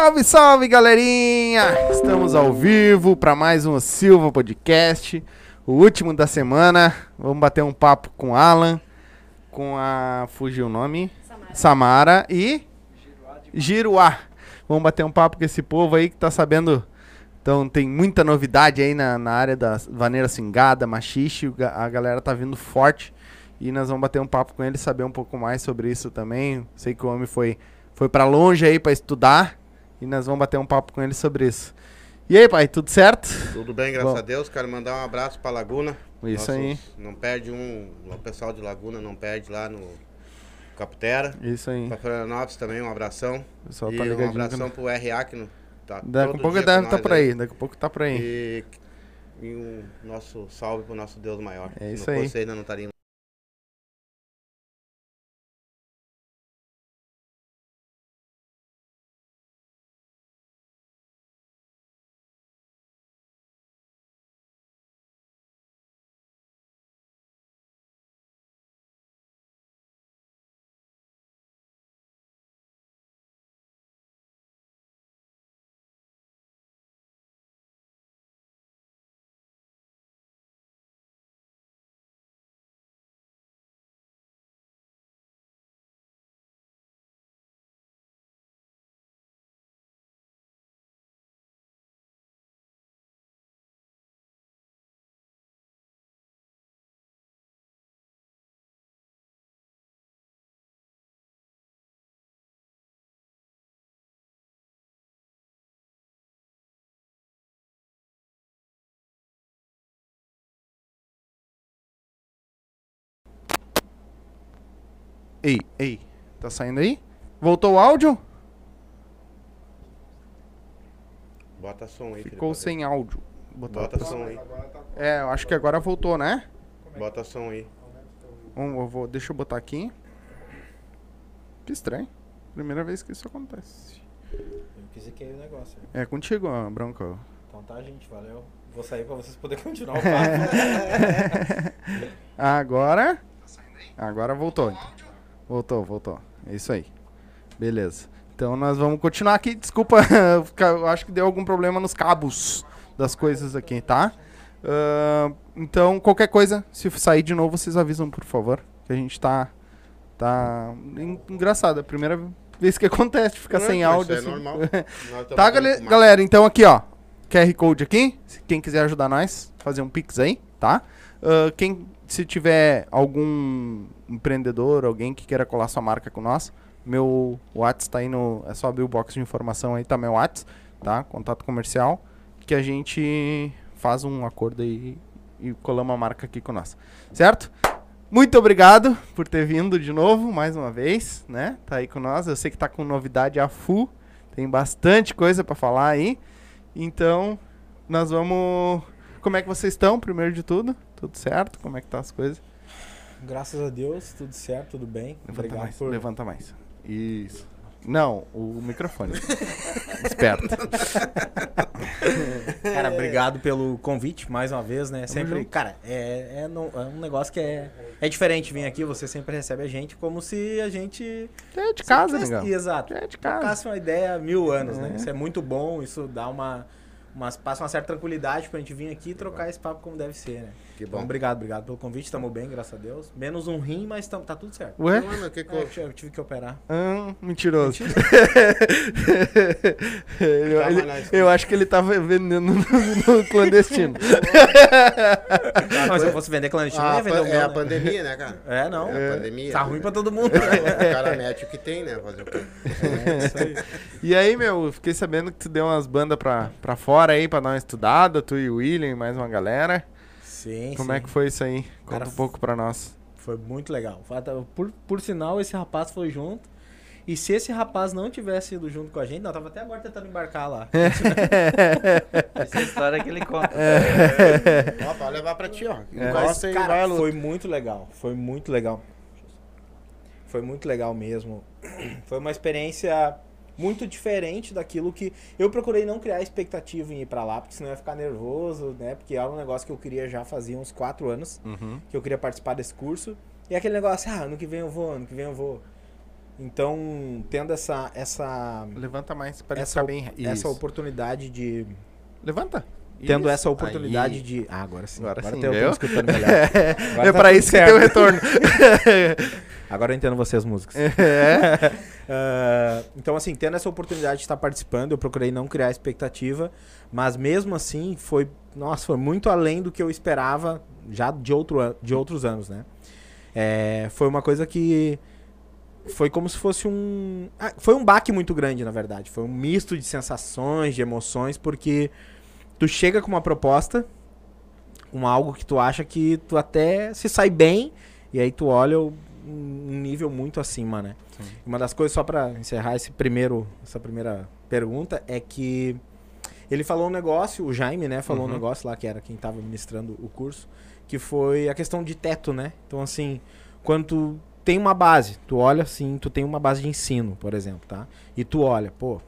Salve, salve, galerinha! Estamos ao vivo para mais um Silva Podcast, o último da semana. Vamos bater um papo com Alan, com a fugiu o nome, Samara, Samara e Giruá. Vamos bater um papo com esse povo aí que tá sabendo. Então tem muita novidade aí na, na área da vaneira cingada, machixe, a galera tá vindo forte e nós vamos bater um papo com ele, saber um pouco mais sobre isso também. Sei que o homem foi foi para longe aí para estudar e nós vamos bater um papo com ele sobre isso. E aí, pai, tudo certo? Tudo bem, graças Bom. a Deus. Quero mandar um abraço para Laguna. Isso Nossos, aí. Não perde um, o pessoal de Laguna não perde lá no Caputera. Isso aí. Para Florianópolis também, um abração. Pessoal, e tá um abração no... pro RA que no, tá Daqui a pouco deve estar tá por aí. aí. Daqui a pouco tá por aí. E, e um nosso salve pro nosso Deus maior. É isso aí. Você ainda não estaria Ei, ei. Tá saindo aí? Voltou o áudio? Bota som aí. Ficou sem áudio. Bota som aí. É, eu acho que agora voltou, né? Bota som aí. Um, eu vou, deixa eu botar aqui. Que estranho. Primeira vez que isso acontece. Eu quis que o negócio. É contigo, Branco. Então tá, gente. Valeu. Vou sair pra vocês poderem continuar o papo. agora. Agora voltou. Então. Voltou, voltou. É isso aí. Beleza. Então nós vamos continuar aqui. Desculpa, eu acho que deu algum problema nos cabos das coisas aqui, tá? Uh, então, qualquer coisa, se sair de novo, vocês avisam, por favor. Que a gente tá. Tá. Engraçado, é a primeira vez que acontece, ficar sem áudio. É assim. normal. tá, gal galera, então aqui, ó. QR Code aqui. Quem quiser ajudar nós, fazer um Pix aí, tá? Uh, quem se tiver algum empreendedor, alguém que queira colar sua marca com nós, meu WhatsApp está aí no. É só abrir o box de informação aí, tá meu WhatsApp, tá? Contato comercial. Que a gente faz um acordo aí e colamos a marca aqui com nós. Certo? Muito obrigado por ter vindo de novo, mais uma vez, né? Tá aí com nós. Eu sei que tá com novidade a full. Tem bastante coisa para falar aí. Então, nós vamos. Como é que vocês estão, primeiro de tudo? Tudo certo? Como é que tá as coisas? Graças a Deus, tudo certo, tudo bem. Levanta Obrigado mais, por... levanta mais. Isso. Não, o microfone. Esperto. cara, obrigado pelo convite mais uma vez, né? Sempre, cara, é, é, no, é, um negócio que é, é diferente vir aqui, você sempre recebe a gente como se a gente. É de casa, né? Exato. É de casa. Trocasse uma ideia há mil anos, né? é. né? Isso é muito bom, isso dá uma mas passa uma certa tranquilidade pra gente vir aqui e trocar esse papo como deve ser, né? Que bom. Então, obrigado, obrigado pelo convite. Estamos bem, graças a Deus. Menos um rim, mas tá, tá tudo certo. Ué? Mano, que que é, eu tive que operar. Ah, mentiroso. eu, ele, eu acho que ele tava vendendo no, no clandestino. ah, mas se eu fosse vender clandestino, ah, ia vender o meu, É a né? pandemia, né, cara? É, não. É a pandemia. Tá ruim pra todo mundo. o cara mete o que tem, né? Fazer o quê? É, isso aí. E aí, meu, fiquei sabendo que tu deu umas bandas pra, pra fora aí, pra dar uma estudada, tu e o William e mais uma galera. Sim, Como é sim. é que foi isso aí? Conta Cara, um pouco pra nós. Foi muito legal. Por, por sinal, esse rapaz foi junto. E se esse rapaz não tivesse ido junto com a gente, não, tava até agora tentando embarcar lá. Essa é história que ele conta. É. Ó, pode levar pra ti, ó. É. Mas, cara, foi muito legal. Foi muito legal. Foi muito legal mesmo. Foi uma experiência muito diferente daquilo que eu procurei não criar expectativa em ir para lá, porque senão eu ia ficar nervoso, né? Porque era um negócio que eu queria já fazia uns quatro anos, uhum. que eu queria participar desse curso. E aquele negócio, ah, ano que vem eu vou, ano que vem eu vou. Então, tendo essa essa Levanta mais para essa, bem. essa Isso. oportunidade de Levanta. Tendo Isso. essa oportunidade Aí. de ah, agora sim. Agora Agora, sim, viu? tô escutando melhor. É tá pra tudo isso que tem o certo. retorno. Agora eu entendo vocês músicas. é. Ah, então, assim, tendo essa oportunidade de estar participando, eu procurei não criar expectativa, mas mesmo assim foi, nossa, foi muito além do que eu esperava já de, outro, de outros anos, né? É, foi uma coisa que foi como se fosse um. ah, foi um baque muito grande, na verdade. Foi um misto de sensações, de emoções, porque tu chega com uma proposta, com algo que tu acha que tu até se sai bem, e aí tu olha um nível muito acima, né? Sim. Uma das coisas, só pra encerrar esse primeiro, essa primeira pergunta, é que ele falou um negócio, o Jaime, né, falou Uhum. um negócio lá que era quem tava ministrando o curso, que foi a questão de teto, né? Então, assim, quando tu tem uma base, tu olha assim, tu tem uma base de ensino, por exemplo, tá? E tu olha, pô,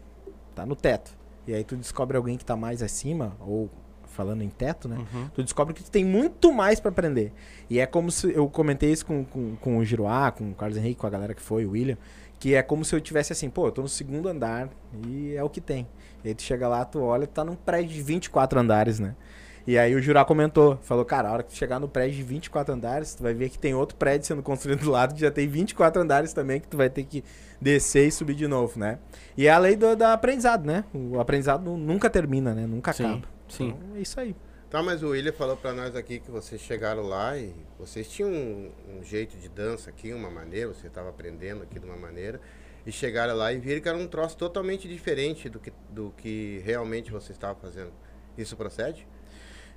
tá no teto. E aí tu descobre alguém que tá mais acima, ou falando em teto, né? Uhum. tu descobre que tu tem muito mais pra aprender. E é como se eu comentei isso com, com, com o Giroá, com o Carlos Henrique, com a galera que foi, o William, que é como se eu tivesse assim, pô, eu tô no segundo andar e é o que tem. E aí tu chega lá, tu olha, tu tá num prédio de 24 andares, né? E aí o Jurá comentou, falou, cara, a hora que tu chegar no prédio de 24 andares, tu vai ver que tem outro prédio sendo construído do lado que já tem 24 andares também, que tu vai ter que descer e subir de novo, né? E é a lei do, da aprendizado, né? O aprendizado nu- nunca termina, né? Nunca Sim, acaba. sim. Então, é isso aí. Tá, mas o William falou pra nós aqui que vocês chegaram lá e vocês tinham um, um jeito de dança aqui, uma maneira, você estava aprendendo aqui de uma maneira, e chegaram lá e viram que era um troço totalmente diferente do que, do que realmente você estava fazendo. Isso procede?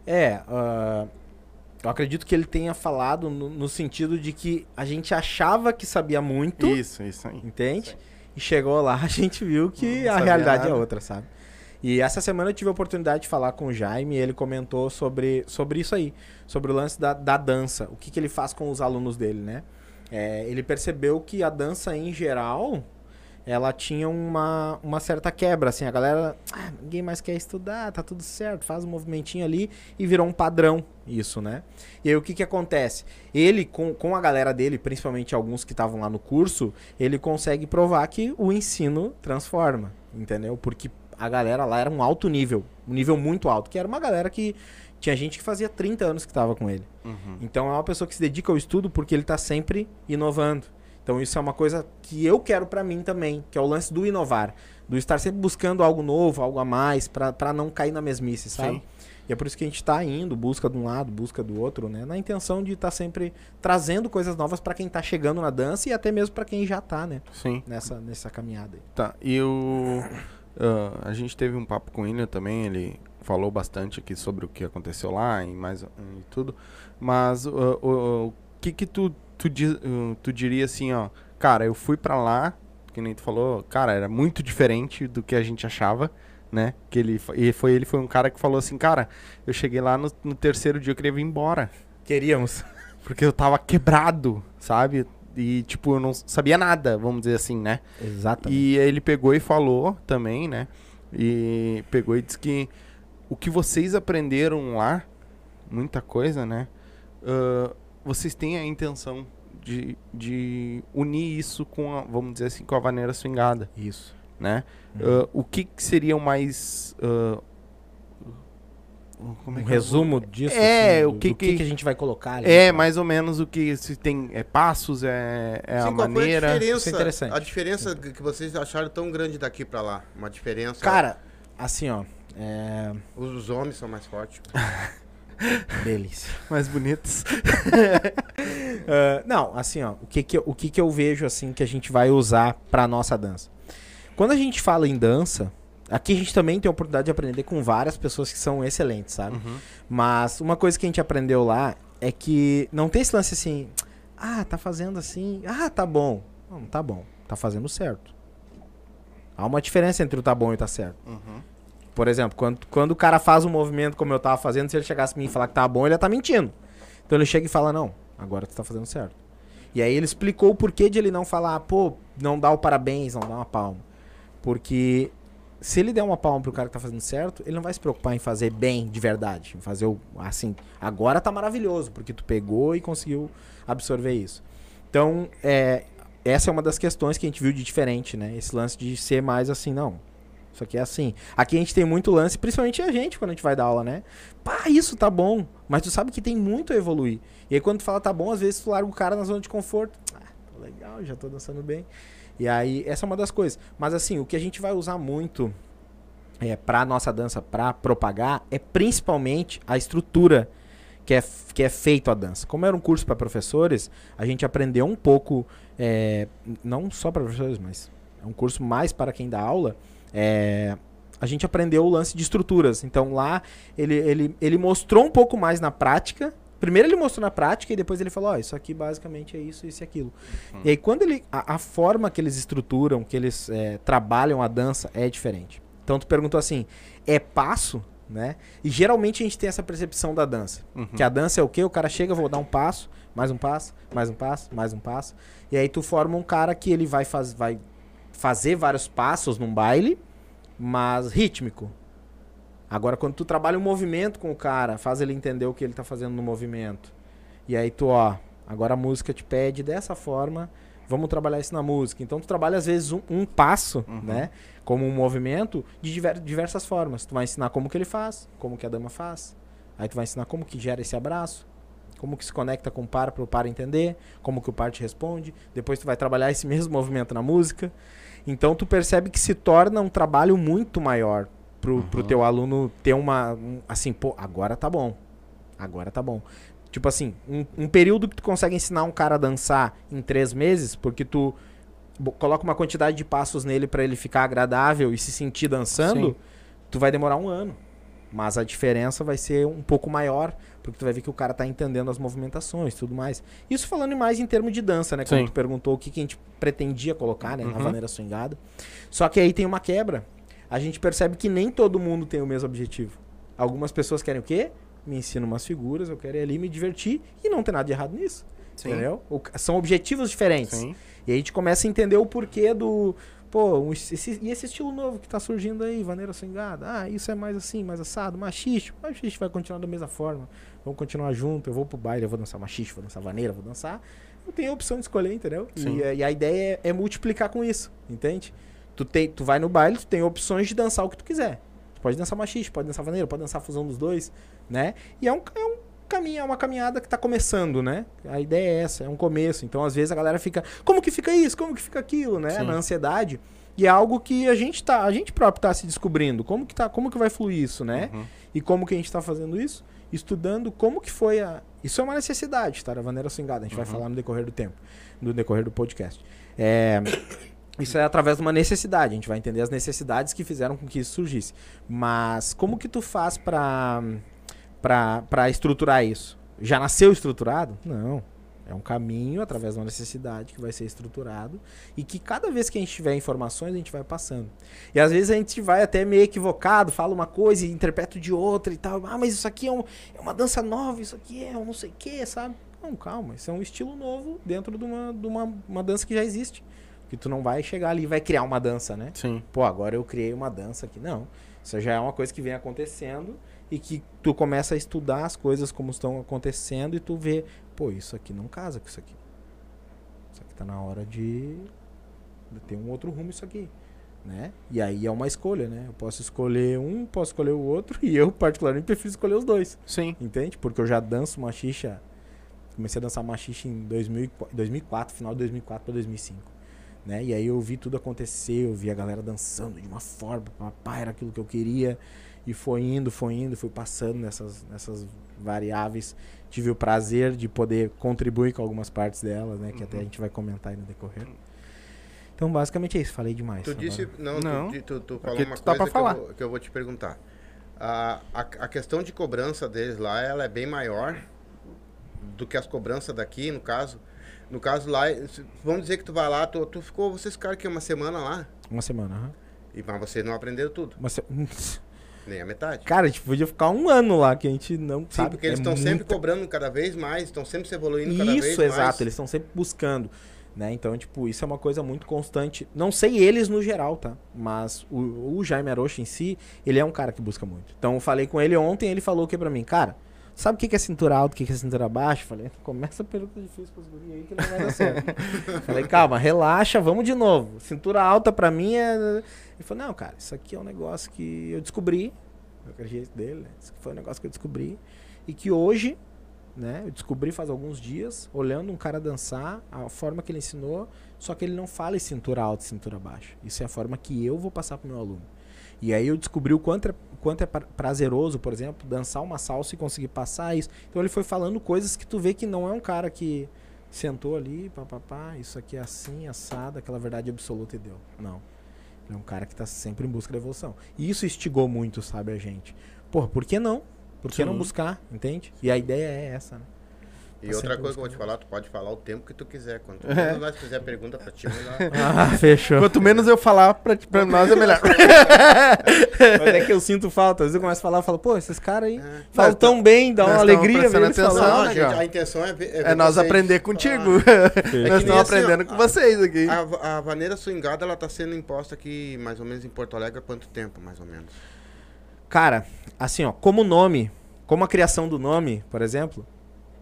É, ah, eu acredito que ele tenha falado no, no sentido de que a gente achava que sabia muito, Isso, isso aí. entende? E chegou lá, a gente viu que a realidade é nada. outra, sabe? E essa semana eu tive a oportunidade de falar com o Jaime e ele comentou sobre, sobre isso aí, sobre o lance da, da dança, o que, que ele faz com os alunos dele, né? É, ele percebeu que a dança em geral, ela tinha uma, uma certa quebra, assim, a galera, ah, ninguém mais quer estudar, tá tudo certo, faz um movimentinho ali e virou um padrão isso, né? E aí o que que acontece? Ele, com, com a galera dele, principalmente alguns que estavam lá no curso, ele consegue provar que o ensino transforma, entendeu? Porque a galera lá era um alto nível, um nível muito alto, que era uma galera que tinha gente que fazia 30 anos que estava com ele. Uhum. Então é uma pessoa que se dedica ao estudo porque ele tá sempre inovando. Então isso é uma coisa que eu quero pra mim também, que é o lance do inovar, do estar sempre buscando algo novo, algo a mais, pra pra não cair na mesmice, sabe? Sim. E é por isso que a gente tá indo, busca de um lado, busca do outro, né? Na intenção de estar sempre trazendo coisas novas pra quem tá chegando na dança e até mesmo pra quem já tá, né? Sim. Nessa, nessa caminhada aí. Tá, e o. ah, a gente teve um papo com o William também, ele falou bastante aqui sobre o que aconteceu lá e mais e tudo. Mas ah, o, o que que tu, tu, ah, tu diria assim, ó, cara, eu fui pra lá, que nem tu falou, cara, era muito diferente do que a gente achava, né? Que ele, e foi ele foi um cara que falou assim, cara, eu cheguei lá no, no terceiro dia eu queria vir embora. Queríamos. Porque eu tava quebrado, sabe? E, tipo, eu não sabia nada, vamos dizer assim, né? Exatamente. E ele pegou e falou também, né? E pegou e disse que o que vocês aprenderam lá, muita coisa, né? ah, vocês têm a intenção de, de unir isso com, a, vamos dizer assim, com a vaneira swingada, Isso. né? Uhum. Ah, o que, que seria o mais... ah, como um é que eu- resumo disso? É, assim, o que do que, que- que a gente vai colocar ali? É, pra- mais ou menos o que se tem. É passos, é, é a Sim, qual maneira. foi a diferença? Isso é interessante. A diferença que vocês acharam tão grande daqui pra lá? Uma diferença. Cara, assim, ó. É. Os, os homens são mais fortes. Delícia. mais bonitos. Ah, não, assim, ó. O que que, eu- o que que eu vejo, assim, que a gente vai usar pra nossa dança? Quando a gente fala em dança, aqui a gente também tem a oportunidade de aprender com várias pessoas que são excelentes, sabe? Uhum. Mas uma coisa que a gente aprendeu lá é que não tem esse lance assim, ah, tá fazendo assim, ah, tá bom. Não, não tá bom, tá fazendo certo. Há uma diferença entre o tá bom e o tá certo. Uhum. Por exemplo, quando, quando o cara faz um movimento como eu tava fazendo, se ele chegasse pra mim e falar que tá bom, ele tá mentindo. Então ele chega e fala, não, agora tu tá fazendo certo. E aí ele explicou o porquê de ele não falar, pô, não dá o parabéns, não dá uma palma. Porque se ele der uma palma pro cara que tá fazendo certo, ele não vai se preocupar em fazer bem de verdade. Em fazer o, assim, agora tá maravilhoso, porque tu pegou e conseguiu absorver isso. Então, é, essa é uma das questões que a gente viu de diferente, né? Esse lance de ser mais assim, não. Isso aqui é assim. Aqui a gente tem muito lance, principalmente a gente quando a gente vai dar aula, né? Pá, isso tá bom. Mas tu sabe que tem muito a evoluir. E aí quando tu fala tá bom, às vezes tu larga o cara na zona de conforto. Ah, tá legal, já tô dançando bem. E aí, essa é uma das coisas. Mas assim, o que a gente vai usar muito é, pra nossa dança, pra propagar, é principalmente a estrutura que é, que é feito a dança. Como era um curso para professores, a gente aprendeu um pouco, é, não só para professores, mas é um curso mais para quem dá aula. É, a gente aprendeu o lance de estruturas. Então lá ele, ele, ele mostrou um pouco mais na prática. Primeiro ele mostrou na prática e depois ele falou, ó, oh, isso aqui basicamente é isso, isso e aquilo. Uhum. E aí quando ele. A, a, forma que eles estruturam, que eles é, trabalham a dança é diferente. Então tu perguntou assim, é passo? né? E geralmente a gente tem essa percepção da dança. Uhum. Que a dança é o quê? O cara chega, vou dar um passo, mais um passo, mais um passo, mais um passo. E aí tu forma um cara que ele vai, faz, vai fazer vários passos num baile, mas rítmico. Agora, quando tu trabalha um movimento com o cara, faz ele entender o que ele tá fazendo no movimento. E aí tu, ó, agora a música te pede dessa forma, vamos trabalhar isso na música. Então tu trabalha às vezes um, um passo, uhum. né? como um movimento de diver, diversas formas. Tu vai ensinar como que ele faz, como que a dama faz. Aí tu vai ensinar como que gera esse abraço, como que se conecta com o par para o par entender, como que o par te responde. Depois tu vai trabalhar esse mesmo movimento na música. Então tu percebe que se torna um trabalho muito maior pro, uhum. pro teu aluno ter uma um, assim, pô, agora tá bom. Agora tá bom. Tipo assim, um, um período que tu consegue ensinar um cara a dançar em três meses, porque tu coloca uma quantidade de passos nele para ele ficar agradável e se sentir dançando, Sim. tu vai demorar um ano. Mas a diferença vai ser um pouco maior, porque tu vai ver que o cara tá entendendo as movimentações e tudo mais. Isso falando mais em termos de dança, né? Quando Sim. tu perguntou o que, que a gente pretendia colocar, né? Uhum. Na maneira swingada. Só que aí tem uma quebra. A gente percebe que nem todo mundo tem o mesmo objetivo. Algumas pessoas querem o quê? Me ensina umas figuras, eu quero ir ali me divertir. E não tem nada de errado nisso. Sim. Entendeu? O, são objetivos diferentes. Sim. E aí a gente começa a entender o porquê do. Pô, esse, e esse estilo novo que tá surgindo aí, vaneira swingada? Ah, isso é mais assim, mais assado, machiste. Machiste vai continuar da mesma forma. Vamos continuar junto. Eu vou pro baile, eu vou dançar machiste, vou dançar vaneira, vou dançar. Eu tenho a opção de escolher, entendeu? E, e, a ideia é, é, multiplicar com isso, entende? Tu, tem, tu vai no baile, tu tem opções de dançar o que tu quiser. Tu pode dançar machiste, pode dançar vaneira, pode dançar fusão dos dois, né? E é um, é um caminho, é uma caminhada que está começando, né? A ideia é essa, é um começo. Então, às vezes, a galera fica, como que fica isso? Como que fica aquilo, né? Sim. Na ansiedade. E é algo que a gente tá, a gente próprio está se descobrindo. Como que tá, como que vai fluir isso, né? Uhum. E como que a gente está fazendo isso? Estudando como que foi a. Isso é uma necessidade, tá? A maneira swingada. A gente uhum. vai falar no decorrer do tempo, no decorrer do podcast. É. Isso é através de uma necessidade, a gente vai entender as necessidades que fizeram com que isso surgisse. Mas como que tu faz para para estruturar isso. Já nasceu estruturado? Não. É um caminho através de uma necessidade que vai ser estruturado e que cada vez que a gente tiver informações, a gente vai passando. E às vezes a gente vai até meio equivocado, fala uma coisa e interpreta de outra e tal. Ah, mas isso aqui é, um, é uma dança nova, isso aqui é um não sei o que, sabe? Não, calma, isso é um estilo novo dentro de uma, de uma, uma dança que já existe. Que tu não vai chegar ali e vai criar uma dança, né? Sim. Pô, agora eu criei uma dança aqui. Não. Isso já é uma coisa que vem acontecendo e que tu começa a estudar as coisas como estão acontecendo e tu vê, pô, isso aqui não casa com isso aqui. Isso aqui tá na hora de, de ter um outro rumo isso aqui, né? E aí é uma escolha, né? Eu posso escolher um, posso escolher o outro e eu particularmente prefiro escolher os dois. Sim. Entende? Porque eu já danço machixa, comecei a dançar machixa em 2000, 2004, final de 2004 para 2005. Né? E aí eu vi tudo acontecer, eu vi a galera dançando de uma forma, papai, era aquilo que eu queria. E foi indo, foi indo, fui passando nessas, nessas variáveis. Tive o prazer de poder contribuir com algumas partes delas, né? Que uhum. até a gente vai comentar aí no decorrer. Então, basicamente é isso. Falei demais. Tu disse... Não, não. Tu, tu, tu falou uma tu tá coisa que, eu vou, que eu vou te perguntar. A, a, a, questão de cobrança deles lá, ela é bem maior do que as cobranças daqui, no caso. No caso lá, vamos dizer que tu vai lá, tu, tu ficou, vocês ficaram aqui uma semana lá? Uma semana, aham. Uhum. E, mas vocês não aprenderam tudo? Uma se... Nem a metade. Cara, a gente podia ficar um ano lá, que a gente não Sim, sabe. porque eles estão é muita... sempre cobrando cada vez mais, estão sempre se evoluindo cada isso, vez mais. Isso, exato, eles estão sempre buscando. Né? Então, tipo, isso é uma coisa muito constante. Não sei eles no geral, tá? Mas o, o Jaime Arocha em si, ele é um cara que busca muito. Então, eu falei com ele ontem, ele falou que para mim, cara, sabe o que que é cintura alta, o que que é cintura baixa? Falei, começa a pergunta difícil pros guri aí que não vai dar certo. Falei, calma, relaxa, vamos de novo. Cintura alta pra mim é... Ele falou, não, cara, isso aqui é um negócio que eu descobri, eu acredito dele, né? Isso foi um negócio que eu descobri e que hoje, né, eu descobri faz alguns dias, olhando um cara dançar, a forma que ele ensinou, só que ele não fala em cintura alta e cintura baixa. Isso é a forma que eu vou passar pro meu aluno. E aí eu descobri o quanto é, quanto é pra- prazeroso, por exemplo, dançar uma salsa e conseguir passar isso. Então ele foi falando coisas que tu vê que não é um cara que sentou ali, papapá, isso aqui é assim, assado, aquela verdade absoluta e deu. Não. Ele é um cara que tá sempre em busca da evolução. E isso instigou muito, sabe, a gente. Porra, por que não? Por que não Sim. buscar, entende? E a ideia é essa, né? E Tá outra coisa que eu vou te falar, tu pode falar o tempo que tu quiser. Quanto É. menos nós fizer pergunta pra ti, melhor. Ah, fechou. Quanto menos eu falar pra, pra nós é melhor. Mas é que eu sinto falta. Às vezes eu começo a falar e falo, pô, esses caras aí É. falam Nós tão bem, dá uma nós alegria ver falando. atenção, Não, né, gente, a intenção é ver. É ver nós vocês aprender contigo. É nós estamos assim, aprendendo ó, com vocês aqui. A, a vaneira swingada, ela tá sendo imposta aqui, mais ou menos, em Porto Alegre há quanto tempo, mais ou menos? Cara, assim, ó, como nome, como a criação do nome, por exemplo,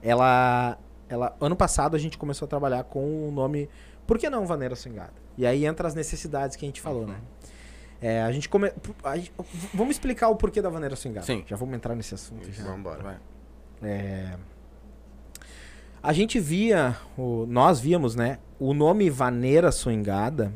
ela, ela ano passado a gente começou a trabalhar com o nome, por que não Vaneira Swingada? E aí entra as necessidades que a gente falou, né? É, a gente come... a gente- vamos explicar o porquê da Vaneira Swingada. Sim. Já vamos entrar nesse assunto já. Vamos embora. É, a gente via, o- nós víamos, né, o nome Vaneira Swingada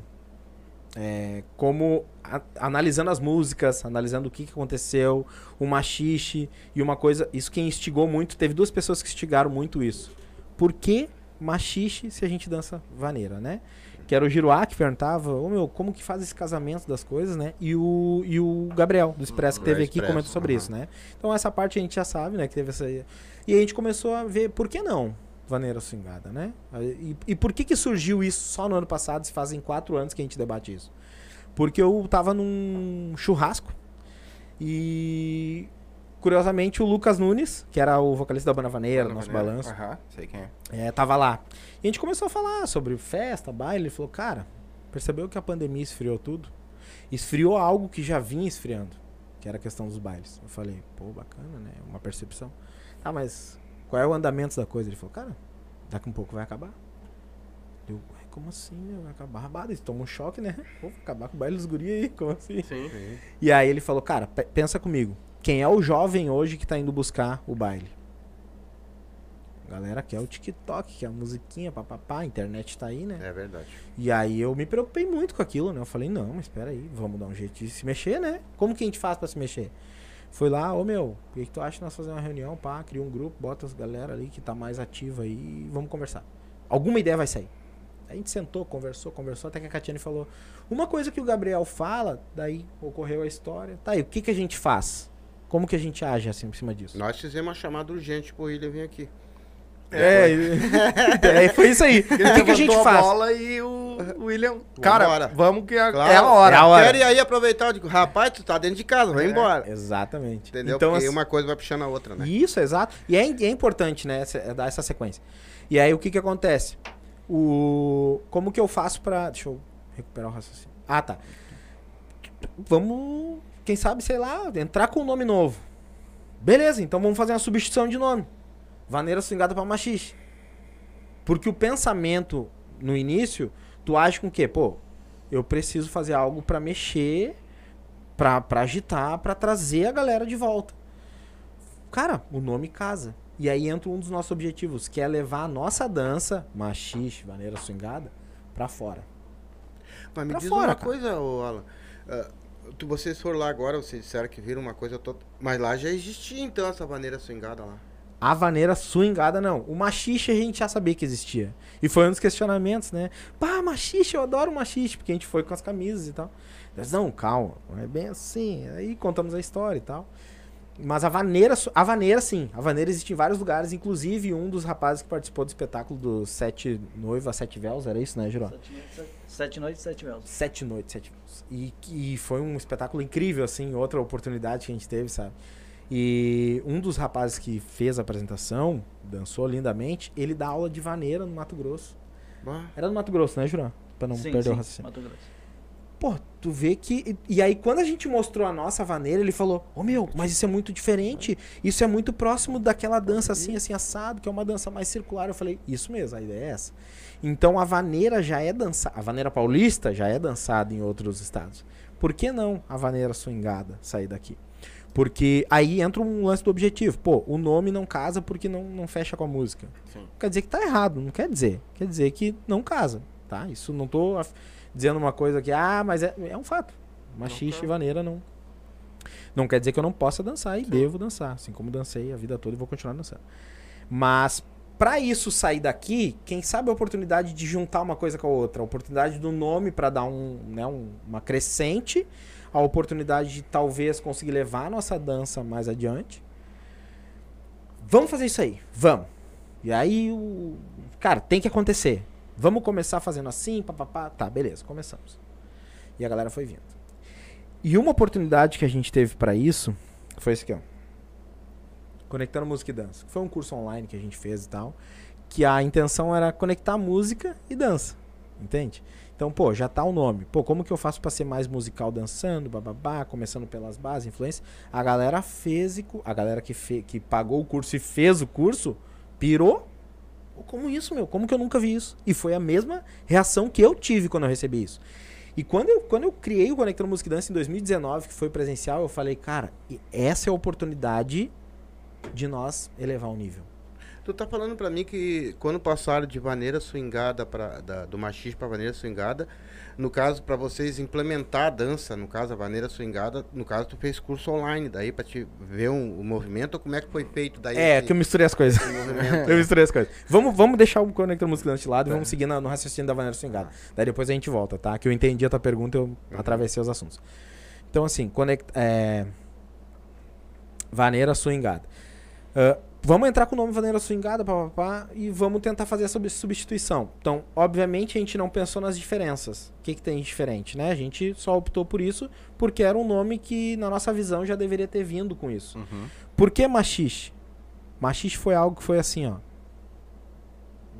é, como a- analisando as músicas, analisando o que, que aconteceu, o machixe e uma coisa, isso que instigou muito, teve duas pessoas que instigaram muito isso. Por que machixe se a gente dança vaneira, né? Que era o Giroá que perguntava, ô meu, como que faz esse casamento das coisas, né? E o, e o Gabriel, do Expresso, que Do teve aqui, Expresso, comentou sobre aham. isso, né? Então essa parte a gente já sabe, né? Que teve essa. E a gente começou a ver por que não vaneira swingada, né? E, e por que que surgiu isso só no ano passado? Se fazem quatro anos que a gente debate isso. Porque eu tava num churrasco e curiosamente o Lucas Nunes, que era o vocalista da Banda Vaneira, nosso balanço, Aham, sei quem é. é, tava lá. E a gente começou a falar sobre festa, baile. Ele falou, cara, percebeu que a pandemia esfriou tudo? Esfriou algo que já vinha esfriando, que era a questão dos bailes. Eu falei, pô, bacana, né? Uma percepção. Tá, mas qual é o andamento da coisa? Ele falou, cara, daqui um pouco vai acabar. Eu, "Ué, como assim, né? Vai acabar rabado. Eles tomam um choque, né? Pô, acabar com o baile dos guri aí, como assim? Sim. E aí ele falou, cara, pe- pensa comigo. Quem é o jovem hoje que tá indo buscar o baile? A galera quer o TikTok, quer a musiquinha, papapá, a internet tá aí, né? É verdade. E aí eu me preocupei muito com aquilo, né? Eu falei, não, mas espera aí, vamos dar um jeito de se mexer, né? Como que a gente faz pra se mexer? Fui lá, ô meu, o que, que tu acha de nós fazer uma reunião, pá, cria um grupo, bota as galera ali que tá mais ativa aí e vamos conversar. Alguma ideia vai sair. A gente sentou, conversou, conversou, até que a Catiane falou. Uma coisa que o Gabriel fala, daí ocorreu a história. Tá aí, o que, que a gente faz? Como que a gente age assim em cima disso? Nós fizemos uma chamada urgente pro William vir aqui. É, é, foi isso aí. O que, que a gente levantou faz? bola e o William. Cara, Vambora. vamos que a- Claro. é a hora. É a hora. Quero aí aproveitar, eu digo, rapaz, tu tá dentro de casa, vai embora. Exatamente. Entendeu? Então, Porque assim, uma coisa vai puxando a outra, né? Isso, exato. E é, é importante, né, essa- é dar essa sequência. E aí o que que acontece? O como que eu faço pra deixa eu recuperar o raciocínio. Ah, tá. Vamos, quem sabe, sei lá, entrar com um nome novo. Beleza, então vamos fazer uma substituição de nome. Vaneira swingada pra machixe. Porque o pensamento no início, tu age com o quê? Pô, eu preciso fazer algo pra mexer, pra, pra agitar, pra trazer a galera de volta. Cara, o nome casa. E aí entra um dos nossos objetivos, que é levar a nossa dança, machixe, vaneira swingada, pra fora. Mas me Pra diz fora, uma cara. coisa, Alan. Ah, tu, vocês foram lá agora, vocês disseram que viram uma coisa toda. Mas lá já existia então essa maneira swingada lá. A vaneira swingada, não. O machixe a gente já sabia que existia. E foi um dos questionamentos, né? Pá, machixe, eu adoro machixe, porque a gente foi com as camisas e tal. Mas não, calma, não é bem assim. Aí contamos a história e tal. Mas a vaneira, a vaneira sim. A vaneira existe em vários lugares, inclusive um dos rapazes que participou do espetáculo do Sete Noivas, Sete Véus, era isso, né, Giró? Sete, sete- sete noites, sete véus. Sete noites, sete véus. E, e foi um espetáculo incrível, assim, outra oportunidade que a gente teve, sabe? E um dos rapazes que fez a apresentação, dançou lindamente, ele dá aula de vaneira no Mato Grosso. Bah, Era no Mato Grosso, né, Jurão? Pra não sim, perder o sim, raciocínio. Mato Grosso. Pô, tu vê que. E aí, quando a gente mostrou a nossa vaneira, ele falou: Ô oh, meu, mas isso é muito diferente. Isso é muito próximo daquela dança assim, assim, assado, que é uma dança mais circular. Eu falei: Isso mesmo, a ideia é essa. Então a vaneira já é dançada. A vaneira paulista já é dançada em outros estados. Por que não a vaneira swingada sair daqui? Porque aí entra um lance do objetivo. Pô, o nome não casa porque não, não fecha com a música. Sim. Quer dizer que tá errado, não quer dizer. Quer dizer que não casa, tá? Isso não tô dizendo uma coisa que, ah, mas é, é um fato. Machixe e vaneira não. Não quer dizer que eu não possa dançar e Sim. devo dançar. Assim como dancei a vida toda e vou continuar dançando. Mas para isso sair daqui, quem sabe a oportunidade de juntar uma coisa com a outra, a oportunidade do nome para dar um, né, um, uma crescente, a oportunidade de talvez conseguir levar a nossa dança mais adiante. Vamos fazer isso aí, vamos. E aí, o cara, tem que acontecer. Vamos começar fazendo assim, papapá. Tá, beleza, começamos. E a galera foi vindo. E uma oportunidade que a gente teve para isso foi esse aqui, ó. Conectando Música e Dança. Foi um curso online que a gente fez e tal. Que a intenção era conectar música e dança. Entende? Então, pô, já tá o nome. Pô, como que eu faço para ser mais musical dançando, bababá, começando pelas bases, influência? A galera fez, a galera que, fe, que pagou o curso e fez o curso, pirou. Como isso, meu? Como que eu nunca vi isso? E foi a mesma reação que eu tive quando eu recebi isso. E quando eu, quando eu criei o Conectando Música e Dança em 2019, que foi presencial, eu falei, cara, essa é a oportunidade de nós elevar o nível. Tu tá falando para mim que quando passaram de maneira swingada para do machismo para maneira swingada, no caso para vocês implementar a dança, no caso a maneira swingada, no caso tu fez curso online daí para te ver um, o movimento, ou como é que foi feito daí? É, esse, que eu misturei as coisas. eu misturei as coisas. Vamos, vamos deixar o conector música de lado é. e vamos seguir no, no raciocínio da maneira swingada. Daí depois a gente volta, tá? Que eu entendi a tua pergunta, eu uhum. atravessei os assuntos. Então assim, conect, é, vaneira swingada. Uh, vamos entrar com o nome Vaneira Swingada, papapá, e vamos tentar fazer essa substituição. Então, obviamente, a gente não pensou nas diferenças. O que, que tem de diferente, né? A gente só optou por isso porque era um nome que, na nossa visão, já deveria ter vindo com isso. Uhum. Por que machixe? Machixe foi algo que foi assim, ó.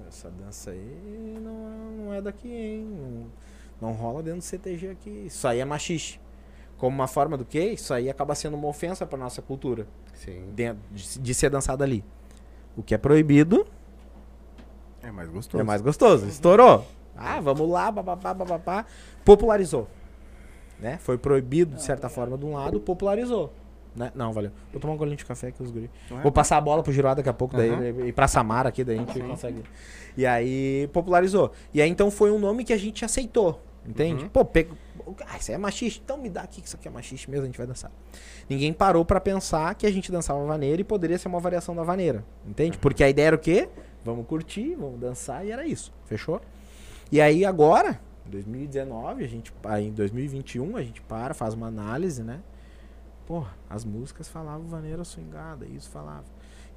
Essa dança aí não, não é daqui, hein? Não, não rola dentro do CTG aqui. Isso aí é machixe como uma forma do que isso aí acaba sendo uma ofensa para nossa cultura. Sim. Dentro de, de, ser dançado ali. O que é proibido é mais gostoso. É mais gostoso. Estourou. Ah, vamos lá, bababá, bababá. Popularizou. Né? Foi proibido de certa forma de um lado, popularizou. Né? Não, valeu. Vou tomar um golinho de café aqui, os guri. É, Vou passar a bola pro Giroá daqui a pouco, daí, uhum. e pra Samara aqui, daí a gente Sim. consegue. E aí popularizou. E aí então foi um nome que a gente aceitou. Entende? Uhum. Pô, pego. Ah, isso é machista. Então me dá aqui que isso aqui é machista mesmo, a gente vai dançar. Ninguém parou para pensar que a gente dançava vaneira e poderia ser uma variação da vaneira. Entende? Porque a ideia era o quê? Vamos curtir, vamos dançar e era isso. Fechou? E aí agora, em 2019, a gente, em 2021, a gente para, faz uma análise, né? Porra, as músicas falavam vaneira swingada, isso falava.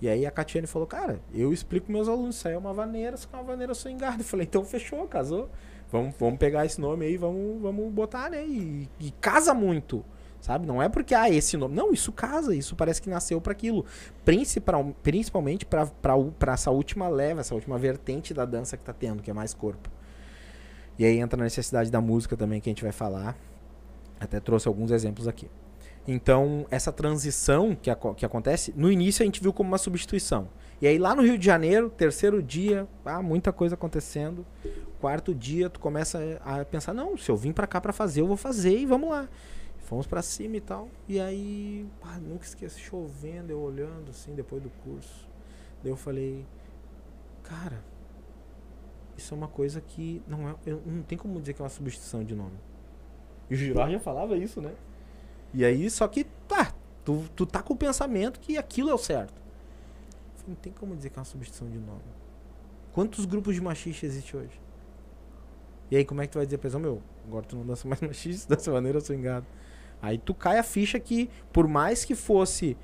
E aí a Catiane falou, cara, eu explico meus alunos, isso aí é uma vaneira, isso é uma vaneira swingada. Eu falei, então fechou, casou. Vamos, vamos pegar esse nome aí, vamos, vamos botar, né? E, e casa muito. Sabe? Não é porque, ah, esse nome. Não, isso casa, isso parece que nasceu para aquilo. Principal, principalmente para essa última leva, essa última vertente da dança que tá tendo, que é mais corpo. E aí entra a necessidade da música também, que a gente vai falar. Até trouxe alguns exemplos aqui. Então, essa transição que, que acontece, no início a gente viu como uma substituição. E aí lá no Rio de Janeiro, terceiro dia, ah, muita coisa acontecendo. Quarto dia, tu começa a pensar, não, se eu vim para cá para fazer, eu vou fazer e vamos lá. Fomos para cima e tal. E aí, nunca esqueci, chovendo, eu olhando assim, depois do curso. Daí eu falei, cara, isso é uma coisa que não é, eu, não tem como dizer que é uma substituição de nome. E o Girard já falava isso, né? E aí, só que, tá, tu, tu tá com o pensamento que aquilo é o certo. Não tem como dizer que é uma substituição de nome. Quantos grupos de machista existe hoje? E aí, como é que tu vai dizer pra pessoa, meu, agora tu não dança mais machista, dessa maneira eu sou engado. Aí tu cai a ficha que, por mais que fosse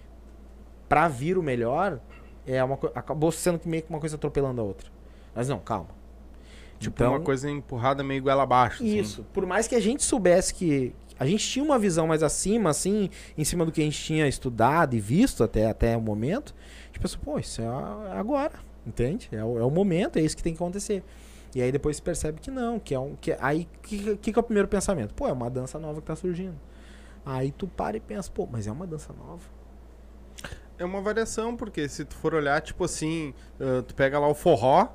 pra vir o melhor, é uma acabou sendo meio que uma coisa atropelando a outra. Mas não, calma. Tipo, então, uma coisa empurrada meio goela abaixo. Assim. Isso. Assim. Por mais que a gente soubesse que. A gente tinha uma visão mais acima, assim, em cima do que a gente tinha estudado e visto até, até o momento, gente pensou, pô, isso é agora, entende? É o, é o momento, é isso que tem que acontecer. E aí depois se percebe que não, que é um. Que, aí o que, que, que é o primeiro pensamento? Pô, é uma dança nova que tá surgindo. Aí tu para e pensa, pô, mas é uma dança nova. É uma variação, porque se tu for olhar, tipo assim, tu pega lá o forró,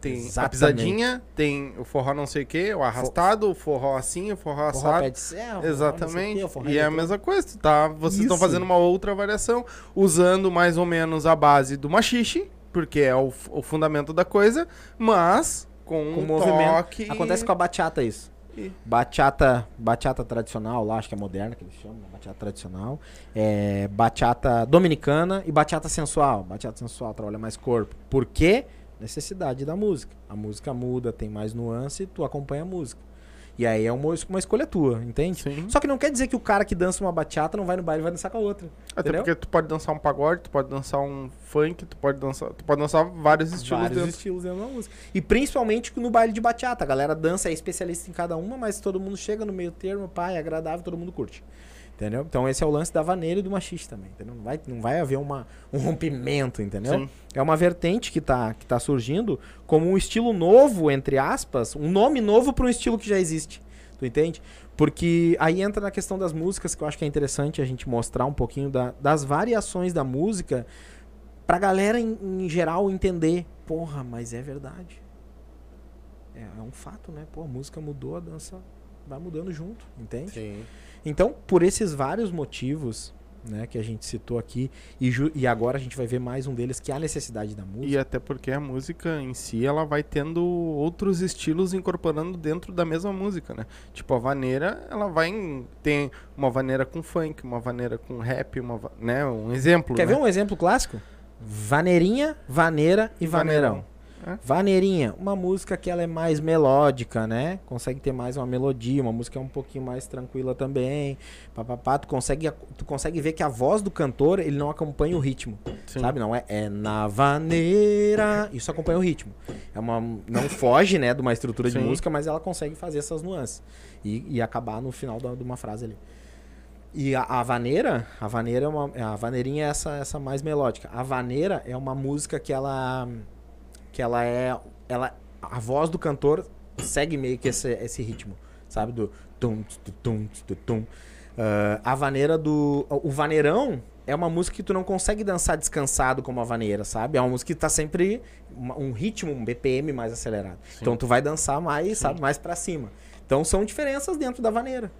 tem Exatamente. a pisadinha, tem o forró não sei o que, o arrastado, o forró assim, o forró Forró assado. pé de serra, Exatamente. forró quê, forró e é a mesma coisa, tá, vocês estão fazendo uma outra variação, usando mais ou menos a base do machixe, porque é o, o fundamento da coisa, mas com, com um movimento. toque... Acontece com a bachata isso. E- Bachata, bachata tradicional, lá acho que é moderna que eles chamam, né? bachata tradicional. É, bachata dominicana e bachata sensual. Bachata sensual trabalha mais corpo. Por quê? Necessidade da música. A música muda, tem mais nuance, tu acompanha a música. E aí é uma, uma escolha tua, entende? Sim. Só que não quer dizer que o cara que dança uma bachata não vai no baile e vai dançar com a outra. Até entendeu? porque tu pode dançar um pagode, tu pode dançar um funk, tu pode dançar, tu pode dançar vários estilos Vários dentro. estilos dentro da música. E principalmente no baile de bachata. A galera dança, é especialista em cada uma, mas todo mundo chega no meio termo, pá, é agradável, todo mundo curte. Entendeu? Então esse é o lance da vaneira e do machiste também, entendeu? Não vai, não vai haver uma, um rompimento, entendeu? Sim. É uma vertente que tá, que tá surgindo como um estilo novo, entre aspas, um nome novo para um estilo que já existe. Tu entende? Porque aí entra na questão das músicas, que eu acho que é interessante a gente mostrar um pouquinho da- das variações da música pra galera em, em geral entender. Porra, mas é verdade. É, é um fato, né? Pô, a música mudou, a dança vai mudando junto, entende? Sim. Então, por esses vários motivos, né, que a gente citou aqui, e, e agora a gente vai ver mais um deles, que é a necessidade da música. E até porque a música em si, ela vai tendo outros estilos incorporando dentro da mesma música, né? Tipo, a vaneira, ela vai em, tem uma vaneira com funk, uma vaneira com rap, uma, né? Um exemplo, Quer né? ver um exemplo clássico? Vaneirinha, vaneira e vaneirão. É. Vaneirinha, uma música que ela é mais melódica, né? Consegue ter mais uma melodia, uma música um pouquinho mais tranquila também. Papapá, tu consegue, tu consegue ver que a voz do cantor, ele não acompanha o ritmo. Sim. Sabe? Não é, é na vaneira. Isso acompanha o ritmo. É uma, não foge, né, de uma estrutura de Sim. música, mas ela consegue fazer essas nuances. E, e acabar no final da- de uma frase ali. E a, a vaneira, a vaneira é uma, a vaneirinha é essa, essa mais melódica. A vaneira é uma música que ela que ela é ela a voz do cantor segue meio que esse, esse ritmo, sabe do tum tum tum tum, tum. Ah, a vaneira do o vaneirão é uma música que tu não consegue dançar descansado como a vaneira, sabe? É uma música que tá sempre um ritmo, um BPM mais acelerado. Então tu vai dançar mais, sabe, mais pra cima. Então são diferenças dentro da vaneira.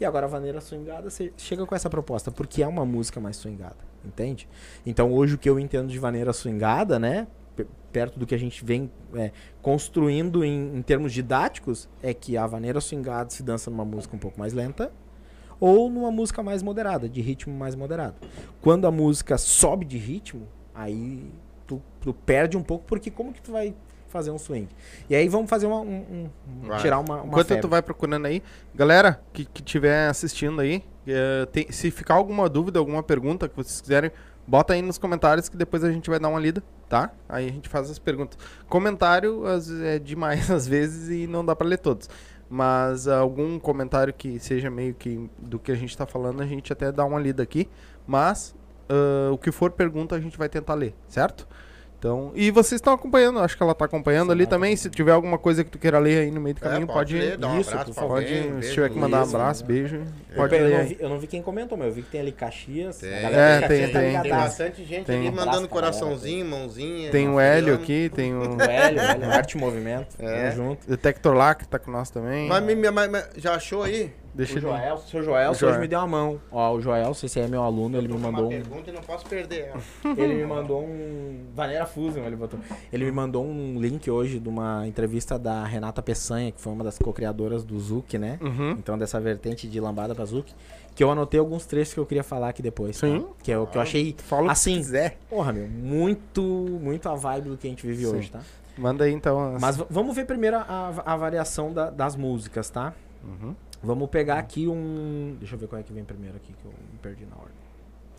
E agora a vaneira swingada, você chega com essa proposta, porque é uma música mais swingada, entende? Então hoje o que eu entendo de vaneira swingada, né? Pe- Perto do que a gente vem é, construindo em, em termos didáticos, é que a vaneira swingada se dança numa música um pouco mais lenta ou numa música mais moderada, de ritmo mais moderado. Quando a música sobe de ritmo, aí tu, tu perde um pouco, porque como que tu vai fazer um swing? E aí vamos fazer uma, um, um- Vai. tirar uma, uma Enquanto febre. tu vai procurando aí, galera que que estiver assistindo aí, eh, tem- se ficar alguma dúvida, alguma pergunta que vocês quiserem, bota aí nos comentários que depois a gente vai dar uma lida, tá? Aí a gente faz as perguntas. Comentário vezes, é demais às vezes e não dá pra ler todos. Mas algum comentário que seja meio que do que a gente tá falando, a gente até dá uma lida aqui. Mas ah, o que for pergunta, a gente vai tentar ler, certo? Então, e vocês estão acompanhando, acho que ela tá acompanhando Sim, ali tá também. Se tiver alguma coisa que tu queira ler aí no meio do É, caminho, pode, ler, dar um isso, abraço pode, alguém, um se tiver que mandar um isso, abraço, né? beijo, Eu, pode eu ler. não vi, eu não vi quem comentou, mas eu vi que tem ali Caxias. Tem. A galera É, de Caxias tem, tá tem. Tem ligadaça. bastante gente Tem. ali Um mandando coraçãozinho, mãozinha. Tem o Hélio aqui, tem o O Hélio, Hélio, Arte Movimento. É. Tamo junto. Detector lá que tá com nós também. Mas- mas já achou aí? Deixa o. Joel, o seu Joel, O Joel. hoje me deu uma mão. Ó, o Joel, esse aí é meu aluno, ele me mandou uma um. pergunta e não posso perder ela. Ele me mandou um. Vaneira Fusion, ele botou. Ele me mandou um link hoje de uma entrevista da Renata Peçanha, que foi uma das co-criadoras do Zuc, né? Uhum. Então, dessa vertente de lambada pra Zuc. Que eu anotei alguns trechos que eu queria falar aqui depois. tá? Sim. Que é o que eu achei. Fala o que assim, quiser. Porra, meu, muito, muito a vibe do que a gente vive Sim. hoje, tá? Manda aí então. as- Mas vamos ver primeiro a, a variação da- das músicas, tá? Uhum. Vamos pegar aqui um. Deixa eu ver qual é que vem primeiro aqui, que eu me perdi na ordem.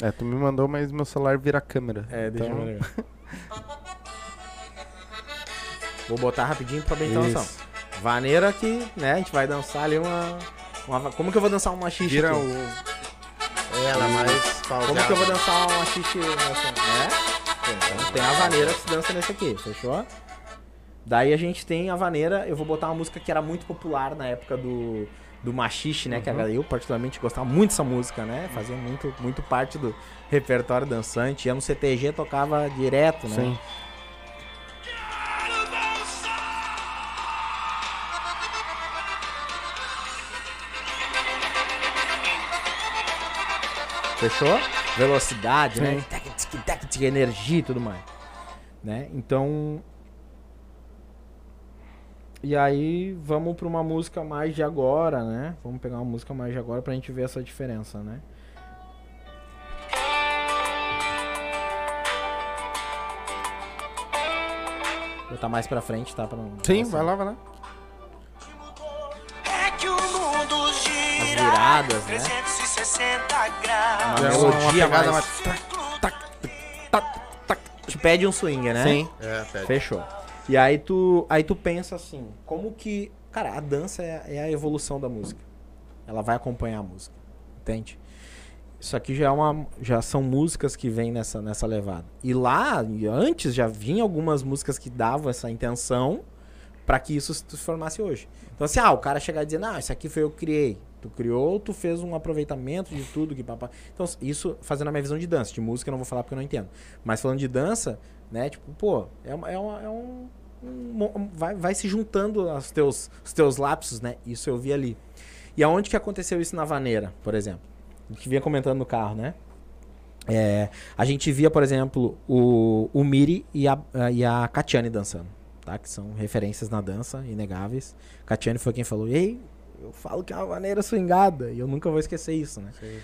É, tu me mandou, mas meu celular vira câmera. É, deixa Então, eu ver. Vou botar rapidinho pra bem. Isso. Vaneira que, né, a gente vai dançar ali uma. uma- como que eu vou dançar uma xixi? Vira aqui? o. Ela mais Como que eu vou dançar uma xixi nessa. Né? Então tem a vaneira que se dança nesse aqui, fechou? Daí a gente tem a vaneira, eu vou botar uma música que era muito popular na época do, do machixe, né? Que a- eu particularmente gostava muito dessa música, né? Fazia muito, muito parte do repertório dançante. Ia no CTG, tocava direto, né? Sim. Fechou? Velocidade, né? Sim. Tic, Energia e tudo mais. Né? Então. E aí, vamos pra uma música mais de agora, né? Vamos pegar uma música mais de agora pra gente ver essa diferença, né? Vou botar mais pra frente, tá? Pra não... Sim, assim, vai lá, vai lá. É que o mundo gira As viradas, né? 360 graus. Uma É melodia pegada mais... Te pede um swing, né? Sim. É, pede. Fechou. E aí tu, aí tu pensa assim, como que. Cara, a dança é, é a evolução da música. Ela vai acompanhar a música. Entende? Isso aqui já, é uma, já são músicas que vêm nessa, nessa levada. E lá, antes, já vinha algumas músicas que davam essa intenção para que isso se transformasse hoje. Então, assim, ah, o cara chegar e dizer, não, isso aqui foi eu que criei. Tu criou, tu fez um aproveitamento de tudo que papá. Então, isso fazendo a minha visão de dança. De música eu não vou falar porque eu não entendo. Mas falando de dança, né, tipo, pô, é, uma, é, uma- é um. um vai, vai se juntando os teus, os teus lapsos, né? Isso eu vi ali. E aonde que aconteceu isso na vaneira, por exemplo? A gente vinha comentando no carro, né? É, a gente via, por exemplo, o, o Miri e a, e a Katiane dançando, tá? Que são referências na dança, inegáveis. Katiane foi quem falou, ei, eu falo que é uma maneira swingada, e eu nunca vou esquecer isso, né? Sim.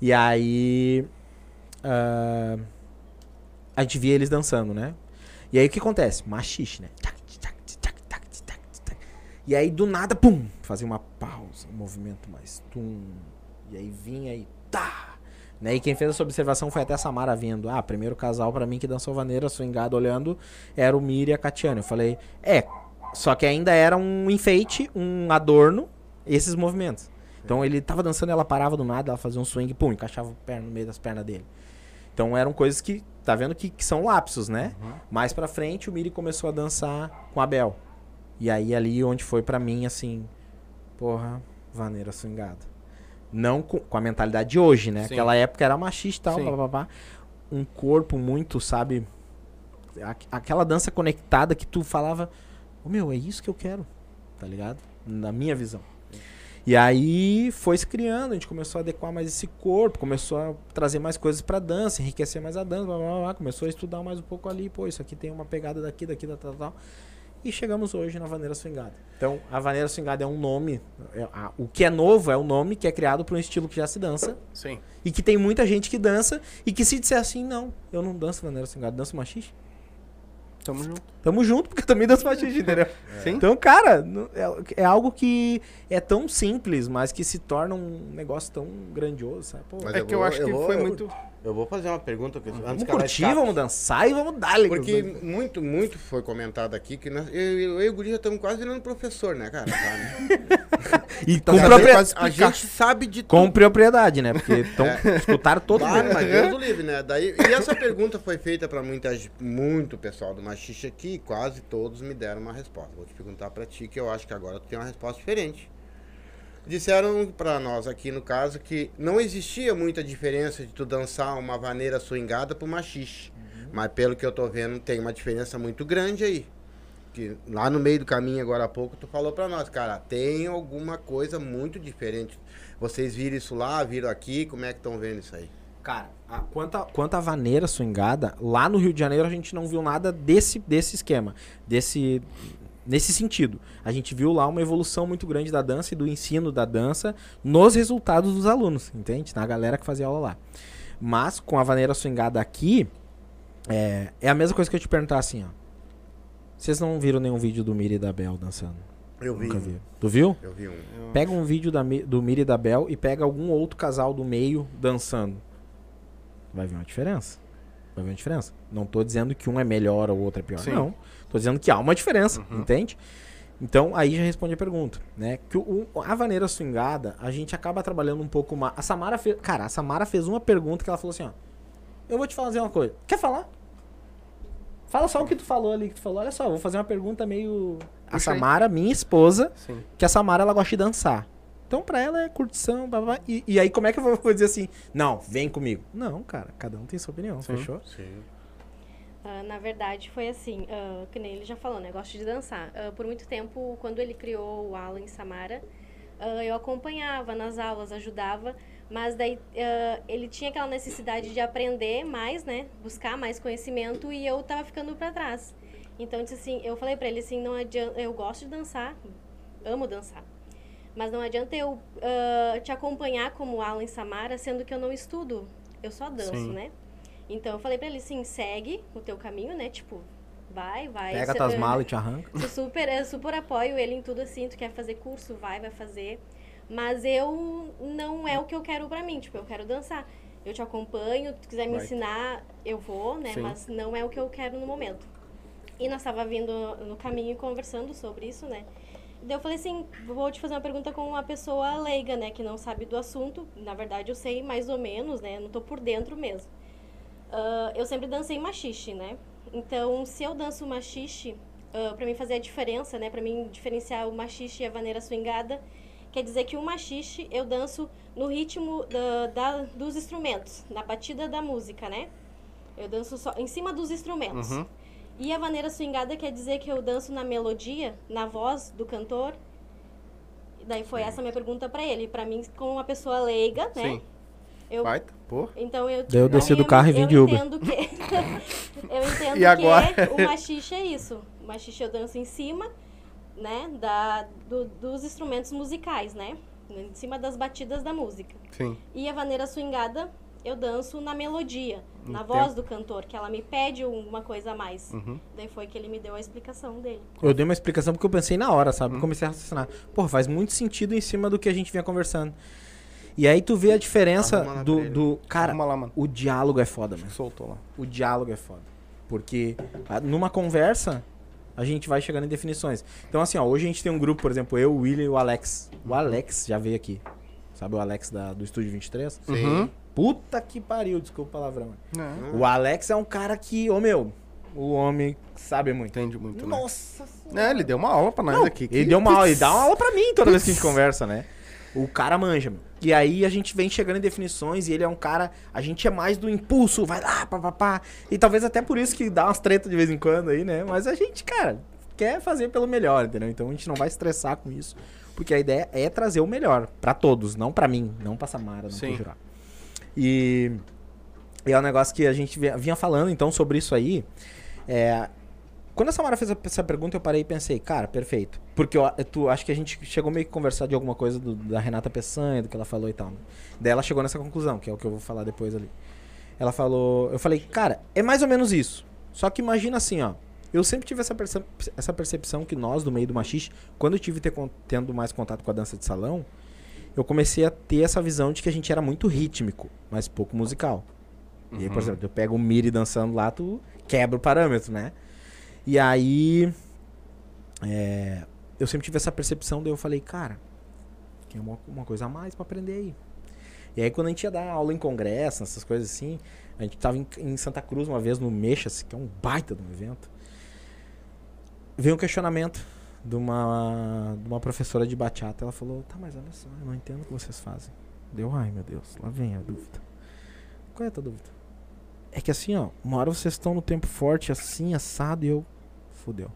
E aí. ah, a gente via eles dançando, né? E aí o que acontece? Machixe, né? E aí do nada, pum! Fazia uma pausa, um movimento mais tum. E aí vinha e tá! Né? E quem fez essa observação foi até a Samara vindo. Ah, primeiro casal pra mim que dançou vaneira, swingado, olhando, era o Miri e a Catiane. Eu falei, é, só que ainda era um enfeite, um adorno, esses movimentos. Então ele tava dançando, ela parava do nada, ela fazia um swing, pum, encaixava o pé no meio das pernas dele. Então eram coisas que, tá vendo que, que são lapsos, né? Mais pra frente o Miri começou a dançar com a Bel. E aí ali onde foi pra mim assim, porra, vaneira swingada. Não com, com a mentalidade de hoje, né? Sim. Aquela época era machista e tal, blá, blá, blá. Um corpo muito, sabe? Aqu- Aquela dança conectada que tu falava, ô meu, é isso que eu quero, tá ligado? Na minha visão. E aí foi se criando, a gente começou a adequar mais esse corpo, começou a trazer mais coisas pra dança, enriquecer mais a dança, blá, blá, blá, blá, começou a estudar mais um pouco ali, pô, isso aqui tem uma pegada daqui, daqui, da tal, tal. E chegamos hoje na Vaneira Swingada. Então, a Vaneira Swingada é um nome, é, a- o que é novo é um nome que é criado para um estilo que já se dança Sim. e que tem muita gente que dança e que se disser assim, não, eu não danço Vaneira Swingada, danço machixe. Tamo junto. Tamo junto, porque eu também danço machixe, entendeu? Sim. Então, cara, é, é algo que é tão simples, mas que se torna um negócio tão grandioso, sabe? Pô, Mas É que eu acho que eu vou- foi eu- muito. Eu vou fazer uma pergunta que antes vamos curtir, vamos dançar e vamos dar Porque muito, muito, muito foi comentado aqui que nós, eu, eu e o Guri já estamos quase virando professor, né, cara? Tá, né? E Tá com, quase A gente sabe de tudo. com propriedade, né? Porque então, escutaram todo Claro, mundo. mas Deus o livre, né? Daí, e essa pergunta foi feita para muita, ge- muito pessoal do Machixe aqui e quase todos me deram uma resposta. Vou te perguntar para ti, que eu acho que agora tu tem uma resposta diferente. Disseram para nós aqui no caso que não existia muita diferença de tu dançar uma vaneira swingada pro machixe. Mas pelo que eu tô vendo, tem uma diferença muito grande aí. Que lá no meio do caminho, agora há pouco, tu falou para nós, cara, tem alguma coisa muito diferente. Vocês viram isso lá, viram aqui, como é que estão vendo isso aí? Cara, a, quanto, a, quanto a vaneira swingada, lá no Rio de Janeiro a gente não viu nada desse, desse esquema, desse nesse sentido. A gente viu lá uma evolução muito grande da dança e do ensino da dança nos resultados dos alunos, entende? Na galera que fazia aula lá. Mas com a vaneira swingada aqui, é, é a mesma coisa que eu te perguntar assim, ó. Vocês não viram nenhum vídeo do Miri e da Bel dançando? Eu vi. Nunca viram. Tu viu? Eu vi um. Pega um vídeo da, do Miri e da Bel e pega algum outro casal do meio dançando. Vai ver uma diferença. Vai ver uma diferença. Não tô dizendo que um é melhor ou o outro é pior. Sim. Não. Tô dizendo que há uma diferença, entende? Então, aí já responde a pergunta, né? Que o, a vaneira swingada, a gente acaba trabalhando um pouco mais. A Samara fez. Cara, a Samara fez uma pergunta que ela falou assim, ó. Eu vou te fazer uma coisa. Quer falar? Fala só o que tu falou ali, que tu falou, olha só, vou fazer uma pergunta meio... A Puxa aí. Samara, minha esposa, Sim. que a Samara, ela gosta de dançar. Então, pra ela é curtição, blá, blá, blá. E, e aí, como é que eu vou- vou dizer assim, não, vem comigo? Não, cara, cada um tem sua opinião, Sim. fechou? Sim. Ah, na verdade, foi assim, ah, que nem ele já falou, né? Gosto de dançar. Ah, por muito tempo, quando ele criou o Alan Samara, eu acompanhava nas aulas, ajudava, mas daí ele tinha aquela necessidade de aprender mais, né? Buscar mais conhecimento e eu tava ficando para trás. Então, eu disse assim, eu falei para ele assim, não adianta, eu gosto de dançar, amo dançar. Mas não adianta eu te acompanhar como Alan Samara, sendo que eu não estudo, eu só danço, Sim. né? Então eu falei pra ele assim, segue o teu caminho, né? Tipo, vai, vai. Pega tuas eu- malas e te arranca. eu super, eu super apoio ele em tudo assim, tu quer fazer curso, vai, vai fazer. Mas eu não é o que eu quero pra mim, tipo, eu quero dançar. Eu te acompanho, tu quiser me Vai. ensinar, eu vou, né? Sim. Mas não é o que eu quero no momento. E nós tava vindo no caminho e conversando sobre isso, né? Daí eu falei assim, vou te fazer uma pergunta com uma pessoa leiga, né, que não sabe do assunto. Na verdade, eu sei mais ou menos, né? Não tô por dentro mesmo. Ah, eu sempre dancei machixe, né? Então, se eu danço machixe, uh, para mim fazer a diferença, né? Para mim diferenciar o machixe e a vaneira swingada, quer dizer que o machixe eu danço no ritmo da, da- dos instrumentos, na batida da música, né? Eu danço só em cima dos instrumentos. Uhum. E a vaneira swingada quer dizer que eu danço na melodia, na voz do cantor. Daí foi essa a minha pergunta para ele. Para mim, como uma pessoa leiga, né? Sim. Eu, Baita, pô. então eu. Eu desci do carro e vim de Uber. Entendo que, eu entendo E agora? que o machixe é isso. O machixe eu danço em cima, né, da, do- dos instrumentos musicais, né? Em cima das batidas da música. Sim. E a vaneira swingada eu danço na melodia, na voz do cantor, que ela me pede uma coisa a mais. Uhum. Daí foi que ele me deu a explicação dele. Eu dei uma explicação porque eu pensei na hora, sabe? Uhum. Comecei a raciocinar. Porra, faz muito sentido em cima do que a gente vinha conversando. E aí tu vê a diferença Arruma lá pra do, ele. do. Cara, lá, mano. o diálogo é foda, mano. Soltou lá. O diálogo é foda. Porque ah, numa conversa, a gente vai chegando em definições. Então, assim, ó, hoje a gente tem um grupo, por exemplo, eu, o William e o Alex. O Alex já veio aqui. Sabe o Alex da, do Estúdio 23? Sim. Uhum. Puta que pariu, desculpa o palavrão. É. O Alex é um cara que, ô meu, o homem sabe muito. Entende muito, né? Nossa É, ele deu uma aula pra nós Não, aqui. Ele que- deu uma aula, ele dá uma aula pra mim toda vez que a gente conversa, né? O cara manja, meu. E aí a gente vem chegando em definições e ele é um cara. A gente é mais do impulso, vai lá, papapá. E talvez até por isso que dá umas tretas de vez em quando aí, né? Mas a gente, cara, quer fazer pelo melhor, entendeu? Então a gente não vai estressar com isso. Porque a ideia é trazer o melhor pra todos, não pra mim, não pra Samara, não Sim. pro Jurá. E, e é um negócio que a gente vinha falando então sobre isso aí. É, quando a Samara fez essa pergunta, eu parei e pensei, cara, perfeito. Porque eu, tu, acho que a gente chegou meio que conversar de alguma coisa do- da Renata Peçanha, do que ela falou e tal. né? Daí ela chegou nessa conclusão, que é o que eu vou falar depois ali. Ela falou, eu falei, cara, é mais ou menos isso. Só que imagina assim, ó. Eu sempre tive essa, percep- essa percepção que nós, do meio do machixe, quando eu tive ter tendo mais contato com a dança de salão, eu comecei a ter essa visão de que a gente era muito rítmico, mas pouco musical. E aí, por exemplo, eu pego o Miri dançando lá, tu quebra o parâmetro, né? E aí. é, eu sempre tive essa percepção, daí eu falei, cara, tem uma, uma coisa a mais pra aprender aí. E aí, quando a gente ia dar aula em congresso, essas coisas assim, a gente tava em, em Santa Cruz uma vez no Mexas, que é um baita de um evento. Veio um questionamento de uma, de uma professora de bachata. Ela falou: Tá, mas olha só, eu não entendo o que vocês fazem. Deu, ai meu Deus, lá vem a dúvida. Qual é a tua dúvida? É que assim, ó, uma hora vocês estão no tempo forte, assim, assado, e eu. Fudeu.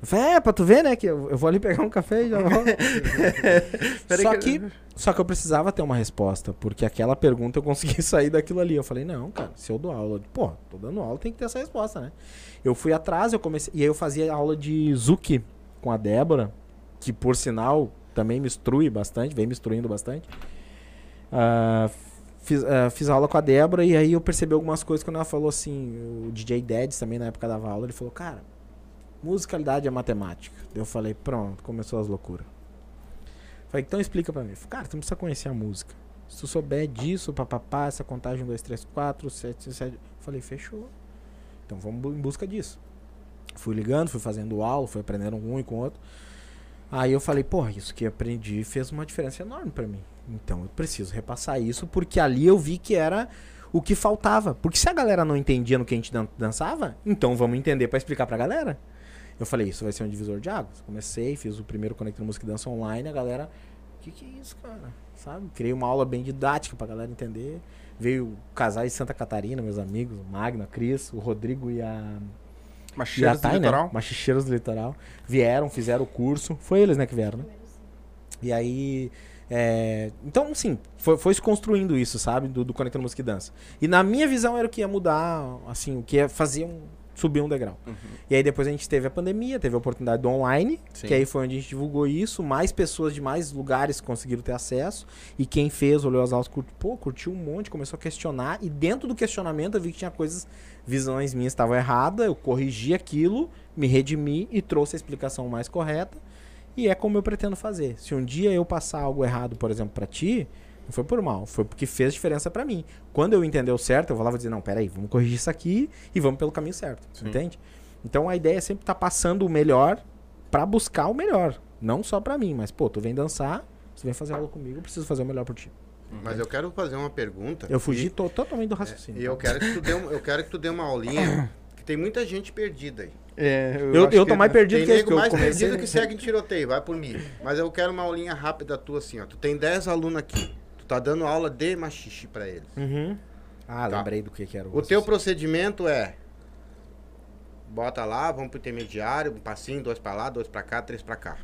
Eu falei, é, pra tu ver, né? Que eu, eu vou ali pegar um café e já volto. Só que- só que eu precisava ter uma resposta, porque aquela pergunta eu consegui sair daquilo ali. Eu falei, não, cara, se eu dou aula, pô, tô dando aula, tem que ter essa resposta, né? Eu fui atrás, eu comecei, e aí eu fazia aula de Zuki com a Débora, que por sinal também me instrui bastante, vem me instruindo bastante. Ah, fiz, ah, fiz aula com a Débora e aí eu percebi algumas coisas quando ela falou assim, o DJ Dedes também na época dava aula, ele falou, cara, musicalidade é matemática. Eu falei, pronto, começou as loucuras. Falei, então explica pra mim. Cara, tu precisa conhecer a música. Se tu souber disso, papapá, essa contagem 1, 2, 3, 4, 7, 7. Falei, fechou. Então vamos em busca disso. Fui ligando, fui fazendo aula, fui aprendendo um e com o outro. Aí eu falei, porra, isso que aprendi fez uma diferença enorme pra mim. Então eu preciso repassar isso, porque ali eu vi que era o que faltava. Porque se a galera não entendia no que a gente dan- dançava, então vamos entender pra explicar pra galera. Eu falei, isso vai ser um divisor de águas. Comecei, fiz o primeiro Conectando Música e Dança online, a galera, o que, que é isso, cara? Sabe? Criei uma aula bem didática pra galera entender. Veio casais de Santa Catarina, meus amigos, o Magno, a Cris, o Rodrigo e a, a Macheiros do Thay, né? litoral. Machicheiros do Litoral. Vieram, fizeram o curso. Foi eles, né, que vieram, né? E aí. é, Então, sim, foi, foi se construindo isso, sabe? Do, do Conectando Música e Dança. E na minha visão era o que ia mudar, assim, o que ia fazer um. Subir um degrau. E aí depois a gente teve a pandemia, teve a oportunidade do online, Sim. que aí foi onde a gente divulgou isso, mais pessoas de mais lugares conseguiram ter acesso. E quem fez, olhou as aulas, curtiu, pô, curtiu um monte, começou a questionar. E dentro do questionamento eu vi que tinha coisas, visões minhas estavam erradas, eu corrigi aquilo, me redimi e trouxe a explicação mais correta. E é como eu pretendo fazer. Se um dia eu passar algo errado, por exemplo, pra ti, não foi por mal, foi porque fez diferença pra mim. Quando eu entender o certo, eu vou lá e vou dizer, não, peraí, vamos corrigir isso aqui e vamos pelo caminho certo. Sim. Entende? Então a ideia é sempre estar passando o melhor pra buscar o melhor. Não só pra mim, mas, pô, tu vem dançar, você vem fazer aula comigo, eu preciso fazer o melhor por ti. Mas eu quero fazer uma pergunta. Eu fugi e, to- totalmente do raciocínio. e eu tá? quero que tu dê um- eu quero que tu dê uma aulinha, que tem muita gente perdida aí. É, Eu, eu que- tô mais perdido Tem que nego que eu mais comecei. perdido que segue em tiroteio, vai por mim. Mas eu quero uma aulinha rápida tua assim, ó. Tu tem 10 alunos aqui. Tá dando aula de machixe pra eles. Uhum. Ah, Tá. lembrei do que, que era O teu raciocínio. procedimento é bota lá, vamos pro intermediário, um passinho, dois pra lá, dois pra cá, três pra cá.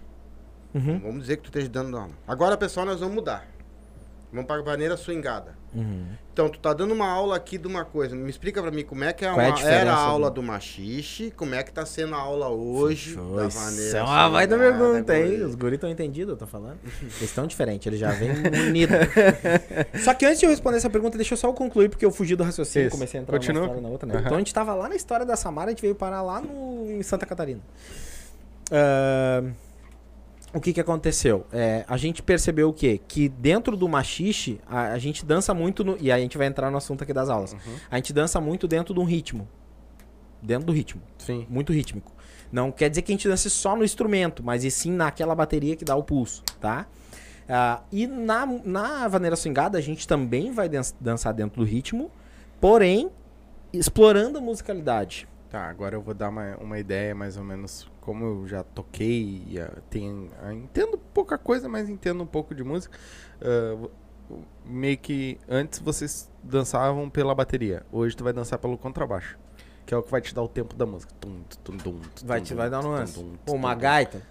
Uhum. Vamos dizer que tu esteja dando aula. Agora, pessoal, nós vamos mudar. Vamos pra maneira swingada. Uhum. Então, tu tá dando uma aula aqui de uma coisa. Me explica pra mim como é que é Qual é a uma- era a aula do- do machixe, como é que tá sendo a aula hoje Fechou. da Isso maneira é uma baita swingada, pergunta, hein? Os guris estão entendidos, eu tô falando. Eles estão diferentes, eles já vêm unidos. Só que antes de eu responder essa pergunta, deixa eu só concluir, porque eu fugi do raciocínio e Isso. comecei a entrar Continua. numa história na outra, né? Aham. Então a gente tava lá na história da Samara, a gente veio parar lá no, em Santa Catarina. Ah, o que que aconteceu? É, a gente percebeu o quê? Que dentro do machixe, a, a gente dança muito, no, e aí a gente vai entrar no assunto aqui das aulas. A gente dança muito dentro de um ritmo. Dentro do ritmo Sim. muito rítmico. Não quer dizer que a gente dance só no instrumento, mas e sim naquela bateria que dá o pulso, tá? Ah, e na, na vaneira swingada a gente também vai dan- dançar dentro do ritmo, porém explorando a musicalidade. Tá, agora eu vou dar uma, uma ideia mais ou menos como eu já toquei ah, entendo pouca coisa, mas entendo um pouco de música. vo- meio que antes vocês dançavam pela bateria, hoje tu vai dançar pelo contrabaixo, que é o que vai te dar o tempo da música. Tum, tum, tum, Vai, te, vai dar nuance. Pô, uma gaita.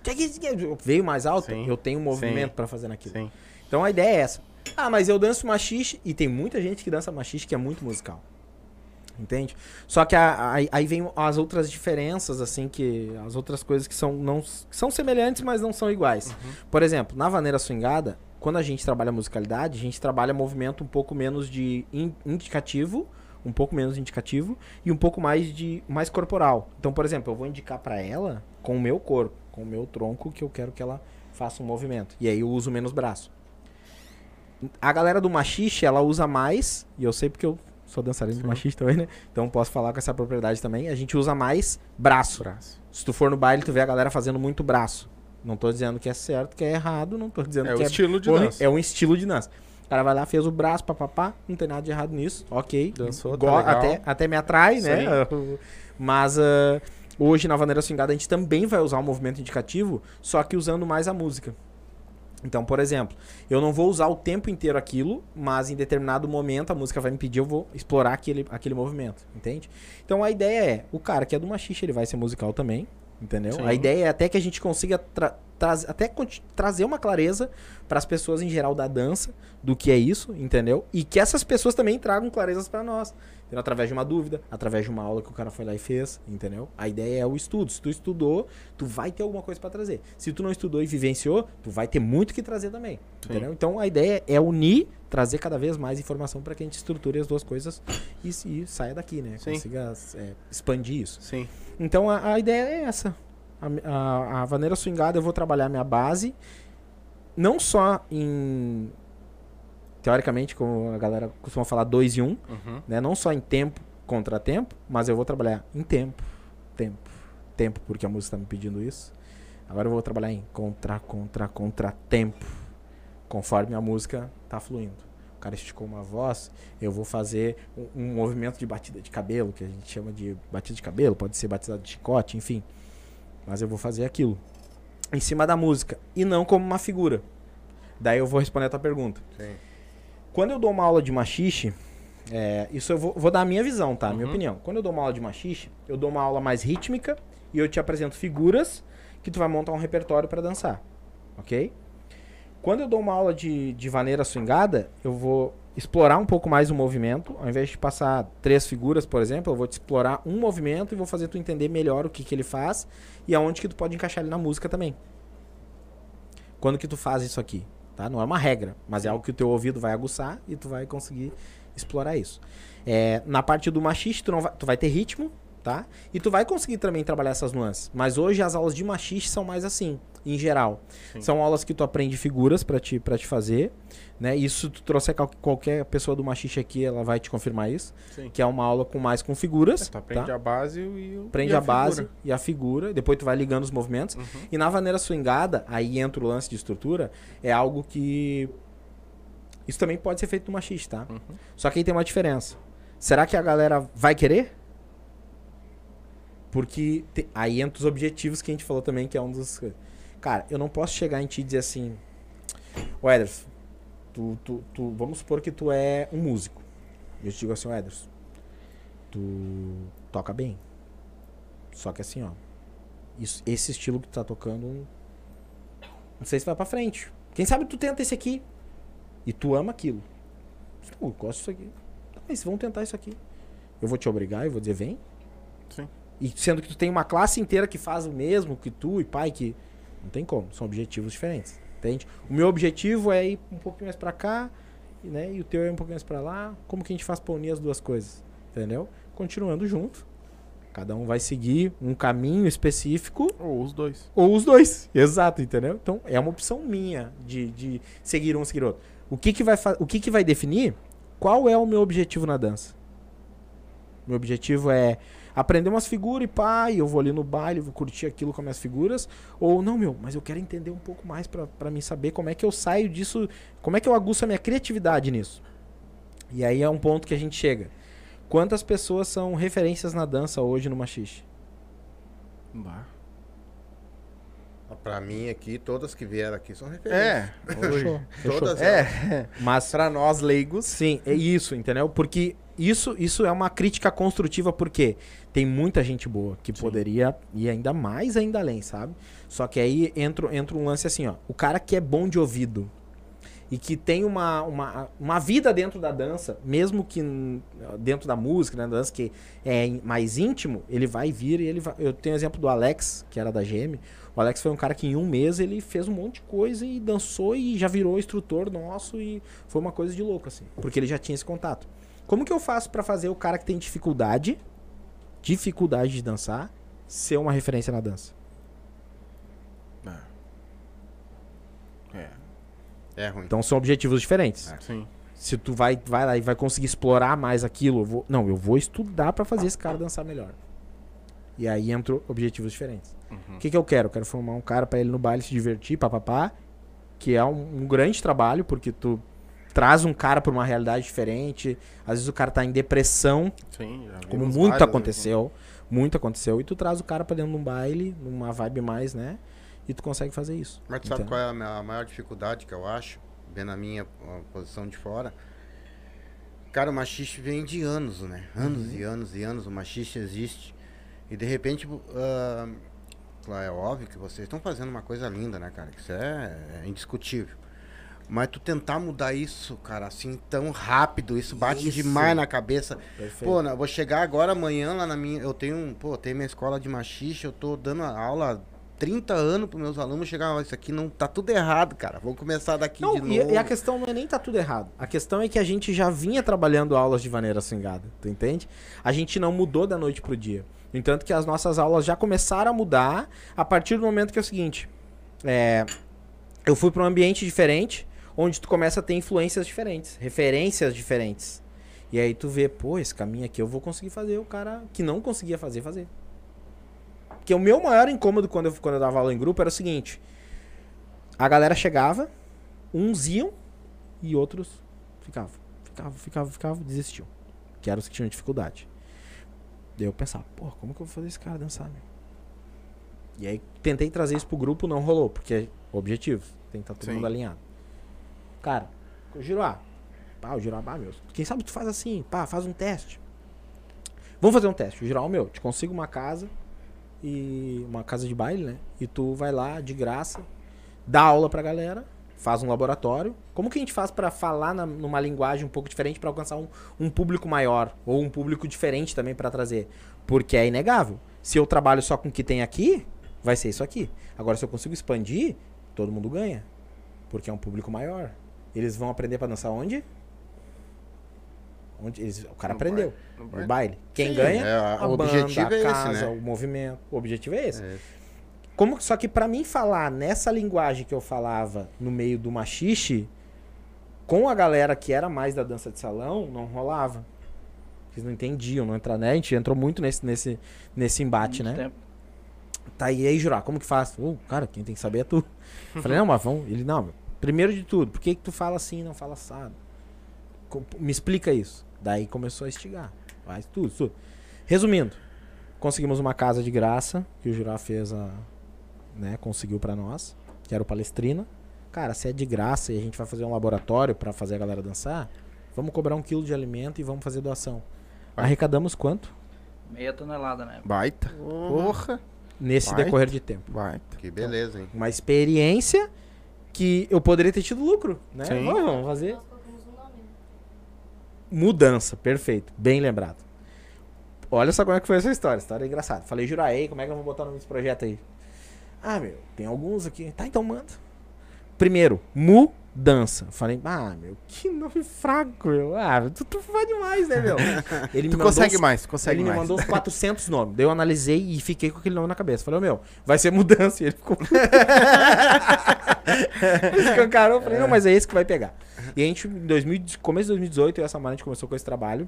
Veio mais alto, Sim, eu tenho um movimento pra fazer naquilo. Sim. Então a ideia é essa. Ah, mas eu danço machixe e tem muita gente que dança machixe que é muito musical. Entende? Só que a- aí, aí vem as outras diferenças, assim, que. As outras coisas que são, não, que são semelhantes, mas não são iguais. Por exemplo, na vaneira swingada, quando a gente trabalha musicalidade, a gente trabalha movimento um pouco menos de in- indicativo, um pouco menos indicativo, e um pouco mais de mais corporal. Então, por exemplo, eu vou indicar pra ela com o meu corpo, com o meu tronco, que eu quero que ela faça um movimento. E aí eu uso menos braço. A galera do machixe, ela usa mais, e eu sei porque eu sou dançarino do machixe também, né? Então posso falar com essa propriedade também. A gente usa mais braço. Braço. Se tu for no baile, tu vê a galera fazendo muito braço. Não tô dizendo que é certo, que é errado, não tô dizendo É que o é estilo de dança. É um estilo de dança. O cara vai lá, fez o braço, papapá, não tem nada de errado nisso, ok. Dançou, tá até, até me atrai, né? Mas ah, hoje na Vaneira Swingada a gente também vai usar o movimento indicativo, só que usando mais a música. Então, por exemplo, eu não vou usar o tempo inteiro aquilo, mas em determinado momento a música vai me pedir, eu vou explorar aquele, aquele movimento, entende? Então a ideia é, o cara que é do machixe, ele vai ser musical também, entendeu? Sim. A ideia é até que a gente consiga tra traz- até trazer uma clareza para as pessoas em geral da dança, do que é isso, entendeu? E que essas pessoas também tragam clarezas para nós, entendeu? através de uma dúvida, através de uma aula que o cara foi lá e fez, entendeu? A ideia é o estudo. Se tu estudou, tu vai ter alguma coisa para trazer. Se tu não estudou e vivenciou, tu vai ter muito que trazer também, Sim. entendeu? Então a ideia é unir, trazer cada vez mais informação para que a gente estruture as duas coisas e, e saia daqui, né? Sim. Consiga é, expandir isso. Sim. Então a, a ideia é essa. A, a, a vaneira swingada eu vou trabalhar minha base, não só em. Teoricamente, como a galera costuma falar, 2 e 1, um, Uhum. né? Não só em tempo contra tempo, mas eu vou trabalhar em tempo, tempo, tempo, porque a música está me pedindo isso. Agora eu vou trabalhar em contra, contra, contra tempo, conforme a música tá fluindo. cara esticou uma voz, eu vou fazer um, um movimento de batida de cabelo, que a gente chama de batida de cabelo, pode ser batida de chicote, enfim. Mas eu vou fazer aquilo em cima da música e não como uma figura. Daí eu vou responder a tua pergunta. Sim. Quando eu dou uma aula de machixe, é, isso eu vou, vou dar a minha visão, tá? A minha Uhum. opinião. Quando eu dou uma aula de machixe, eu dou uma aula mais rítmica e eu te apresento figuras que tu vai montar um repertório pra dançar, ok? Quando eu dou uma aula de, de vaneira swingada, eu vou explorar um pouco mais o movimento. Ao invés de passar três figuras, por exemplo, eu vou te explorar um movimento e vou fazer tu entender melhor o que, que ele faz e aonde que tu pode encaixar ele na música também. Quando que tu faz isso aqui? Tá? Não é uma regra, mas é algo que o teu ouvido vai aguçar e tu vai conseguir explorar isso. É, na parte do machixe, tu, não vai, tu vai ter ritmo, tá? E tu vai conseguir também trabalhar essas nuances. Mas hoje as aulas de machixe são mais assim, em geral. Sim. São aulas que tu aprende figuras pra te, pra te fazer, né? Isso tu trouxer qual- qualquer pessoa do machixe aqui, ela vai te confirmar isso. Sim. Que é uma aula com mais com figuras. Tu aprende tá? a base e o. Aprende e a, base figura. e a figura, depois tu vai ligando os movimentos. Uhum. E na vaneira swingada, aí entra o lance de estrutura, é algo que. Isso também pode ser feito no machixe, tá? Uhum. Só que aí tem uma diferença. Será que a galera vai querer? Porque te- aí entra os objetivos que a gente falou também, que é um dos. Cara, eu não posso chegar em ti e dizer assim. Ô Ederson, tu, tu, tu, vamos supor que tu é um músico. Eu te digo assim, ô Ederson, tu toca bem. Só que assim, ó. Isso, esse estilo que tu tá tocando. Não sei se vai pra frente. Quem sabe tu tenta esse aqui. E tu ama aquilo. Eu gosto disso aqui. Tá, mas vamos tentar isso aqui. Eu vou te obrigar, eu vou dizer, vem. Sim. E sendo que tu tem uma classe inteira que faz o mesmo que tu e pai, que. Não tem como. São objetivos diferentes. Entende? O meu objetivo é ir um pouquinho mais pra cá, e, né? E o teu é um pouquinho mais pra lá. Como que a gente faz pra unir as duas coisas? Entendeu? Continuando junto. Cada um vai seguir um caminho específico Ou os dois. ou os dois. Exato, entendeu? Então é uma opção minha de, de seguir um, seguir outro. O que que vai, o que que vai definir qual é o meu objetivo na dança? Meu objetivo é aprender umas figuras e pá, e eu vou ali no baile, vou curtir aquilo com as minhas figuras. Ou não, meu, mas eu quero entender um pouco mais pra, pra mim saber como é que eu saio disso, como é que eu aguço a minha criatividade nisso. E aí é um ponto que a gente chega. Quantas pessoas são referências na dança hoje no machixe? Bah. Pra mim aqui, todas que vieram aqui são referências. É. Fechou. Fechou. Todas. É. Mas Pra nós leigos. Sim, é isso, entendeu? Porque isso, isso é uma crítica construtiva, porque tem muita gente boa que poderia ir ainda mais ainda além, sabe? Só que aí entra, entra um lance assim, ó. O cara que é bom de ouvido e que tem uma, uma, uma vida dentro da dança, mesmo que dentro da música, né, da dança que é mais íntimo, ele vai vir e ele vai... Eu tenho o exemplo do Alex, que era da GM. O Alex foi um cara que em um mês ele fez um monte de coisa e dançou e já virou instrutor nosso e foi uma coisa de louco, assim. Porque ele já tinha esse contato. Como que eu faço pra fazer o cara que tem dificuldade, dificuldade de dançar, ser uma referência na dança? É. É ruim. Então são objetivos diferentes. Sim. Se tu vai, vai lá e vai conseguir explorar mais aquilo, eu vou, não, eu vou estudar pra fazer esse cara dançar melhor. E aí entram objetivos diferentes. Uhum. O que, que eu quero? Eu quero formar um cara pra ele no baile se divertir, papapá, que é um, um grande trabalho, porque tu traz um cara pra uma realidade diferente. Às vezes o cara tá em depressão, Sim, já como muito várias, aconteceu. Muito aconteceu. E tu traz o cara pra dentro de um baile, numa vibe mais, né? E tu consegue fazer isso. Mas tu sabe qual é a maior dificuldade que eu acho, vendo a minha posição de fora? Cara, o machiste vem de anos, né? Anos Uhum. e anos e anos o machiste existe. E de repente, ah, claro, é óbvio que vocês estão fazendo uma coisa linda, né, cara? Isso é, é indiscutível. Mas tu tentar mudar isso, cara, assim, tão rápido, isso bate Isso. demais na cabeça. Perfeito. Pô, eu vou chegar agora amanhã lá na minha. Eu tenho, um- pô, tenho minha escola de machixe, eu tô dando a aula há 30 anos pros meus alunos chegar, isso aqui não tá tudo errado, cara. Vou começar daqui Não, de e, novo. e a questão não é nem tá tudo errado. A questão é que a gente já vinha trabalhando aulas de maneira swingada, tu entende? A gente não mudou da noite pro dia. No entanto que as nossas aulas já começaram a mudar a partir do momento que é o seguinte, é, eu fui para um ambiente diferente, onde tu começa a ter influências diferentes, referências diferentes. E aí tu vê, pô, esse caminho aqui eu vou conseguir fazer o cara que não conseguia fazer, fazer. Porque o meu maior incômodo quando eu, quando eu dava aula em grupo era o seguinte, a galera chegava, uns iam e outros ficava, ficava, ficava, ficava, desistiu. Que eram os que tinham dificuldade. Daí eu pensava, porra, como que eu vou fazer esse cara dançar, meu? E aí tentei trazer isso pro grupo, não rolou, porque é objetivo, tem que estar todo Sim. mundo alinhado. Cara, Giroá, pá, o Giroá, pá, meu, quem sabe tu faz assim, pá, faz um teste. Vamos fazer um teste. O Giroá, meu, te consigo uma casa e uma casa de baile, né? E tu vai lá de graça, dá aula pra galera, faz um laboratório. Como que a gente faz pra falar na- numa linguagem um pouco diferente pra alcançar um, um público maior ou um público diferente também pra trazer? Porque é inegável. Se eu trabalho só com o que tem aqui, vai ser isso aqui. Agora se eu consigo expandir, todo mundo ganha, porque é um público maior. Eles vão aprender pra dançar onde? Onde eles, o cara No aprendeu. No No baile. baile. Quem Sim, ganha? é, a- a o banda, objetivo a é esse, casa, né? o movimento. O objetivo é esse. É. Como, só que pra mim falar nessa linguagem que eu falava no meio do machixe, com a galera que era mais da dança de salão, não rolava. Eles não entendiam, não entraram, né? A gente entrou muito nesse, nesse, nesse embate, Muito né? tempo. Tá, e aí, Jurá, como que faz? Uh, cara, quem tem que saber é tu. Eu Falei, não, mas vamos. Ele, não, primeiro de tudo, por que, que tu fala assim e não fala assado? Me explica isso. Daí começou a estigar. Faz tudo, tudo. Resumindo, conseguimos uma casa de graça, que o Jurá fez a. né, conseguiu pra nós, que era o Palestrina. Cara, se é de graça e a gente vai fazer um laboratório pra fazer a galera dançar, vamos cobrar um quilo de alimento e vamos fazer doação. Arrecadamos quanto? Meia tonelada, né? Baita. Porra. Nesse Vai. decorrer de tempo. Baita. Que beleza, hein? uma experiência que eu poderia ter tido lucro, né? Sim. Vamos, vamos fazer mudança, perfeito, bem lembrado. Olha só como é que foi essa história, história é engraçada. Falei, Juraí, como é que eu vou botar o nome desse projeto aí? Ah, meu, tem alguns aqui. Tá, então manda. Primeiro, mudança. Falei, ah, meu, que nome fraco, meu. Ah, tu, tu vai demais, né, meu? Ele Tu consegue os- mais, consegue ele me mais. mandou uns 400 nomes. Daí eu analisei e fiquei com aquele nome na cabeça. Falei, meu, vai ser mudança. E ele ficou. Escancarou. Eu falei, não, mas é esse que vai pegar. E a gente, em 2000, começo de 2018, eu e essa semana a gente começou com esse trabalho.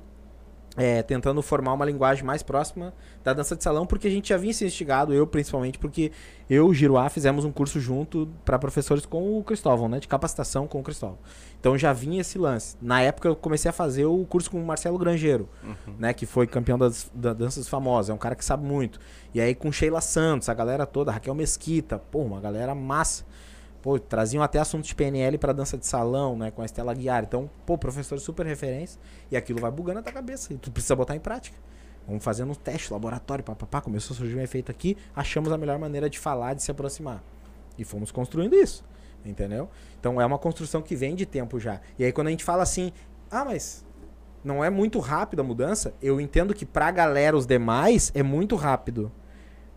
é, tentando formar uma linguagem mais próxima da dança de salão, porque a gente já vinha se instigado, eu principalmente, porque eu e o Giroá fizemos um curso junto para professores com o Cristóvão, né? De capacitação com o Cristóvão. Então já vinha esse lance. Na época eu comecei a fazer o curso com o Marcelo Grangeiro, né? Que foi campeão das, da danças famosas. É um cara que sabe muito. E aí com Sheila Santos, a galera toda, Raquel Mesquita, pô, uma galera massa. Pô, traziam até assuntos de PNL pra dança de salão, né? Com a Estela Guiar. Então, pô, professor super referência. E aquilo vai bugando na tua cabeça. E tu precisa botar em prática. Vamos fazendo um teste, laboratório, papapá. Começou a surgir um efeito aqui. Achamos a melhor maneira de falar, de se aproximar. E fomos construindo isso. Entendeu? Então é uma construção que vem de tempo já. E aí quando a gente fala assim, ah, mas não é muito rápido a mudança, eu entendo que pra galera, os demais, é muito rápido.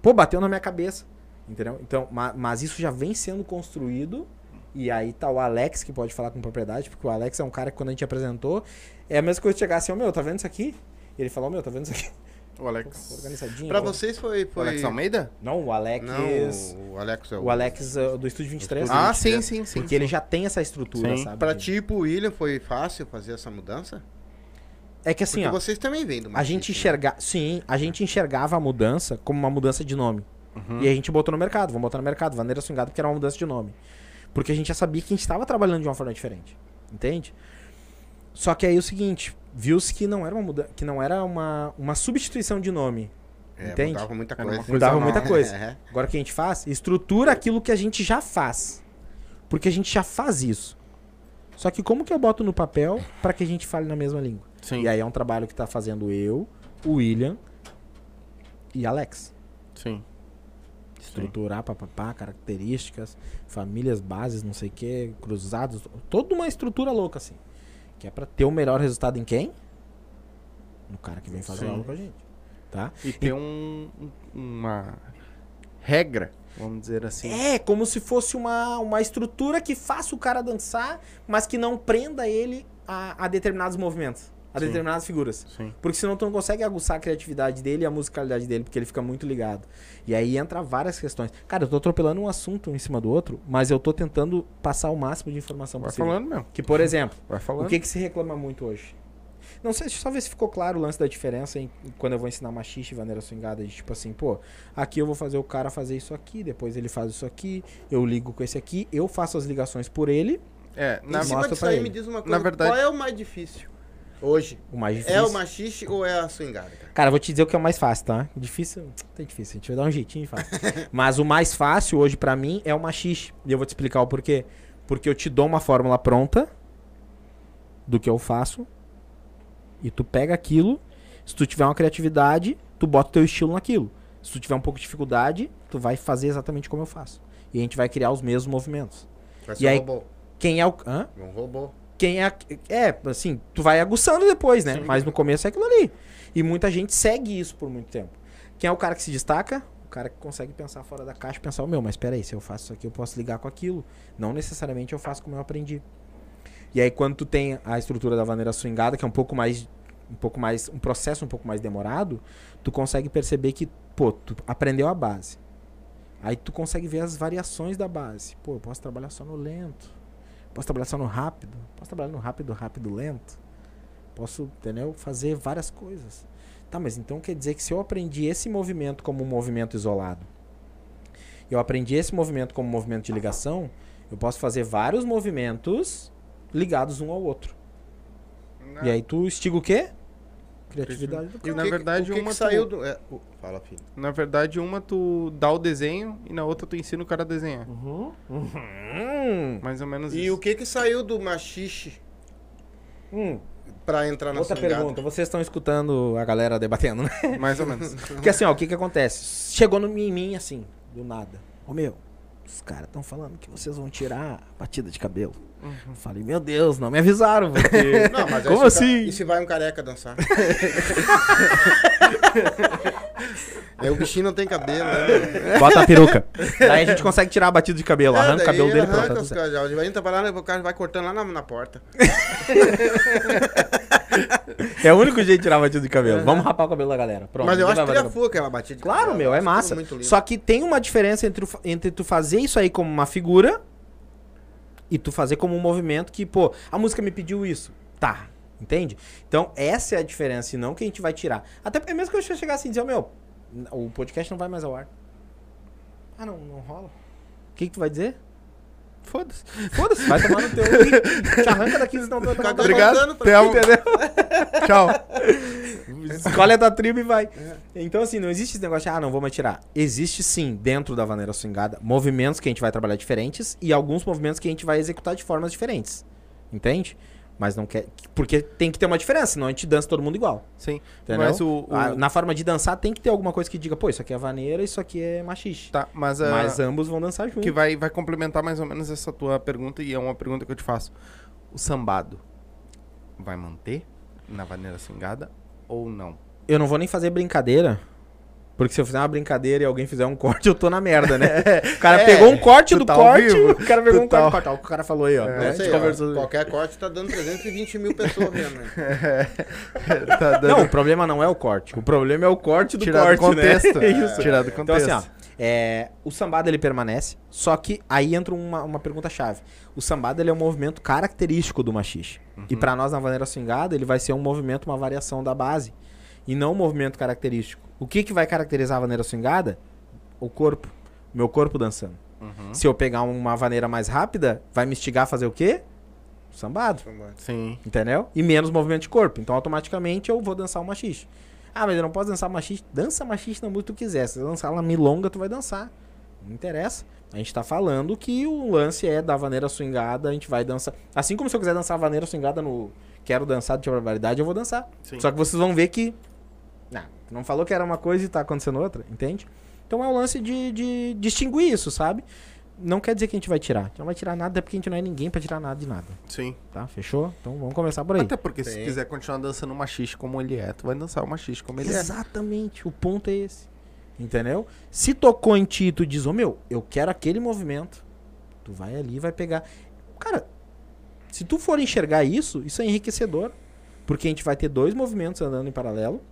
Pô, bateu na minha cabeça. Entendeu? Então, ma- mas isso já vem sendo construído. E aí tá o Alex que pode falar com propriedade, porque o Alex é um cara que quando a gente apresentou, é a mesma coisa de chegar assim, ô meu, tá vendo isso aqui? E ele falou, meu, tá vendo isso aqui? O Alex. Organizadinho. Pra vocês foi. O foi... Alex Almeida? Não, o Alex. Não, o Alex é O Alex uh, do Estúdio 23. Ah, né? sim, sim, sim. Porque ele já tem essa estrutura, Sim. sabe? Pra ti e pro William foi fácil fazer essa mudança? É que assim, Porque ó. vocês também vêm do A gente Machixe, né? enxerga, sim, a gente enxergava a mudança como uma mudança de nome. Uhum. E a gente botou no mercado, vamos botar no mercado, Vaneira Swingada, porque era uma mudança de nome. Porque a gente já sabia que a gente estava trabalhando de uma forma diferente. Entende? Só que aí é o seguinte, viu-se que não era uma muda que não era uma, uma substituição de nome. É, Entende? mudava muita coisa. Mudava muita coisa. É. Agora o que a gente faz? Estrutura aquilo que a gente já faz. Porque a gente já faz isso. Só que como que eu boto no papel para que a gente fale na mesma língua? Sim. E aí é um trabalho que tá fazendo eu, o William e Alex. Sim. Estruturar, papapá, características, famílias, bases, não sei o que, cruzados, toda uma estrutura louca assim. Que é pra ter o melhor resultado em quem? No cara que vem fazer Sim. aula com a gente. Tá? E ter um, um- uma regra, vamos dizer assim. É, como se fosse uma, uma estrutura que faça o cara dançar, mas que não prenda ele a, a determinados movimentos, a Sim. determinadas figuras. Sim. Porque senão tu não consegue aguçar a criatividade dele e a musicalidade dele, porque ele fica muito ligado. E aí entra várias questões. Cara, eu tô atropelando um assunto em cima do outro, mas eu tô tentando passar o máximo de informação Vai possível. falando mesmo. Que, por exemplo, Vai falando. o que, que se reclama muito hoje? Não sei, deixa eu só ver se ficou claro o lance da diferença em, quando eu vou ensinar machixe e vaneira swingada. De tipo assim, pô, aqui eu vou fazer o cara fazer isso aqui, depois ele faz isso aqui, eu ligo com esse aqui, eu faço as ligações por ele É, Em na, cima Mostra disso aí, ele. me diz uma Na coisa. verdade- Qual é o mais difícil hoje? O mais difícil. É o machixe ou é a swingada, cara? Cara, vou te dizer o que é o mais fácil, tá? Difícil, tá difícil, a gente vai dar um jeitinho e faz. Mas o mais fácil hoje pra mim é o machixe. E eu vou te explicar o porquê. Porque eu te dou uma fórmula pronta do que eu faço e tu pega aquilo, se tu tiver uma criatividade, tu bota o teu estilo naquilo. Se tu tiver um pouco de dificuldade, tu vai fazer exatamente como eu faço. E a gente vai criar os mesmos movimentos. Vai E ser um aí- robô. Quem é o... Hã? Um robô. Quem é. É, assim, tu vai aguçando depois, né? Mas no começo é aquilo ali. E muita gente segue isso por muito tempo. Quem é o cara que se destaca? O cara que consegue pensar fora da caixa e pensar, o meu, mas peraí, se eu faço isso aqui, eu posso ligar com aquilo. Não necessariamente eu faço como eu aprendi. E aí, quando tu tem a estrutura da vaneira swingada, que é um pouco mais. Um pouco mais. Um processo um pouco mais demorado, tu consegue perceber que, pô, tu aprendeu a base. Aí tu consegue ver as variações da base. Pô, eu posso trabalhar só no lento. Posso trabalhar só no rápido. Posso trabalhar no rápido, rápido, lento. Posso, entendeu? Fazer várias coisas. Tá, mas então quer dizer que se eu aprendi esse movimento como um movimento isolado, eu aprendi esse movimento como um movimento de ligação, eu posso fazer vários movimentos ligados um ao outro. E aí tu estiga o quê? Criatividade do E o Na verdade, o que, uma que tu- saiu do. é, o- fala, filho. Na verdade, uma tu dá o desenho e na outra tu ensina o cara a desenhar. Hum, Mais ou menos E isso. o que que saiu do machixe hum. pra entrar na Outra swingada? pergunta, vocês estão escutando a galera debatendo, né? Mais ou menos. Porque assim, ó, o que que acontece? Chegou no, em mim assim, do nada. Ô meu, os caras estão falando que vocês vão tirar a batida de cabelo. Uhum. Falei, meu Deus, não me avisaram, porque... Não, mas Como assim? e se vai um careca dançar? é, o bichinho não tem cabelo, né? Bota a peruca. Daí a gente consegue tirar a batida de cabelo, arranca o cabelo dele arranca tá tudo os caras, pra lá, o cara vai cortando lá na, na porta. É o único jeito de tirar a batida de cabelo. Vamos rapar o cabelo da galera. Pronto. mas eu acho que ele fuga aquela batida de Claro, cabelo, meu, eu é massa. Só que tem uma diferença entre, o entre tu fazer isso aí como uma figura e tu fazer como um movimento que, pô, a música me pediu isso. Tá, entende? Então, essa é a diferença, e não que a gente vai tirar. Até porque mesmo que eu chegar assim e dizer, meu, o podcast não vai mais ao ar. Ah, não, não rola. O que, que tu vai dizer? Foda-se. Foda-se, vai tomar no teu. Te arranca daqui, senão tu vai. Obrigado. Te amo. Entendeu? Tchau. Escolhe a tua tribo e vai. Então, assim, não existe esse negócio de, ah, não vou mais tirar. Existe sim, dentro da vaneira swingada, movimentos que a gente vai trabalhar diferentes e alguns movimentos que a gente vai executar de formas diferentes. Entende? Mas não quer. Porque tem que ter uma diferença, senão a gente dança todo mundo igual. Sim. Entendeu? Mas o. o- Ah, na forma de dançar tem que ter alguma coisa que diga, pô, isso aqui é vaneira, isso aqui é machixe. Tá, mas, ah, Mas ambos vão dançar juntos. que vai, vai complementar mais ou menos essa tua pergunta e é uma pergunta que eu te faço. O sambado vai manter na vaneira swingada ou não? Eu não vou nem fazer brincadeira. Porque se eu fizer uma brincadeira e alguém fizer um corte, eu tô na merda, né? O cara É, pegou um corte do tá corte, vivo, o cara pegou tu um tá corte ao- do corte. Ó, O cara falou aí, ó. né? Não A sei, ó, qualquer corte tá dando 320 mil pessoas vendo. né? tá dando Não, o problema não é o corte. O problema é o corte do tirar corte, do contexto. né? Isso. Tirar do Então contexto. assim, ó, é, o sambado ele permanece, só que aí entra uma, uma pergunta chave. O sambado ele é um movimento característico do machixe. E pra nós na vaneira swingada, ele vai ser um movimento, uma variação da base, e não um movimento característico. O que que vai caracterizar a vaneira swingada? O corpo. O meu corpo dançando. Uhum. Se eu pegar uma vaneira mais rápida, vai me instigar a fazer o quê? Sambado. Sim. Entendeu? E menos movimento de corpo. Então, automaticamente, eu vou dançar o machixe. Ah, mas eu não posso dançar machixe. Dança machixe na música que tu quiser. Se dançar ela milonga, tu vai dançar. Não interessa. A gente tá falando que o lance é da vaneira swingada, a gente vai dançar. Assim como se eu quiser dançar a vaneira swingada no Quero Dançar de Barbaridade, eu vou dançar. Sim. Só que vocês vão ver que. Não, tu não falou que era uma coisa e tá acontecendo outra, entende? Então é o lance de, de distinguir isso, sabe? Não quer dizer que a gente vai tirar. A gente não vai tirar nada, porque a gente não é ninguém pra tirar nada de nada. Sim. Tá? Fechou? Então vamos começar por aí. Até porque se Sim. quiser continuar dançando o machixe como ele é, tu vai dançar o machixe como ele é. Exatamente, o ponto é esse. Entendeu? Se tocou em ti e tu diz, ô meu, eu quero aquele movimento, tu vai ali e vai pegar. Cara, se tu for enxergar isso, isso é enriquecedor. Porque a gente vai ter dois movimentos andando em paralelo.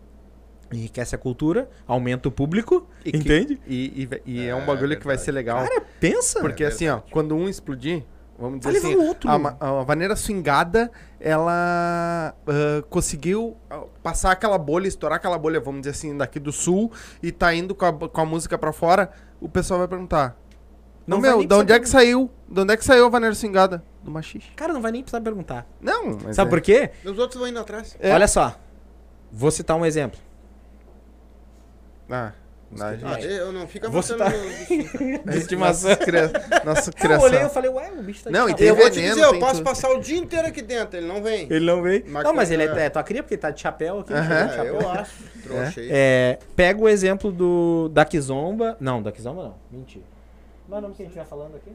Enriquece a cultura, aumenta o público, E que- entende? E, e- e é, É, um bagulho que vai ser legal. Cara, pensa. porque É assim, ó, quando um explodir, vamos dizer levar assim, outro. a, a vaneira swingada, ela ah, conseguiu ah, passar aquela bolha, estourar aquela bolha, vamos dizer assim, daqui do sul, e tá indo com a, com a música pra fora, o pessoal vai perguntar, Não meu, da onde é que saiu? De onde é que saiu a vaneira swingada? Do machixe. Cara, não vai nem precisar perguntar. Não, mas Sabe é. por quê? Os outros vão indo atrás. É. Olha só. Vou citar um exemplo. Ah, não, Ah, gente. eu não fica no bichinho. De estimação. Nossa, cria... Nossa Eu criação. olhei e falei, ué, o bicho tá de Não, e tem Eu vou te veneno, dizer, eu tem posso tudo. passar o dia inteiro aqui dentro, ele não vem. Ele não veio. Mas não, mas ele é, é. é tua cria, porque ele tá de chapéu aqui. Aham. chegou de É, chapéu. eu acho. Trouxa aí. É, pega o exemplo do da Kizomba. Não, da Kizomba não. Mentira. Qual é o nome que a gente vai falando aqui?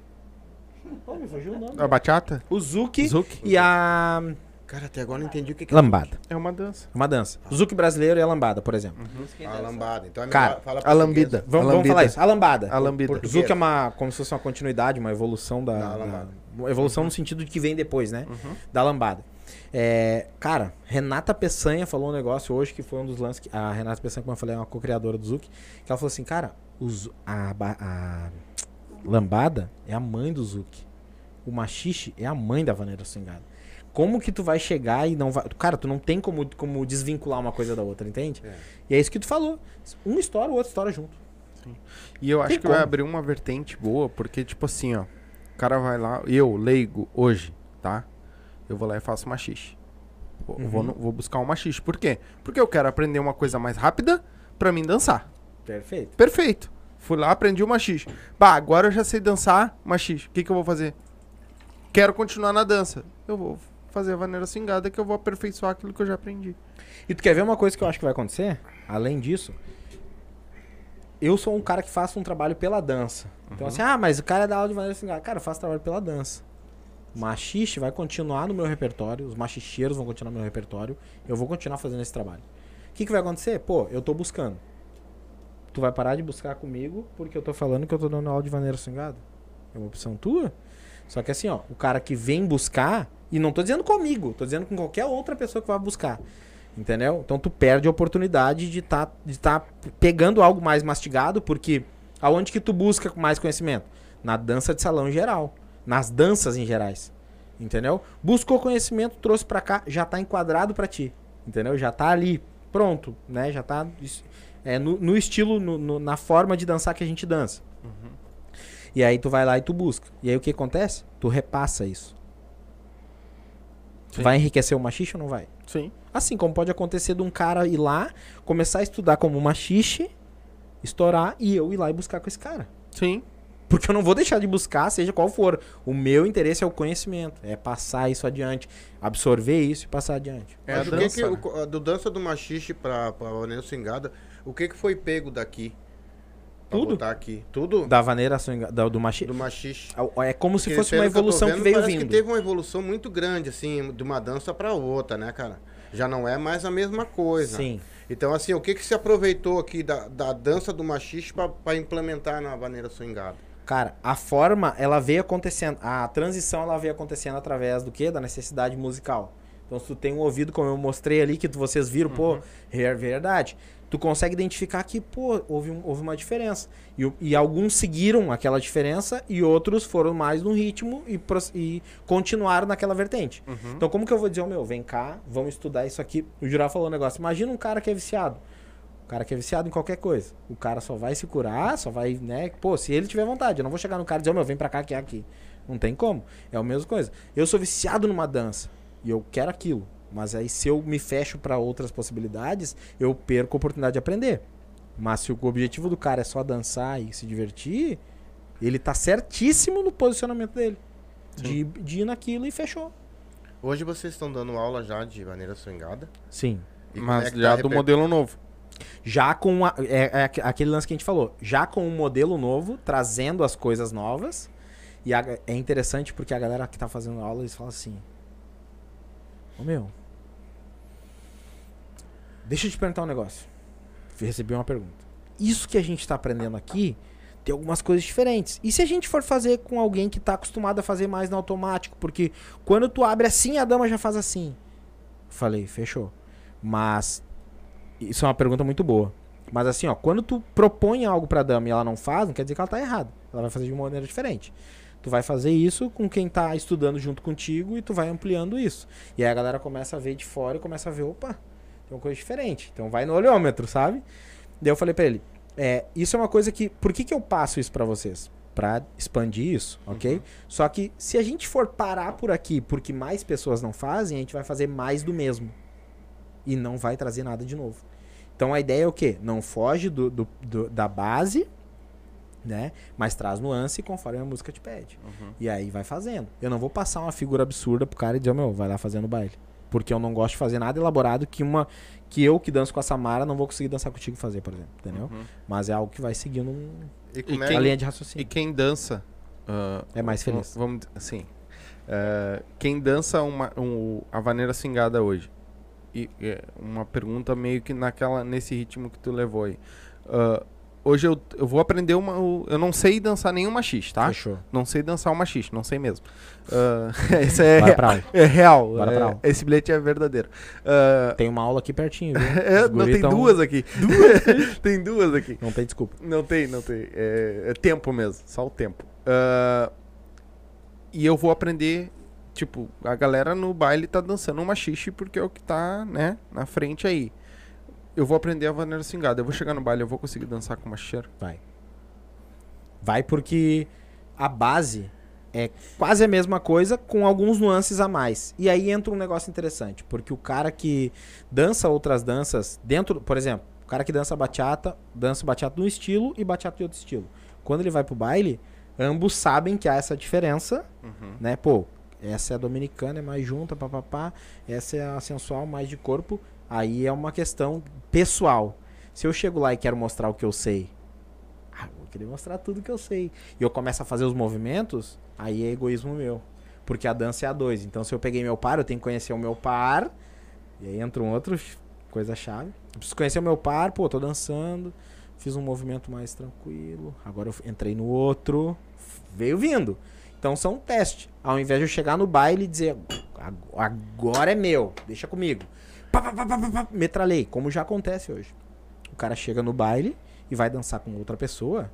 Pô, me fugiu o nome. A bachata O Zuki, Zuki. e a Cara, até agora eu não entendi o que, que lambada. é uma dança. Uma dança. O Zuki brasileiro e a lambada, por exemplo. é a lambada. Então é Cara, fala A lambida. Vamos, a vamos lambida. falar isso. A lambada. A lambida. Zuki é uma, como se fosse uma continuidade, uma evolução da. Da da- lambada. uma evolução no sentido de que vem depois, né? Uhum. Da lambada. É, cara, Renata Peçanha falou um negócio hoje que foi um dos lances. Que, a Renata Peçanha, como eu falei, é uma co-criadora do Zuki. Que ela falou assim, cara, a, a lambada é a mãe do Zuki. O machixe é a mãe da vaneira swingada. Como que tu vai chegar e não vai. Cara, tu não tem como, como desvincular uma coisa da outra, entende? É. E é isso que tu falou. Um estoura, o outro estoura junto. E eu acho Tem que vai como. abrir uma vertente boa, porque, tipo assim, ó. O cara vai lá, eu, leigo, hoje, tá? Eu vou lá e faço machixe. Vou, Uhum. vou, vou buscar um machixe. Por quê? Porque eu quero aprender uma coisa mais rápida pra mim dançar. Perfeito. Perfeito. Fui lá, aprendi o machixe. Bah, agora eu já sei dançar machixe. O que, que eu vou fazer? Quero continuar na dança. Eu vou fazer a vaneira swingada que eu vou aperfeiçoar aquilo que eu já aprendi. E tu quer ver uma coisa que eu acho que vai acontecer? Além disso, eu sou um cara que faço um trabalho pela dança. Então assim, ah, mas o cara dá aula de maneira swingada. Cara, eu faço trabalho pela dança. O machixe vai continuar no meu repertório, os machicheiros vão continuar no meu repertório, eu vou continuar fazendo esse trabalho. O que, que vai acontecer? Pô, eu tô buscando. Tu vai parar de buscar comigo porque eu tô falando que eu tô dando aula de maneira swingada? É uma opção tua? Só que assim, ó, o cara que vem buscar, e não tô dizendo comigo, tô dizendo com qualquer outra pessoa que vai buscar. Entendeu? Então tu perde a oportunidade de tá, de tá pegando algo mais mastigado, porque aonde que tu busca mais conhecimento? Na dança de salão em geral. Nas danças em gerais. Entendeu? Buscou conhecimento, trouxe pra cá, já tá enquadrado pra ti. Entendeu? Já tá ali, pronto, né? Já tá é, no, no estilo, no- no- na forma de dançar que a gente dança. E aí tu vai lá e tu busca. E aí o que acontece? Tu repassa isso. Sim. Vai enriquecer o machixe ou não vai? Sim. Assim como pode acontecer de um cara ir lá, começar a estudar como machixe, estourar e eu ir lá e buscar com esse cara. Sim. Porque eu não vou deixar de buscar, seja qual for. O meu interesse é o conhecimento, é passar isso adiante, absorver isso e passar adiante. É Mas a o que que dança. o a do dança do machixe pra, pra vaneira swingada, o que que foi pego daqui? Pra Tudo. botar aqui. Tudo? Da da- do machixe. Do machixe. É como se Porque fosse uma que evolução que, vendo, veio parece vindo. que teve uma evolução muito grande, assim, de uma dança pra outra, né, cara? Já não é mais a mesma coisa. Sim. Então, assim, o que que se aproveitou aqui da, da dança do machixe pra, pra implementar na vaneira swingada? Cara, a forma, ela veio acontecendo. A transição, ela veio acontecendo através do quê? Da necessidade musical. Então, se tu tem um ouvido, como eu mostrei ali, que vocês viram, pô, é verdade. Tu consegue identificar que, pô, houve, um- houve uma diferença. E, e alguns seguiram aquela diferença e outros foram mais no ritmo e, e continuaram naquela vertente. Então, como que eu vou dizer, ô meu, vem cá, vamos estudar isso aqui. O Jurá falou um negócio. Imagina um cara que é viciado. O cara que é viciado em qualquer coisa. O cara só vai se curar, só vai, né? Pô, se ele tiver vontade. Eu não vou chegar no cara e dizer, ô meu, vem pra cá que é aqui. Não tem como. É a mesma coisa. Eu sou viciado numa dança e eu quero aquilo. Mas aí se eu me fecho pra outras possibilidades, eu perco a oportunidade de aprender. Mas se o objetivo do cara é só dançar e se divertir, ele tá certíssimo no posicionamento dele. De, de ir naquilo e fechou. Hoje vocês estão dando aula já de vaneira swingada. Sim. E Mas é já tá do modelo novo. Já com a- é, é aqu- aquele lance que a gente falou, já com um modelo novo, trazendo as coisas novas. E a- é interessante porque a galera que tá fazendo aula, eles falam assim: Ô meu, deixa eu te perguntar um negócio. Recebi uma pergunta. Isso que a gente tá aprendendo aqui tem algumas coisas diferentes. E se a gente for fazer com alguém que tá acostumado a fazer mais no automático? Porque quando tu abre assim, a dama já faz assim. Falei, fechou. Mas isso é uma pergunta muito boa. Mas assim, ó, quando tu propõe algo pra dama e ela não faz, não quer dizer que ela tá errada. Ela vai fazer de uma maneira diferente. Tu vai fazer isso com quem tá estudando junto contigo e tu vai ampliando isso. E aí a galera começa a ver de fora e começa a ver, opa, tem uma coisa diferente. Então vai no olhômetro, sabe? Daí eu falei pra ele, é, isso é uma coisa que, por que que eu passo isso pra vocês? pra expandir isso, ok? Só que se a gente for parar por aqui porque mais pessoas não fazem, a gente vai fazer mais do mesmo. E não vai trazer nada de novo. Então a ideia é o quê? Não foge do, do- do- da base, né? Mas traz nuance conforme a música te pede. E aí vai fazendo. Eu não vou passar uma figura absurda pro cara e dizer, meu, vai lá fazendo baile. Porque eu não gosto de fazer nada elaborado que uma que eu que danço com a Samara não vou conseguir dançar contigo e fazer, por exemplo, entendeu? Mas é algo que vai seguindo um- E E é quem- a linha de E raciocínio. quem dança. ah, É mais feliz. Vamos assim. ah, quem dança uma, um- a vaneira swingada hoje. E é, uma pergunta meio que naquela, nesse ritmo que tu levou aí. Ah, hoje eu, eu vou aprender uma. Eu não sei dançar nenhum machiste, tá? Fechou. Não sei dançar um machiste, não sei mesmo. Ah, esse é, é real. É- esse bilhete é verdadeiro. Ah, Tem uma aula aqui pertinho, viu? é, não, tem tão- duas aqui. Duas? tem duas aqui. Não tem desculpa. Não tem, não tem. É, é tempo mesmo, só o tempo. Ah, e eu vou aprender, tipo, a galera no baile tá dançando um machixe porque é o que tá, né, na frente aí. Eu vou aprender a vaneira swingada. Eu vou chegar no baile, eu vou conseguir dançar com machicheiro. Vai. Vai porque a base é quase a mesma coisa com alguns nuances a mais. E aí entra um negócio interessante, porque o cara que dança outras danças dentro, por exemplo, o cara que dança bachata, dança bachata de um estilo e bachata de outro estilo. Quando ele vai pro baile, ambos sabem que há essa diferença, né? Pô, essa é a dominicana, é mais junta, papapá. Essa é a sensual, mais de corpo. Aí é uma questão pessoal. Se eu chego lá e quero mostrar o que eu sei, ah, vou querer mostrar tudo que eu sei. E eu começo a fazer os movimentos, aí é egoísmo meu. Porque a dança é a dois. Então, se eu peguei meu par, eu tenho que conhecer o meu par. E aí entra um outro coisa chave. Eu preciso conhecer o meu par, pô, tô dançando. Fiz um movimento mais tranquilo. Agora eu entrei no outro. Veio vindo. Então são um teste. Ao invés de eu chegar no baile e dizer, "Ag- agora é meu, deixa comigo. Pá, pá, pá, metralhei, como já acontece hoje. O cara chega no baile e vai dançar com outra pessoa.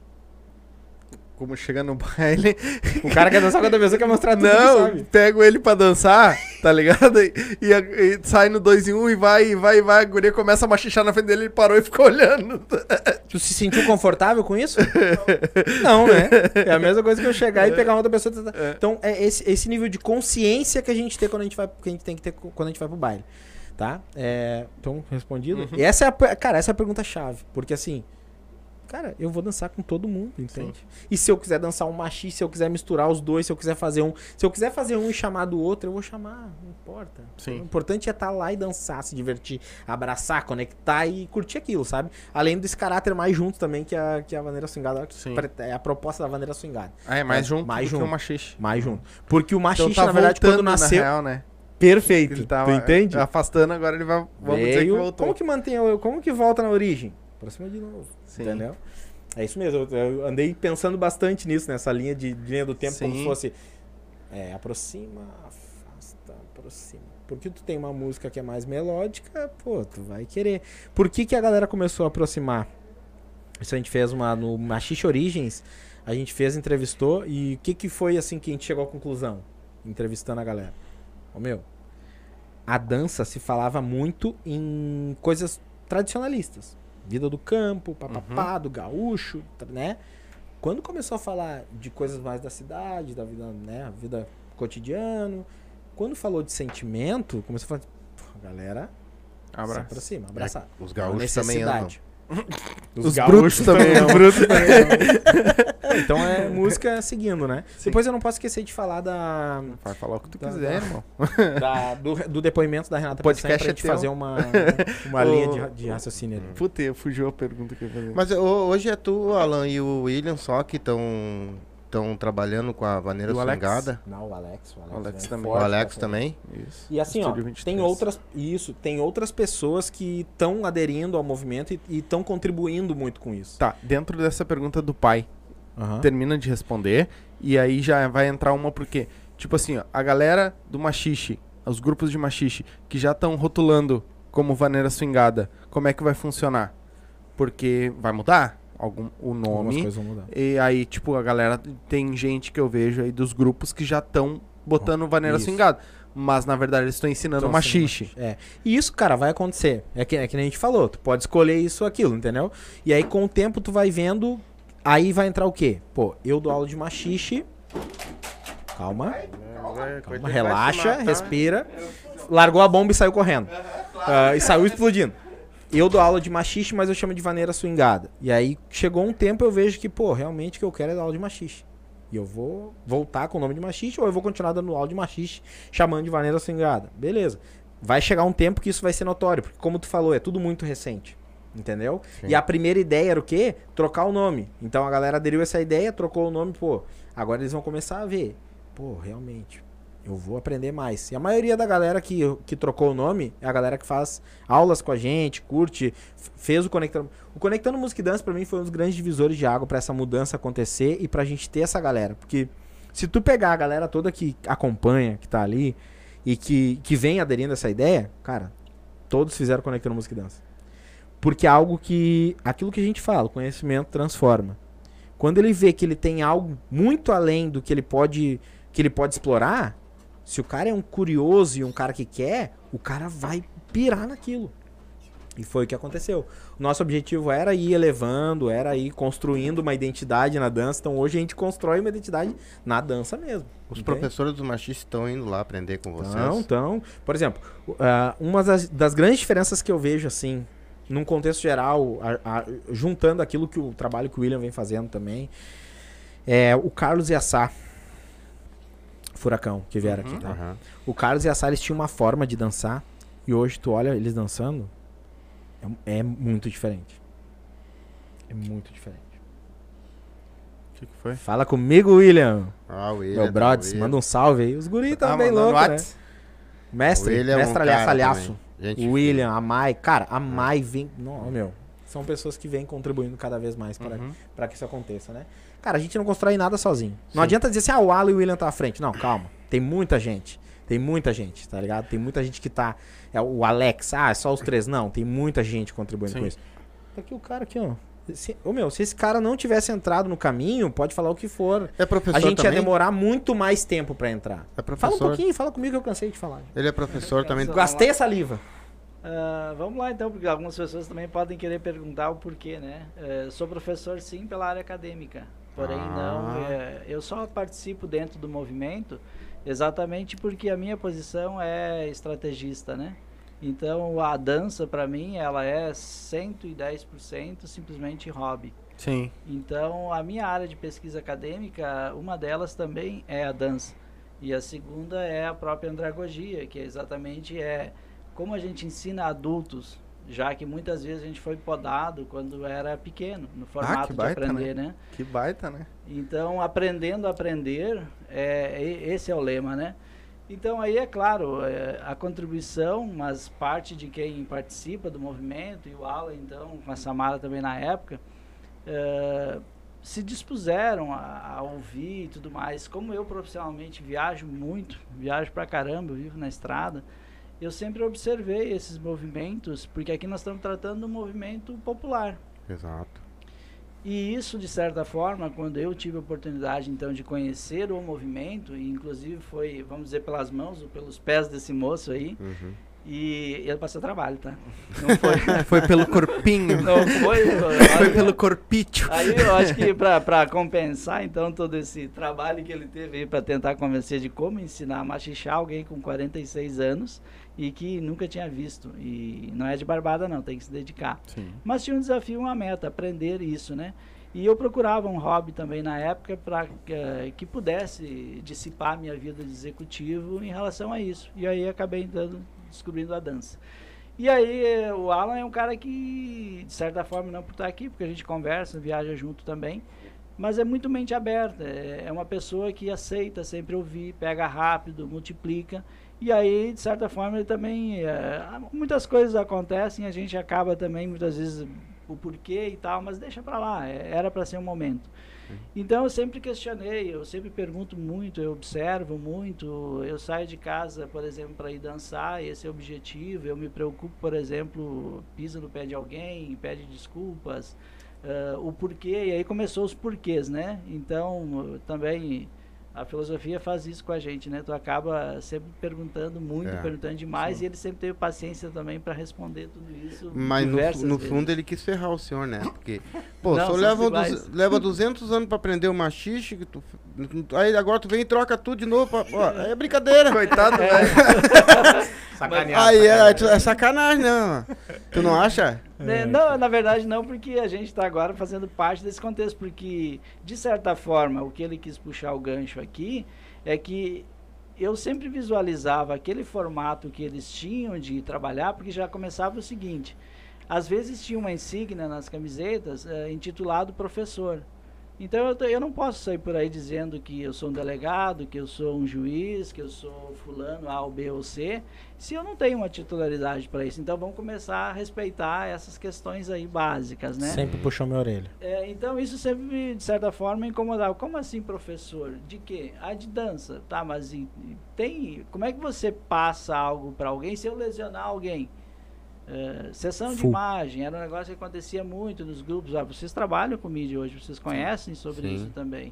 Como chega no baile. O cara quer dançar com outra pessoa quer mostrar tudo que Não, sabe. pego ele pra dançar, tá ligado? E, e e sai no 2 em 1 um, e vai, e vai, e vai. A guria começa a machichar na frente dele, ele parou e ficou olhando. Tu se sentiu confortável com isso? Não, né? É a mesma coisa que eu chegar e pegar uma outra pessoa. tentar- Então, é esse, esse nível de consciência que a gente tem quando a gente vai, que a gente tem que ter quando a gente vai pro baile. Tá? É, então, respondido. E essa é a, cara, essa é a pergunta chave. Porque assim, cara, eu vou dançar com todo mundo, entende? E se eu quiser dançar um machista, se eu quiser misturar os dois, se eu quiser fazer um. Se eu quiser fazer um e chamar do outro, eu vou chamar. Não importa. Sim. O importante é estar lá e dançar, se divertir, abraçar, conectar e curtir aquilo, sabe? Além desse caráter mais junto também, que a, que a maneira swingada. Sim. É a proposta da maneira swingada. Ah, é mais É, junto mais do que junto. o machixe. Mais junto. Porque o machista, Então tá na verdade, quando nasceu. Na real, né? Perfeito. Ele tava tu entende? afastando, agora ele vai. Vamos dizer que Veio- voltou. Como que mantém, o- como que volta na origem? Pra cima de novo. Sim. Entendeu? É isso mesmo. Eu, andei pensando bastante nisso, nessa linha de de linha do tempo, como Sim. se fosse é, aproxima, afasta, aproxima. Porque tu tem uma música que é mais melódica, pô, tu vai querer. Por que, que a galera começou a aproximar? Isso a gente fez uma no Machixe Origens, a gente fez, entrevistou, e o que, que foi assim que a gente chegou à conclusão? Entrevistando a galera. Ô meu, a dança se falava muito em coisas tradicionalistas. Vida do campo, papapá, do gaúcho, né? Quando começou a falar de coisas mais da cidade, da vida, né, vida cotidiano, quando falou de sentimento, começou a falar, a galera se Abraço. aproxima, abraçar. Os Uma gaúchos também amam. Necessidade. Os brutos também amam. É, então é música seguindo, né? Sim. Depois eu não posso esquecer de falar da, Vai falar o que tu Tá, quiser, irmão. da- do, do depoimento da Renata O podcast pra é gente teu. fazer uma, uma Ô. linha de, de raciocínio ali. Puta, fugiu a pergunta que eu ia fazer. Mas ho- hoje é tu, Alan, e o William só que estão estão trabalhando com a vaneira E o Alex? swingada. Não, o Alex. O Alex, O Alex também. O forte Alex nessa- também. Isso. E assim, ó, Estúdio 23. tem outras. Isso, tem outras pessoas que estão aderindo ao movimento e estão contribuindo muito com isso. Tá, dentro dessa pergunta do pai, termina de responder e aí já vai entrar uma porque, tipo assim, ó, a galera do machixe, os grupos de machixe que já estão rotulando como vaneira swingada, como é que vai funcionar? Porque vai mudar algum o Algumas nome coisas vão mudar. e aí, tipo, a galera tem gente que eu vejo aí dos grupos que já estão botando vaneira Isso. swingada, mas na verdade eles estão ensinando Então, machixe. É. E isso, cara, vai acontecer. É que, é que nem a gente falou. Tu pode escolher isso ou aquilo, entendeu? E aí, com o tempo, tu vai vendo Aí vai entrar o quê? Pô, eu dou aula de machixe. Calma. Calma, relaxa, respira. Largou a bomba e saiu correndo. Ah, e saiu explodindo. Eu dou aula de machixe, mas eu chamo de vaneira swingada. E aí chegou um tempo eu vejo que, pô, realmente o que eu quero é dar aula de machixe. E eu vou voltar com o nome de machixe ou eu vou continuar dando aula de machixe chamando de vaneira swingada. Beleza. Vai chegar um tempo que isso vai ser notório, porque como tu falou, é tudo muito recente. Entendeu? E a primeira ideia era o quê? Trocar o nome. Então a galera aderiu a essa ideia, trocou o nome, pô. Agora eles vão começar a ver. Pô, realmente, eu vou aprender mais. E a maioria da galera que, que trocou o nome é a galera que faz aulas com a gente, curte, fez o Conectando. O Conectando Música e Dança pra mim foi um dos grandes divisores de água pra essa mudança acontecer e pra gente ter essa galera. Porque se tu pegar a galera toda que acompanha, que tá ali e que, que vem aderindo a essa ideia, cara, todos fizeram Conectando Música e Dança. Porque é algo que. Aquilo que a gente fala, conhecimento transforma. Quando ele vê que ele tem algo muito além do que ele pode. que ele pode explorar, se o cara é um curioso e um cara que quer, o cara vai pirar naquilo. E foi o que aconteceu. Nosso objetivo era ir elevando, era ir construindo uma identidade na dança. Então hoje a gente constrói uma identidade na dança mesmo. Os entende? professores dos machistas estão indo lá aprender com vocês. Então, então, por exemplo, uh, uma das, das grandes diferenças que eu vejo, assim, num contexto geral, a- a- juntando aquilo que o trabalho que o William vem fazendo também, é o Carlos e a Sá, Furacão, que vieram aqui, tá? Aham. O Carlos e a Sá, eles tinham uma forma de dançar, e hoje tu olha eles dançando, é, é muito diferente. É muito diferente. O que, que foi? Fala comigo, William. Ah, William. Meu brothers, manda um salve aí. Os guris Tá estão bem mandando loucos, né? Mestre, William é um mestre Alhaço, William, a Mai. Cara, a Mai vem. Não, meu. São pessoas que vêm contribuindo cada vez mais para Uhum. pra que isso aconteça, né? Cara, a gente não constrói nada sozinho. Não adianta dizer assim, ah, o Alan e o William tá à frente. Não, calma. Tem muita gente. Tem muita gente, tá ligado? Tem muita gente que tá. É o Alex, ah, é só os três. Não, tem muita gente contribuindo Sim. com isso. Tá aqui o cara aqui, ó. Se, ô, meu, se esse cara não tivesse entrado no caminho, pode falar o que for. É professor A gente também? ia demorar muito mais tempo pra entrar. É Fala um professor. pouquinho, fala comigo que eu cansei de falar. Ele é professor também. Gastei a saliva. Ah, vamos lá então, porque algumas pessoas também podem querer perguntar o porquê, né? Eh, sou professor sim pela área acadêmica, porém Ah. não, eh, eu só participo dentro do movimento exatamente porque a minha posição é estrategista, né? Então a dança para mim ela é 110% simplesmente hobby. Sim. Então, a minha área de pesquisa acadêmica, uma delas também é a dança. E a segunda é a própria andragogia, que é exatamente é como a gente ensina adultos, já que muitas vezes a gente foi podado quando era pequeno, no formato de baita, aprender, né? Que baita, né? Então, aprendendo a aprender, é, esse é o lema, né? Então, aí é claro, é, a contribuição, mas parte de quem participa do movimento, e o Alan, então, com a Samara também na época, é, se dispuseram a, a ouvir e tudo mais. Como eu profissionalmente viajo muito, viajo pra caramba, vivo na estrada, eu sempre observei esses movimentos, porque aqui nós estamos tratando um movimento popular. Exato. E isso, de certa forma, quando eu tive a oportunidade, então, de conhecer o movimento, e inclusive foi, vamos dizer, pelas mãos ou pelos pés desse moço aí, Uhum. e ele passou trabalho, tá? Não foi... Foi pelo corpinho. não foi... Foi pelo corpício. Aí eu acho que para compensar, então, todo esse trabalho que ele teve aí para tentar convencer de como ensinar a machichar alguém com 46 anos e que nunca tinha visto. E não é de barbada, não, tem que se dedicar. Sim. Mas tinha um desafio, uma meta, aprender isso, né? E eu procurava um hobby também na época para que pudesse dissipar minha vida de executivo em relação a isso. E aí acabei entrando, descobrindo a dança. E aí eh, o Alan é um cara que, de certa forma, não por estar aqui, porque a gente conversa, viaja junto também, mas é muito mente aberta. É é uma pessoa que aceita sempre ouvir, pega rápido, multiplica. E aí, de certa forma, ele também. eh, muitas coisas acontecem, a gente acaba também, muitas vezes, o porquê e tal, mas deixa pra lá, é- era para ser um momento. Então eu sempre questionei, eu sempre pergunto muito, eu observo muito, eu saio de casa, por exemplo, para ir dançar, esse é o objetivo, eu me preocupo, por exemplo, pisa no pé de alguém, pede desculpas, ah, o porquê, e aí começou os porquês, né? Então, também A filosofia faz isso com a gente, né? Tu acaba sempre perguntando muito, É, perguntando demais, e ele sempre teve paciência também para responder tudo isso. Mas no, no fundo ele quis ferrar o senhor, né? Porque, pô, Não, o senhor somos leva, leva 200 anos pra aprender o machixe, que tu- aí agora tu vem e troca tudo de novo. Pra, ó, aí é brincadeira. Coitado, É. velho. Sacaneado. Aí é, é sacanagem, não. Tu não acha? Né, Não, na verdade não, porque a gente está agora fazendo parte desse contexto, porque, de certa forma, o que ele quis puxar o gancho aqui é que eu sempre visualizava aquele formato que eles tinham de trabalhar, porque já começava o seguinte, às vezes tinha uma insígnia nas camisetas eh, intitulado professor. Então eu, eu não posso sair por aí dizendo que eu sou um delegado, que eu sou um juiz, que eu sou fulano A, ou B ou C, se eu não tenho uma titularidade para isso. Então vamos começar a respeitar essas questões aí básicas, né? Sempre puxou minha orelha. É, então isso sempre, de certa forma, incomodava. Como assim, professor? De quê? Ah, de dança. Tá, mas tem. Como é que você passa algo para alguém se eu lesionar alguém? É, sessão de Full. imagem, era um negócio que acontecia muito nos grupos. Ah, vocês trabalham com mídia hoje, vocês conhecem sobre Sim. isso também.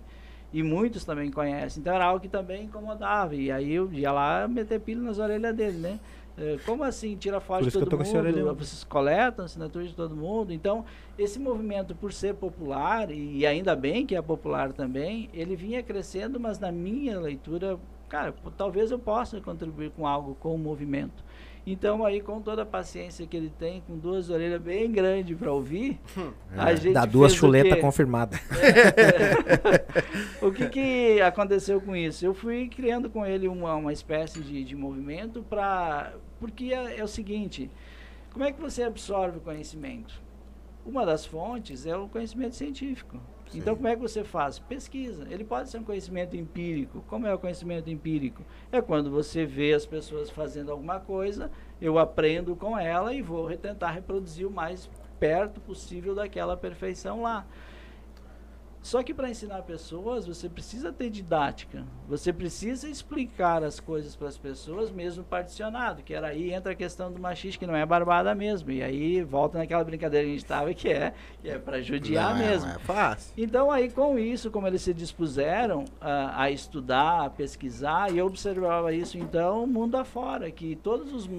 E muitos também conhecem. Então era algo que também incomodava. E aí eu ia lá meter pilha nas orelhas dele, né? É, como assim tira foto de todo mundo? Vocês coletam assinatura de todo mundo? Então, esse movimento, por ser popular, e ainda bem que é popular também, ele vinha crescendo, mas na minha leitura, cara, talvez eu possa contribuir com algo com o movimento. Então, aí, com toda a paciência que ele tem, com duas orelhas bem grandes para ouvir, a gente Dá duas chuletas quê? confirmadas. o que, que aconteceu com isso? Eu fui criando com ele uma, uma espécie de, de movimento para. Porque é, é o seguinte: como é que você absorve o conhecimento? Uma das fontes é o conhecimento científico. Então, como é que você faz? Pesquisa. Ele pode ser um conhecimento empírico. Como é o conhecimento empírico? É quando você vê as pessoas fazendo alguma coisa, eu aprendo com ela e vou tentar reproduzir o mais perto possível daquela perfeição lá. Só que para ensinar pessoas, você precisa ter didática. Você precisa explicar as coisas para as pessoas, mesmo particionado. Que era aí entra a questão do machismo, que não é barbada mesmo. E aí volta naquela brincadeira que a gente estava, que é, que é para judiar não, é- mesmo. Não é fácil. Então aí com isso, como eles se dispuseram a, a estudar, a pesquisar, e eu observava isso então mundo afora, que todos os,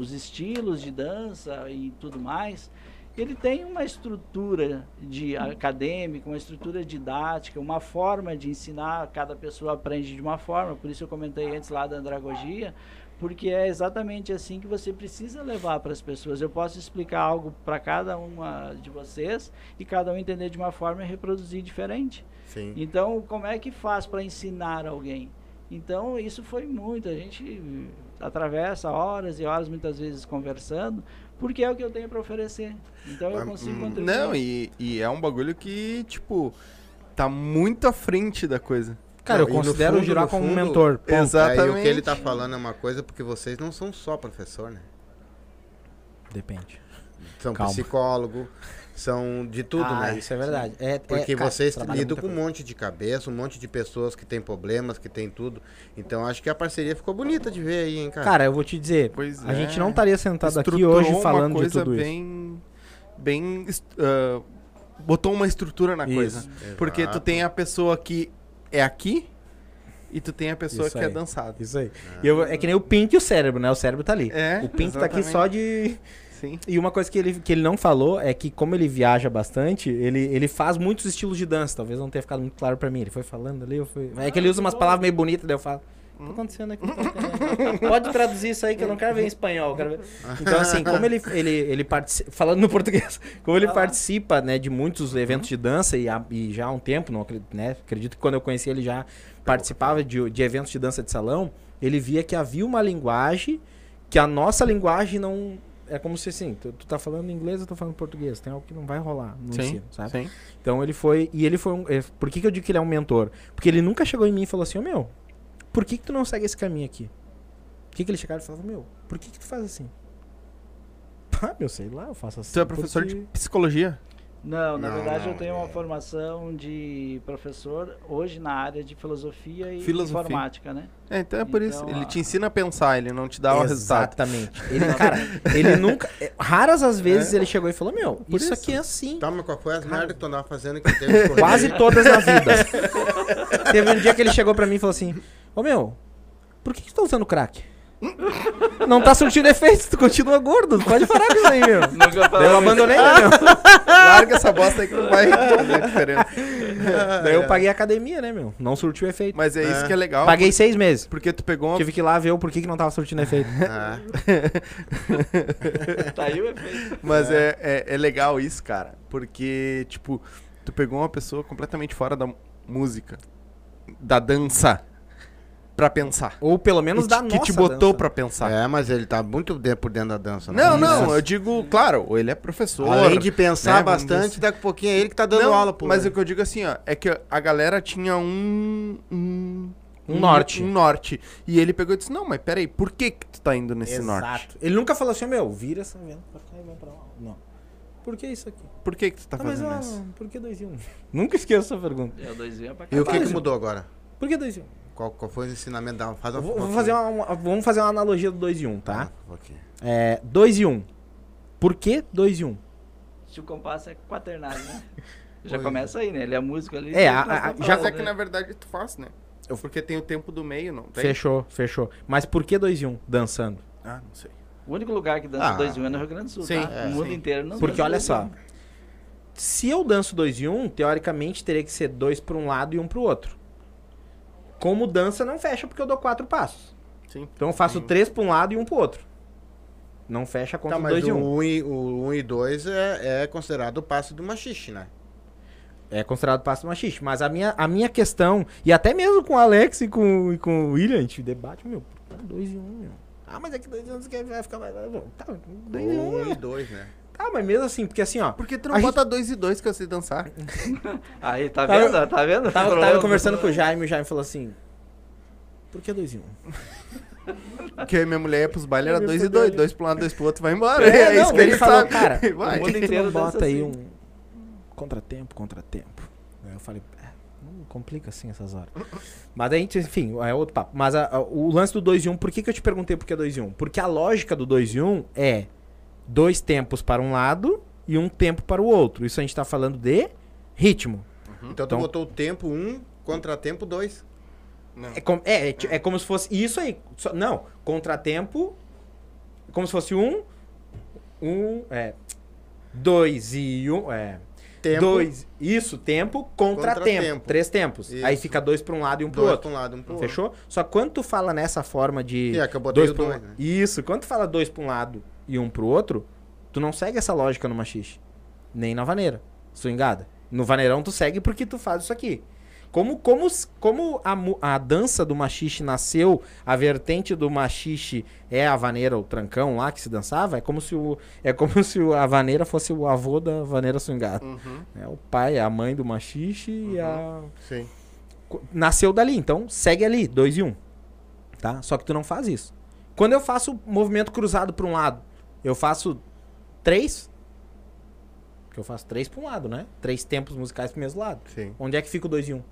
os estilos de dança e tudo mais, ele tem uma estrutura de acadêmica, uma estrutura didática, uma forma de ensinar, cada pessoa aprende de uma forma, por isso eu comentei antes lá da andragogia, porque é exatamente assim que você precisa levar para as pessoas. Eu posso explicar algo para cada uma de vocês e cada um entender de uma forma e reproduzir diferente. Sim. Então, como é que faz para ensinar alguém? Então, isso foi muito. A gente atravessa horas e horas, muitas vezes, conversando, porque é o que eu tenho para oferecer. Então, eu Mas, consigo hum, contribuir. Não, e, e é um bagulho que, tipo, tá muito à frente da coisa. Cara, eu Não, e no considero o fundo, Girar no como um mentor. ponto. Exato. Aí o que ele Exatamente. tá falando é uma coisa porque vocês não são só professor, né? Depende. São Calma. psicólogo, são de tudo, ah, né? isso é verdade. É, é, Porque cara, vocês lidam com um monte de cabeça, um monte de pessoas que têm problemas, que têm tudo. Então acho que a parceria ficou bonita de ver aí, hein, cara? Cara, eu vou te dizer, Pois a é. gente não estaria sentado aqui Estruturou hoje uma falando de coisa tudo isso. bem, bem, est- ah, botou uma estrutura na Isso. coisa. Exato. Porque tu tem a pessoa que é aqui e tu tem a pessoa Isso que é aí. dançada. Isso aí. E eu- é que nem o Pink e o cérebro, né? O cérebro tá ali. É, o Pink tá aqui exatamente. só de. Sim. E uma coisa que ele, que ele não falou é que, como ele viaja bastante, ele, ele faz muitos estilos de dança. Talvez não tenha ficado muito claro pra mim. Ele foi falando ali, eu fui. É que ele usa umas palavras meio bonitas, daí eu falo. O que tá acontecendo aqui? Pode traduzir isso aí que eu não quero ver em espanhol. ver. Então, assim, como ele, ele, ele participa. Falando no português, como ele participa né, de muitos eventos de dança e, e já há um tempo, não acredito, né? Acredito que quando eu conheci ele já participava de, de eventos de dança de salão, ele via que havia uma linguagem que a nossa linguagem não. É como se assim, tu, tu tá falando inglês, eu tô falando português. Tem algo que não vai rolar no Sim, ensino, sabe? sim. Então ele foi. E ele foi um. é, Por que, que eu digo que ele é um mentor? Porque ele nunca chegou em mim e falou assim, ô meu, por que, que tu não segue esse caminho aqui? Por que, que ele chegava e falava, meu, por que, que tu faz assim? Ah, meu, sei lá, eu faço assim. Tu é professor porque- de psicologia? Não, na Não, verdade não, eu tenho uma é. formação de professor hoje na área de filosofia e Filosofia. informática, né? É, então é por isso. Então, Ele a- te ensina a pensar, ele não te dá o resultado. Exatamente. Ele, cara, ele nunca. é, Raras as vezes ele chegou e falou: Meu, Por isso, isso. aqui é assim. Tá, mas qual foi as merdas que tu andava fazendo que teve? Quase todas na vida. Teve um dia que ele chegou pra mim e falou assim: Ô meu, por que, que tu tá usando crack? Não tá surtindo efeito, tu continua gordo. Pode parar com isso aí, meu. Nunca eu abandonei, né, meu? Larga essa bosta aí que não vai fazer diferença. Daí eu paguei a academia, né, meu? Não surtiu efeito. Mas é isso É. que é legal. Paguei seis meses. Porque tu pegou uma... Tive que ir lá ver o porquê que não tava surtindo efeito. Ah, Tá aí o efeito. Mas é. É, é legal isso, cara. Porque, tipo, tu pegou uma pessoa completamente fora da música, da dança, pra pensar. Ou pelo menos que, da nossa que te botou dança. pra pensar. é, mas ele tá muito de- por dentro da dança. né? Não, não, Isso. eu digo, claro, ele é professor. Além de pensar né, bastante, daqui a pouquinho é ele que tá dando Não, aula, pô. Mas o que eu digo assim, ó, é que a galera tinha um. Um, Um norte. Um norte. E ele pegou e disse: Não, mas peraí, por que, que tu tá indo nesse norte? Exato. Ele nunca falou assim, meu, vira essa venda pra cá e vem pra lá. Não. Por que isso aqui? Por que, que tu tá Ah, mas fazendo ah, isso? por que 2 e 1? Um? Nunca esqueço essa pergunta. É o dois é pra E o que, que mudou agora? Por que 2 e 1? Um? Qual, qual foi o ensinamento da Faz uma Vou, vou fazer uma, uma- vamos fazer uma analogia do 2 e 1, um, tá? Ah, ok. É, 2 e 1. Um. Por que 2 e 1? Um? Se o compasso é quaternário, né? Já Pois começa aí, né? Ele é músico ali. É, ele a- a- já- Mas é que né? na verdade tu faz, né? Porque tem o tempo do meio, não tem? Fechou, fechou. Mas por que 2 e 1? Um? Dançando. Ah, não sei. O único lugar que dança Ah. 2 e 1 é no Rio Grande do Sul, Sim, tá? é, o mundo sim. inteiro não Porque dança olha só. um. Se eu danço 2 e 1, um, teoricamente teria que ser dois pra um lado e um pro outro. Como dança não fecha porque eu dou quatro passos. Sim. Então eu faço três pra um lado e um pro outro. Não fecha a conta Tá, do mas 2 e o 1. Um. 1 e, o um e 2 é, é considerado o passo do machixe, né? É considerado passo machista. Mas a minha, a minha questão, e até mesmo com o Alex e com, e com o William, a gente debate, meu, 2 e 1, um, meu. Ah, mas é que 2 e 1 um, vai ficar mais. Tá, 2 e 1. Um, 1 né? e 2, né? Tá, mas mesmo assim, porque assim, ó. Por que tu A não gente- bota dois e dois que eu sei dançar? Aí, tá Tava- vendo? Tá vendo? Tava, Pronto. tava conversando com o Jaime, o Jaime falou assim. Por que 2 e 1? Um? Porque minha mulher ia pros bailes, era dois e dois. Dois pra um lado, dois pro outro, vai embora. É, É, não, isso que ele ele falou, sabe. cara, Vai. o mundo que tu inteiro não bota aí assim. um contratempo, contratempo? Aí eu falei, é, não complica assim essas horas. Mas a gente, enfim, é outro papo. Mas a- a- o lance do 2 e 1, um, por que, que eu te perguntei por que 2 e 1? Um? Porque a lógica do 2 e 1 um é dois tempos para um lado e um tempo para o outro. Isso a gente tá falando de ritmo. Então tu Então- botou o tempo 1, contratempo 2. Não. É, com- é, é, é como se fosse isso aí. Só- não, contratempo. Como se fosse um. Um. É. Dois e um. É. Tempo, Dois. Isso, tempo, contratempo. Contratempo. Três tempos. Aí Isso. fica dois pra um lado e um pro dois outro. pra um lado, um pro outro. Fechou? Só que quando tu fala nessa forma de. É que eu botei dois o pra um dois, né? Isso, quando tu fala dois pra um lado e um pro outro, tu não segue essa lógica no machixe. Nem na vaneira. Swingada. No vaneirão tu segue porque tu faz isso aqui. Como, como, como a, a dança do machixe nasceu, a vertente do machixe é a vaneira, o trancão lá que se dançava, é como se, o, é como se a vaneira fosse o avô da vaneira swingada. Uhum. É o pai, a mãe do machixe e a Sim. co- nasceu dali, então segue ali, dois e um. Tá? Só que tu não faz isso. Quando eu faço movimento cruzado para um lado, eu faço três. Eu faço três para um lado, né? Três tempos musicais pro mesmo lado. Sim. Onde é que fica o dois e um?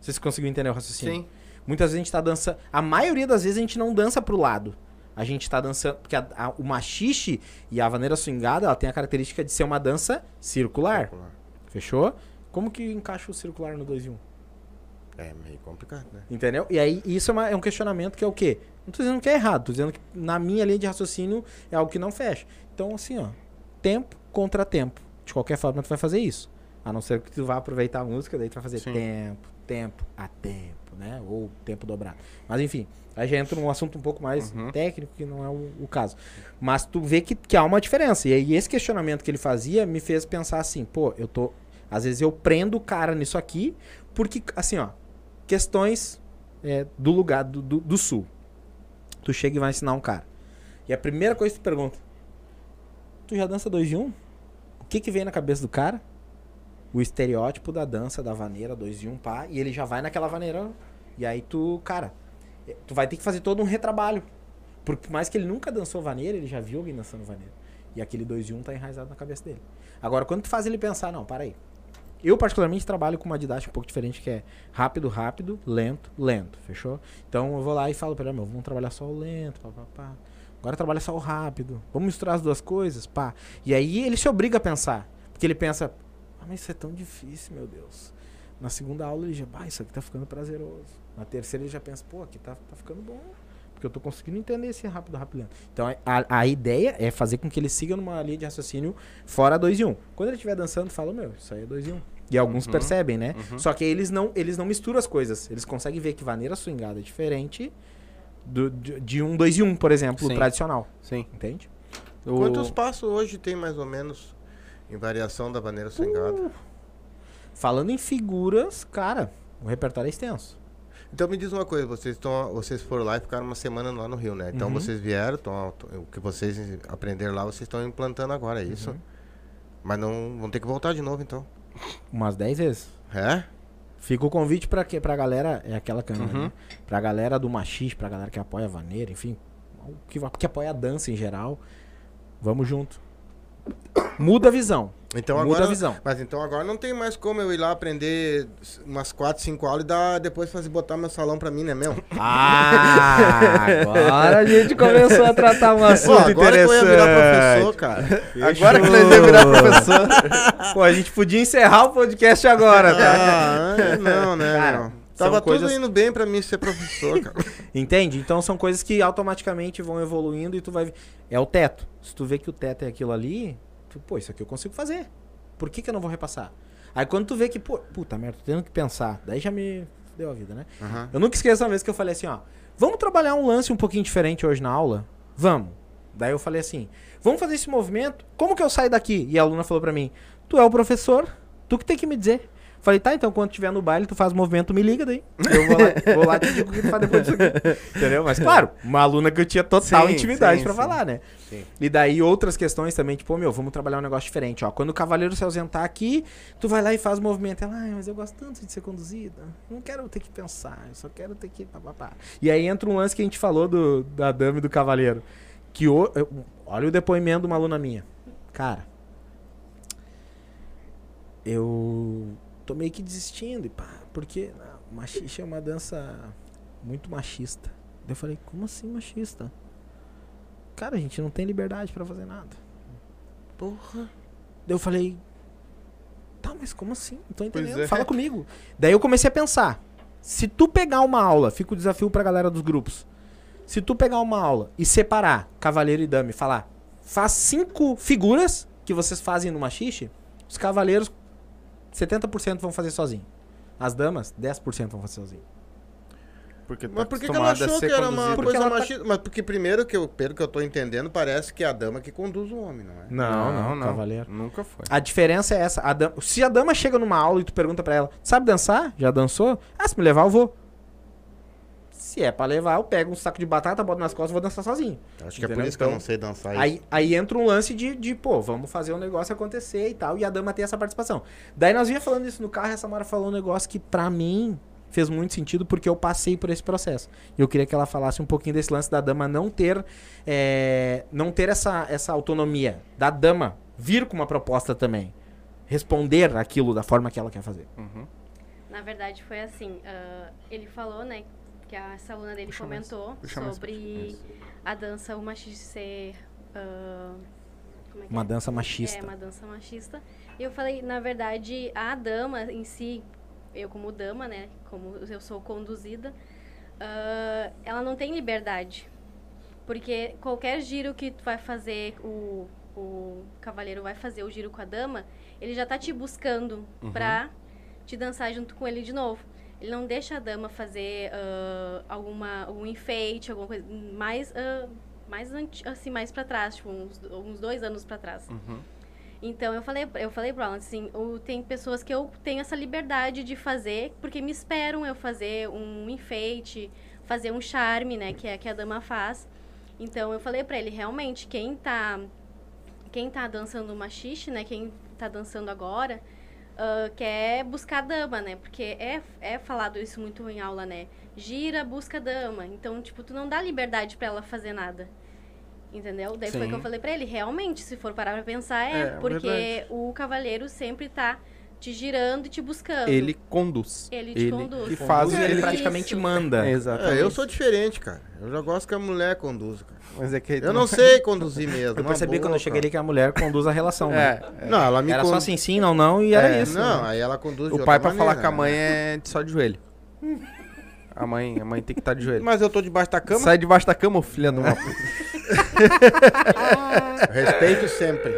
Vocês conseguiram entender o raciocínio? Sim. Muitas vezes a gente tá dançando. A maioria das vezes a gente não dança pro lado. A gente tá dançando. Porque a- a- o machixe e a vaneira swingada, ela tem a característica de ser uma dança circular. Fechou? Como que encaixa o circular no 2 e 1? Um? É meio complicado, né? Entendeu? E aí, isso é, uma- é um questionamento que é o quê? Não tô dizendo que é errado, tô dizendo que na minha linha de raciocínio é algo que não fecha. Então, assim, ó, tempo contra tempo. De qualquer forma, tu vai fazer isso. A não ser que tu vá aproveitar a música, daí tu vai fazer Sim. tempo, tempo a tempo, né? Ou tempo dobrado. Mas enfim, aí já entra num assunto um pouco mais Uhum. técnico, que não é o, o caso. Mas tu vê que, que há uma diferença. E aí esse questionamento que ele fazia me fez pensar assim, pô, eu tô. Às vezes eu prendo o cara nisso aqui, porque, assim, ó, questões é, do lugar, do, do, do sul. Tu chega e vai ensinar um cara. E a primeira coisa que tu pergunta: Tu já dança dois de um? O que que vem na cabeça do cara? O estereótipo da dança, da vaneira, dois de um, pá, e ele já vai naquela vaneira. E aí tu, cara, tu vai ter que fazer todo um retrabalho. Porque por mais que ele nunca dançou vaneira, ele já viu alguém dançando vaneira. E aquele 2 e 1 um tá enraizado na cabeça dele. Agora, quando tu faz ele pensar, não, para aí. Eu, particularmente, trabalho com uma didática um pouco diferente, que é rápido, rápido, lento, lento, fechou? Então, eu vou lá e falo pra ele, meu, vamos trabalhar só o lento, pá, pá, pá. Agora trabalha só o rápido. Vamos misturar as duas coisas, pá. E aí ele se obriga a pensar. Porque ele pensa, ah, mas isso é tão difícil, meu Deus. Na segunda aula ele já, ah, isso aqui tá ficando prazeroso. Na terceira ele já pensa, pô, aqui tá, tá ficando bom. Porque eu tô conseguindo entender esse rápido, rápido. Então a, a ideia é fazer com que ele siga numa linha de raciocínio fora 2 e 1. Um. Quando ele estiver dançando, fala, meu, isso aí é 2 e 1. Um. E alguns Uhum, percebem, né? uhum. Só que eles não, eles não misturam as coisas. Eles conseguem ver que vaneira swingada é diferente do, de, de um 2 e 1, um, por exemplo, Sim. tradicional. Sim. Entende? O- Quantos passos hoje tem mais ou menos em variação da maneira swingada? Falando em figuras, cara, o repertório é extenso. Então me diz uma coisa, vocês estão, vocês foram lá e ficaram uma semana lá no Rio, né? Então Uhum. vocês vieram, tão, o que vocês aprenderam lá, vocês estão implantando agora, é isso? Mas não vão ter que voltar de novo, então. Umas 10 vezes. É? Fica o convite pra, que, pra galera, é aquela câmera, Uhum. né? Pra galera do machis, pra galera que apoia a vaneira, enfim, que, que apoia a dança em geral. Vamos junto. Muda a visão. Então Muda agora, a visão. Mas então agora não tem mais como eu ir lá aprender umas 4, 5 aulas e dar, depois fazer botar meu salão pra mim, né, meu? Ah, agora a gente começou a tratar um Pô, assunto agora que eu ia virar interessante. professor, cara. Agora que nós ia virar professor. Pô, a gente podia encerrar o podcast agora, tá? Ah, é, não, né, Cara, meu? Tava coisas- tudo indo bem pra mim ser professor, cara. Entende? Então são coisas que automaticamente vão evoluindo e tu vai. É o teto. Se tu vê que o teto é aquilo ali, tu, pô, isso aqui eu consigo fazer. Por que, que eu não vou repassar? Aí quando tu vê que, pô, puta merda, tô tendo que pensar. Daí já me deu a vida, né? Aham. Eu nunca esqueço uma vez que eu falei assim, ó. Vamos trabalhar um lance um pouquinho diferente hoje na aula? Vamos. Daí eu falei assim, vamos fazer esse movimento? Como que eu saio daqui? E a aluna falou pra mim, tu é o professor, tu que tem que me dizer. Falei, tá, então quando tiver no baile, tu faz movimento, me liga daí. Eu vou lá, vou lá te digo o que tu faz depois disso aqui. Entendeu? Mas claro, uma aluna que eu tinha total Sim, intimidade sim, pra sim. falar, né? Sim. E daí outras questões também, tipo, meu, vamos trabalhar um negócio diferente, ó. Quando o cavaleiro se ausentar aqui, tu vai lá e faz o movimento. Ela, ai, mas eu gosto tanto de ser conduzida. Não quero ter que pensar, eu só quero ter que. Pá, pá, pá. E aí entra um lance que a gente falou do, da dama e do cavaleiro. Que o, eu- olha o depoimento de uma aluna minha. Cara, eu tô meio que desistindo, e pá, porque não, machixe é uma dança muito machista. Daí eu falei, como assim machista? Cara, a gente não tem liberdade pra fazer nada. Porra. Daí eu falei, tá, mas como assim? Não tô entendendo, é. fala comigo. Daí eu comecei a pensar, se tu pegar uma aula, fica o desafio pra galera dos grupos. Se tu pegar uma aula e separar cavaleiro e dama e falar, faz cinco figuras que vocês fazem no machixe, os cavaleiros 70% vão fazer sozinho. As damas, 10% vão fazer sozinho. Porque tá Mas por que, que ela achou que era uma. Porque coisa tá- machista? Mas porque primeiro que eu, pelo que eu tô entendendo, parece que é a dama que conduz o homem, não é? Não, não, não. Cavaleiro. Nunca foi. A diferença é essa. A dama- se a dama chega numa aula e tu pergunta pra ela, sabe dançar? Já dançou? Ah, se me levar, eu vou. Se é pra levar, eu pego um saco de batata, boto nas costas e vou dançar sozinho. Acho que é por Entendeu? isso que eu Então, não sei dançar isso. Aí, aí entra um lance de, de, pô, vamos fazer o negócio acontecer e tal. E a dama tem essa participação. Daí nós vinha falando isso no carro e a Samara falou um negócio que pra mim fez muito sentido porque eu passei por esse processo. E eu queria que ela falasse um pouquinho desse lance da dama não ter, é, não ter essa, essa autonomia. Da dama vir com uma proposta também. Responder aquilo da forma que ela quer fazer. Uhum. Na verdade, foi assim. ah, ele falou, né, que a, aluna dele Puxa comentou mais sobre a dança, o machismo ser. como é Uma é? dança machista. É, uma dança machista. E eu falei, na verdade, a dama em si, eu como dama, né, como eu sou conduzida, ah, ela não tem liberdade. Porque qualquer giro que tu vai fazer, o, o cavaleiro vai fazer o giro com a dama, ele já tá te buscando pra te dançar junto com ele de novo. Ele não deixa a dama fazer ah, alguma, algum enfeite, alguma coisa mais, ah, mais assim, mais para trás, tipo, uns, uns dois anos para trás. Uhum. Então eu falei, eu falei pra ela assim, o- tem pessoas que eu tenho essa liberdade de fazer, porque me esperam eu fazer um enfeite, fazer um charme, né, que é que a dama faz. Então eu falei pra ele, realmente, quem tá quem tá dançando machixe, né, quem tá dançando agora, ah, quer buscar dama, né? Porque é, é falado isso muito em aula, né? Gira, busca dama. Então, tipo, tu não dá liberdade pra ela fazer nada. Entendeu? Daí foi Sim. que eu falei pra ele, realmente, se for parar pra pensar, é, É, porque verdade. o cavaleiro sempre tá te girando e te buscando. Ele conduz. Ele te conduz. que faz que ele ele praticamente Isso. manda. Exatamente. É, eu sou diferente, cara. Eu já gosto que a mulher conduza, cara. Mas é que Eu não sei conduzir mesmo. Eu na percebi boa, quando eu cheguei ali que a mulher conduz a relação, né? É, Não, ela me Era só assim, sim, não, não, e era É, isso. Não, né? aí ela conduz de o outra pai pra falar maneira, com a né? mãe é de- só de joelho. A mãe, a mãe tem que estar de joelho. Mas eu tô debaixo da cama. Sai debaixo da cama, filha de uma puta. Respeito sempre.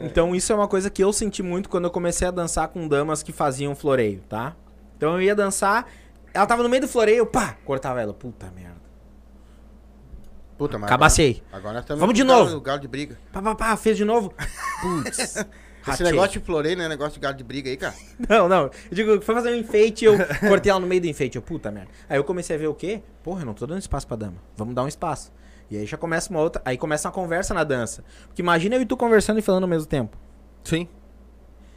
Então isso é uma coisa que eu senti muito quando eu comecei a dançar com damas que faziam floreio, tá? Então eu ia dançar, ela tava no meio do floreio, pá, cortava ela. Puta merda. Puta, mas Cabacei. Agora, agora nós estamos Vamos de no galo- novo. no galo de briga. Pá, pá, pá, fez de novo. Putz. Esse ratei. negócio de floreio não é negócio de galo de briga aí, cara. Não, não. Eu digo, foi fazer um enfeite eu cortei ela no meio do enfeite. Eu, puta merda. Aí eu comecei a ver o quê? Porra, eu não tô dando espaço pra dama. Vamos dar um espaço. E aí já começa uma outra. Aí começa uma conversa na dança. Porque imagina eu e tu conversando e falando ao mesmo tempo. Sim,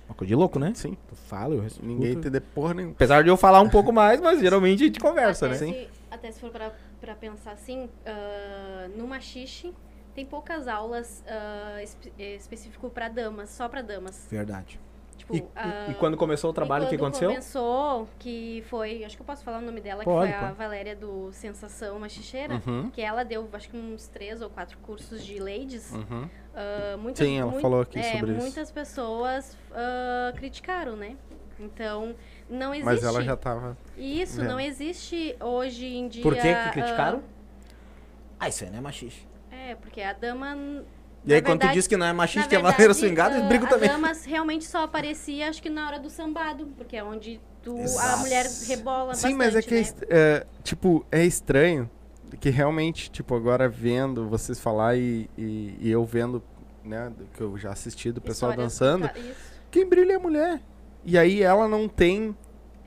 Uma coisa de louco, né? sim. Tu fala, eu respondo. Ninguém entender porra nenhuma. Apesar de eu falar um pouco mais, mas geralmente a gente conversa, até né? Se, até se for pra, pra pensar assim, ah, no machixe tem poucas aulas uh, espe específico pra damas, só pra damas. Verdade. Tipo, E, e- ah, e quando começou o trabalho, o que aconteceu? começou, que foi, acho que eu posso falar o nome dela, Pode, que foi a pode. Valéria do Sensação Machicheira, Uhum. que ela deu, acho que uns três ou quatro cursos de ladies. Uhum. Ah, muitas, Sim, ela mui- falou aqui é, sobre isso. Muitas pessoas ah, criticaram, né? Então, não existe. Mas ela já tava. Isso, vendo. não existe hoje em dia. Por que que criticaram? Ah, isso aí não é machista. é, porque a dama. E aí, na quando tu verdade- diz que não é machista, que é maneira swingada, eles brigam também. A dama realmente só aparecia, acho que na hora do sambado, porque é onde tu, a mulher rebola Sim, bastante, mas é que, é né? é, tipo, é estranho que realmente, tipo, agora vendo vocês falar e, e, e eu vendo, né, que eu já assisti do pessoal Histórias dançando, quem brilha é a mulher. E aí ela não tem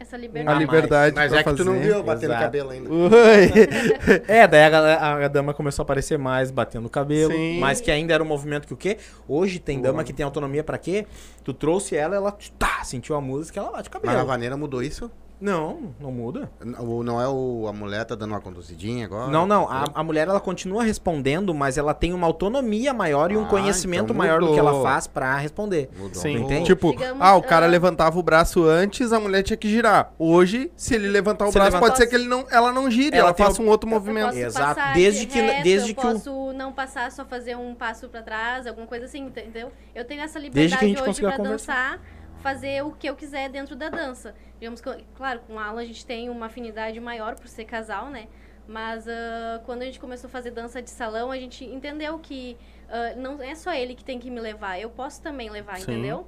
essa a liberdade. mais. liberdade Mas pra é que tu não viu eu batendo Exato. cabelo ainda. Oi. É, daí a, a dama começou a aparecer mais batendo o cabelo, Sim. mas que ainda era um movimento que o quê? Hoje tem dama que tem autonomia pra quê? Tu trouxe ela, ela tá, sentiu a música, ela bate o Mas a cabelo. vaneira mudou isso? Não, não muda. Ou não é o, a mulher tá dando uma conduzidinha agora? Não, não, a, a mulher ela continua respondendo, mas ela tem uma autonomia maior e um Ah, conhecimento então maior do que ela faz pra responder. Mudou. Sim, entende? tipo, Digamos, ah, o cara ah, levantava o braço antes, a mulher tinha que girar. Hoje, se ele levantar o Se braço, levantar- pode ser que ele não, ela não gire, Ela ela, tem faça um outro Eu movimento. posso Exato, passar desde de que- reto, desde eu que o- posso não passar, só fazer um passo pra trás, alguma coisa assim, entendeu? Eu tenho essa Desde que a liberdade gente hoje consiga pra conversar. dançar, fazer o que eu quiser dentro da dança. Digamos que, claro, com o Alan a gente tem uma afinidade maior por ser casal, né? Mas ah, quando a gente começou a fazer dança de salão, a gente entendeu que ah, não é só ele que tem que me levar, eu posso também levar, Sim. entendeu?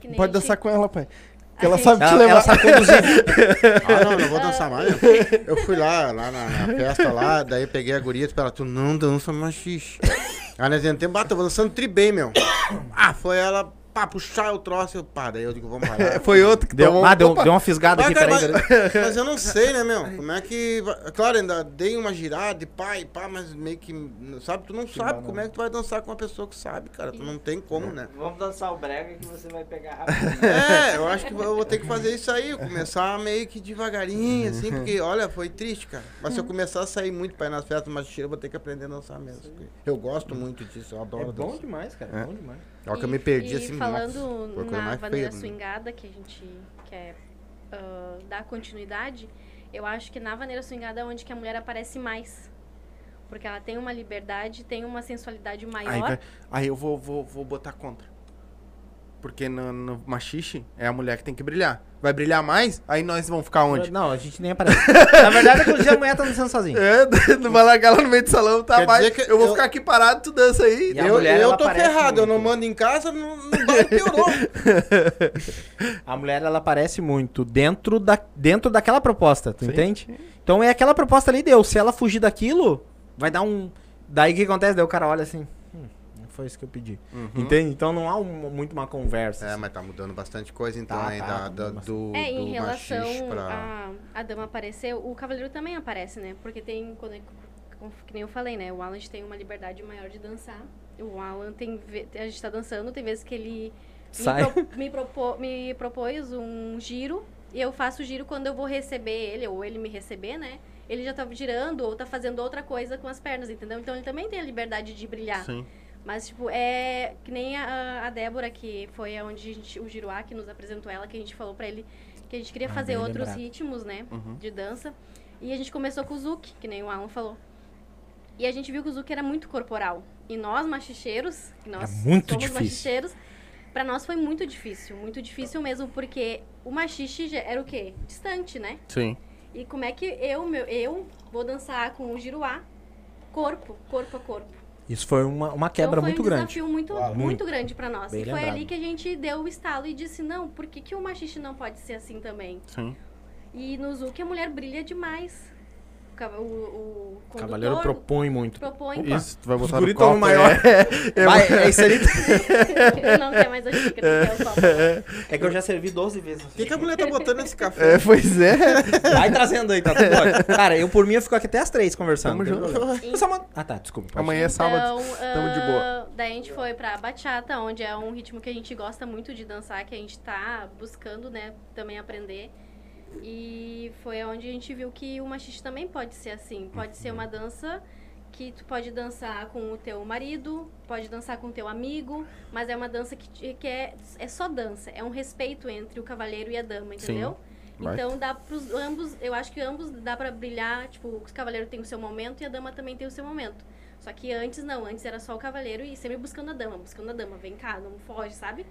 Que nem Pode gente- dançar com ela, pai. Que ela gente- sabe te Ela, levar. ela sabe conduzir. Ah, não, não vou dançar mais. Eu fui lá, lá na, na festa lá, daí peguei a guria e disse pra ela, tu não dança machixe. Aí nós entramos, bata, eu vou dançando tri bem, meu. Ah, foi ela, pá, puxar o troço, eu, pá, daí eu digo, vamos parar. Foi outro que Deu, tomou. ah, deu, Opa, deu uma fisgada Mas, aqui, cara, peraí. mas, mas eu não sei, né, meu? Como é que. Claro, ainda dei uma girada e pá, e pá, mas meio que. Sabe, tu não sabe como é que tu vai dançar com uma pessoa que sabe, cara. Tu não tem como, né? Vamos dançar o brega que você vai pegar rápido. É, eu acho que eu vou ter que fazer isso aí, começar meio que devagarinho, assim, porque, olha, foi triste, cara. Mas se eu começar a sair muito pra ir nas festas cheiras, eu vou ter que aprender a dançar mesmo. Eu gosto muito disso, eu É adoro bom dançar. demais, cara. É bom demais. Olha que eu me perdi assim, falando nossa, na vaneira swingada, que a gente quer ah, dar continuidade, eu acho que na vaneira swingada é onde que a mulher aparece mais. Porque ela tem uma liberdade, tem uma sensualidade maior. Aí, vai- aí eu vou, vou, vou botar contra. Porque no, no machixe é a mulher que tem que brilhar. Vai brilhar mais? Aí nós vamos ficar onde? Não, a gente nem aparece. Na verdade, inclusive, a mulher tá dançando sozinha. É, não vai largar ela no meio do salão, tá? Quer que eu vou eu- ficar aqui parado, tu dança aí. E a Eu, mulher, eu ela tô ferrado, eu não muito. mando em casa, não, não vai, piorou. A mulher, ela aparece muito dentro, da, dentro daquela proposta, tu Sim. entende? Então é aquela proposta ali, deu. Se ela fugir daquilo, vai dar um... Daí o que acontece? Daí o cara olha assim... Foi isso que eu pedi. Uhum. Entende? Então não há um- muito uma conversa. É, assim. mas tá mudando bastante coisa então Tá, aí tá, da, tá da- do, É, em do relação machixe pra... a, a dama aparecer, o cavaleiro também aparece, né? Porque tem, quando, que nem eu falei, né? O Alan tem uma liberdade maior de dançar. O Alan tem, a gente tá dançando, tem vezes que ele Sai. me, pro- me, propo- me propôs um giro e eu faço o giro quando eu vou receber ele ou ele me receber, né? ele já tá girando ou tá fazendo outra coisa com as pernas, entendeu? Então ele também tem a liberdade de brilhar. Sim. Mas, tipo, é que nem a, a Débora, que foi onde a gente, o Giruá que nos apresentou ela, que a gente falou pra ele que a gente queria Ah, fazer outros lembrado. ritmos, né, Uhum. de dança. E a gente começou com o Zouk, que nem o Alan falou. E a gente viu que o Zouk era muito corporal. E nós, machicheiros, que nós Era muito somos difícil. machicheiros, pra nós foi muito difícil. Muito difícil mesmo, porque o machixe era o quê? Distante, né? Sim. E como é que eu, meu, eu vou dançar com o Giruá corpo, corpo a corpo? Isso foi uma, uma quebra então foi muito um grande. desafio muito, Claro. muito, Muito. grande pra nós. Bem e foi lembrado. ali que a gente deu o estalo e disse, não, por que, que o machiste não pode ser assim também? Sim. E no Zuki a mulher brilha demais. O, o, Cavaleiro propõe muito. propõe. Isso, tu vai botar no copo. maior. É, Vai, é isso ali. não quer mais a xícara, quer o copo. É que eu já servi 12 vezes. O que, que a mulher tá botando nesse café? É, pois é. Vai trazendo aí, tá. Cara, eu por mim eu fico aqui até as três conversando. Tamo junto. só mando- Ah, tá, desculpa. pode. Amanhã é sábado. Então, tamo de boa. ah, Daí a gente foi pra bachata, onde é um ritmo que a gente gosta muito de dançar, que a gente tá buscando, né, também aprender. E foi onde a gente viu que o machiste também pode ser assim. Pode ser uma dança que tu pode dançar com o teu marido, pode dançar com o teu amigo, mas é uma dança que, te- que é, é só dança, é um respeito entre o cavaleiro e a dama, entendeu? Vai. Então dá pros ambos, eu acho que ambos dá pra brilhar, tipo, o cavaleiro tem o seu momento e a dama também tem o seu momento. Só que antes não, antes era só o cavaleiro e sempre buscando a dama, buscando a dama, vem cá, não foge, sabe?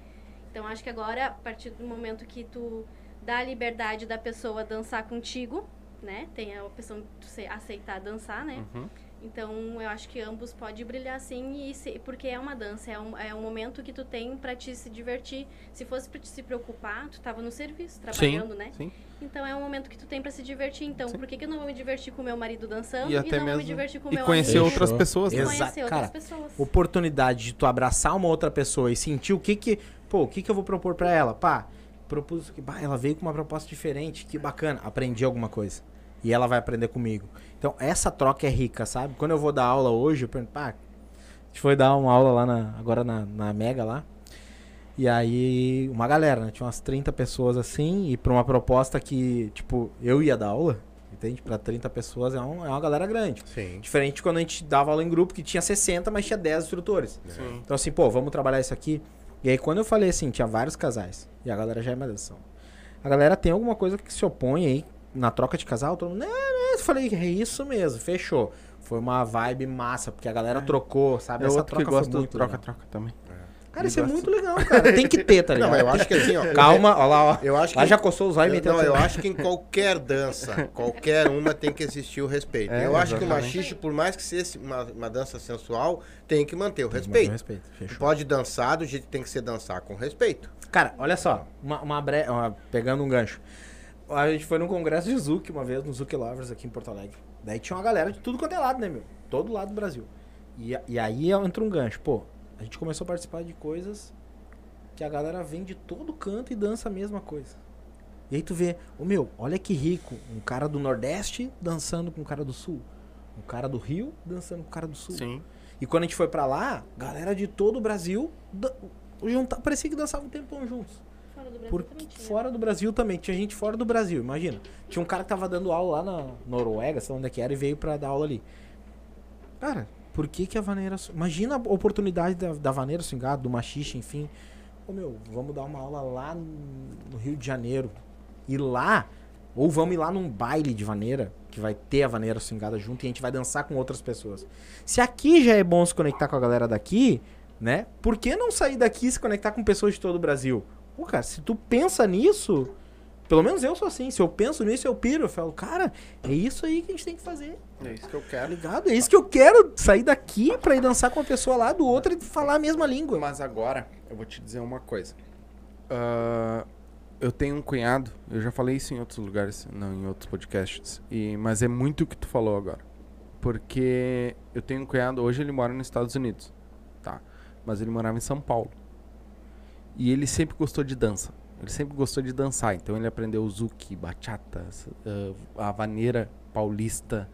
Então acho que agora, a partir do momento que tu dá a liberdade da pessoa dançar contigo, né? Tem a opção de se- aceitar dançar, né? Uhum. Então eu acho que ambos podem brilhar sim, e se- porque é uma dança, é um, é um momento que tu tem pra te se divertir. Se fosse pra te se preocupar, tu tava no serviço, trabalhando, né? Sim. Então é um momento que tu tem pra se divertir. Então, por que, que eu não vou me divertir com o meu marido dançando E e, até não vou me mesmo. divertir com E meu conhecer amigo? outras pessoas, né? Exato. Conhecer outras Cara, pessoas. Oportunidade de tu abraçar uma outra pessoa e sentir o que que. Pô, o que que eu vou propor pra ela? Pá, propus que. Bah, ela veio com uma proposta diferente, que bacana. Aprendi alguma coisa. E ela vai aprender comigo. Então, essa troca é rica, sabe? Quando eu vou dar aula hoje, eu pergunto, pá, a gente foi dar uma aula lá na, agora na, na Mega lá. E aí, uma galera, né? Tinha umas 30 pessoas assim, e pra uma proposta que, tipo, eu ia dar aula, entende? Pra 30 pessoas é, um- é uma galera grande. Sim. Diferente quando a gente dava aula em grupo, que tinha 60, mas tinha 10 instrutores. Sim. Então, assim, pô, vamos trabalhar isso aqui. E aí, quando eu falei assim, tinha vários casais, e a galera já é malhação. A galera tem alguma coisa que se opõe aí na troca de casal? Todo mundo, não, não. Eu falei, é isso mesmo, fechou. Foi uma vibe massa, porque a galera trocou, sabe? É Essa outro que troca gosta foi do troca-troca também. Cara, isso é muito legal, cara. Tem que ter, tá Não, ligado? mas eu acho que assim, ó. Calma, ó lá, ó. Eu acho que. Lá já coçou os olhos e não, eu acho que em qualquer dança, qualquer uma tem que existir o respeito. É, eu acho que o exatamente. machixe, por mais que seja uma, uma dança sensual, tem que manter o Tem que manter respeito. o respeito, fechou. pode dançar do jeito que tem que ser dançar, com respeito. Cara, olha só, uma, uma bre... uma- pegando um gancho. A gente foi num congresso de Zuc uma vez, no Zuc Lovers aqui em Porto Alegre. Daí tinha uma galera de tudo quanto é lado, né, meu? Todo lado do Brasil. E, e aí entra um gancho. Pô, a gente começou a participar de coisas que a galera vem de todo canto e dança a mesma coisa. E aí tu vê, ô meu, olha que rico, um cara do Nordeste dançando com um cara do Sul. Um cara do Rio dançando com um cara do Sul. Sim. E quando a gente foi pra lá, galera de todo o Brasil junta- parecia que dançavam um tempão juntos. Fora do Brasil Por, também tinha. fora do Brasil também. Tinha gente fora do Brasil, imagina. Tinha um cara que tava dando aula lá na Noruega, sei lá onde é que era, e veio pra dar aula ali. Cara, por que que a vaneira... Imagina a oportunidade da, da vaneira swingada, do machixe, enfim. Ô meu, vamos dar uma aula lá no Rio de Janeiro. E lá, ou vamos ir lá num baile de vaneira, que vai ter a vaneira swingada junto, e a gente vai dançar com outras pessoas. Se aqui já é bom se conectar com a galera daqui, né? Por que não sair daqui e se conectar com pessoas de todo o Brasil? Pô, cara, se tu pensa nisso, pelo menos eu sou assim. Se eu penso nisso, eu piro. Eu falo, cara, é isso aí que a gente tem que fazer. É isso que eu Tá quero. ligado? É isso que eu quero. Sair daqui pra ir dançar com uma pessoa lá do outro e falar a mesma língua. Mas agora, eu vou te dizer uma coisa. Ah, eu tenho um cunhado, eu já falei isso em outros lugares, não em outros podcasts, e, mas é muito o que tu falou agora. Porque eu tenho um cunhado, hoje ele mora nos Estados Unidos, tá? Mas ele morava em São Paulo. E ele sempre gostou de dança. Ele sempre gostou de dançar, então ele aprendeu zuki, bachata, ah, a vaneira paulista.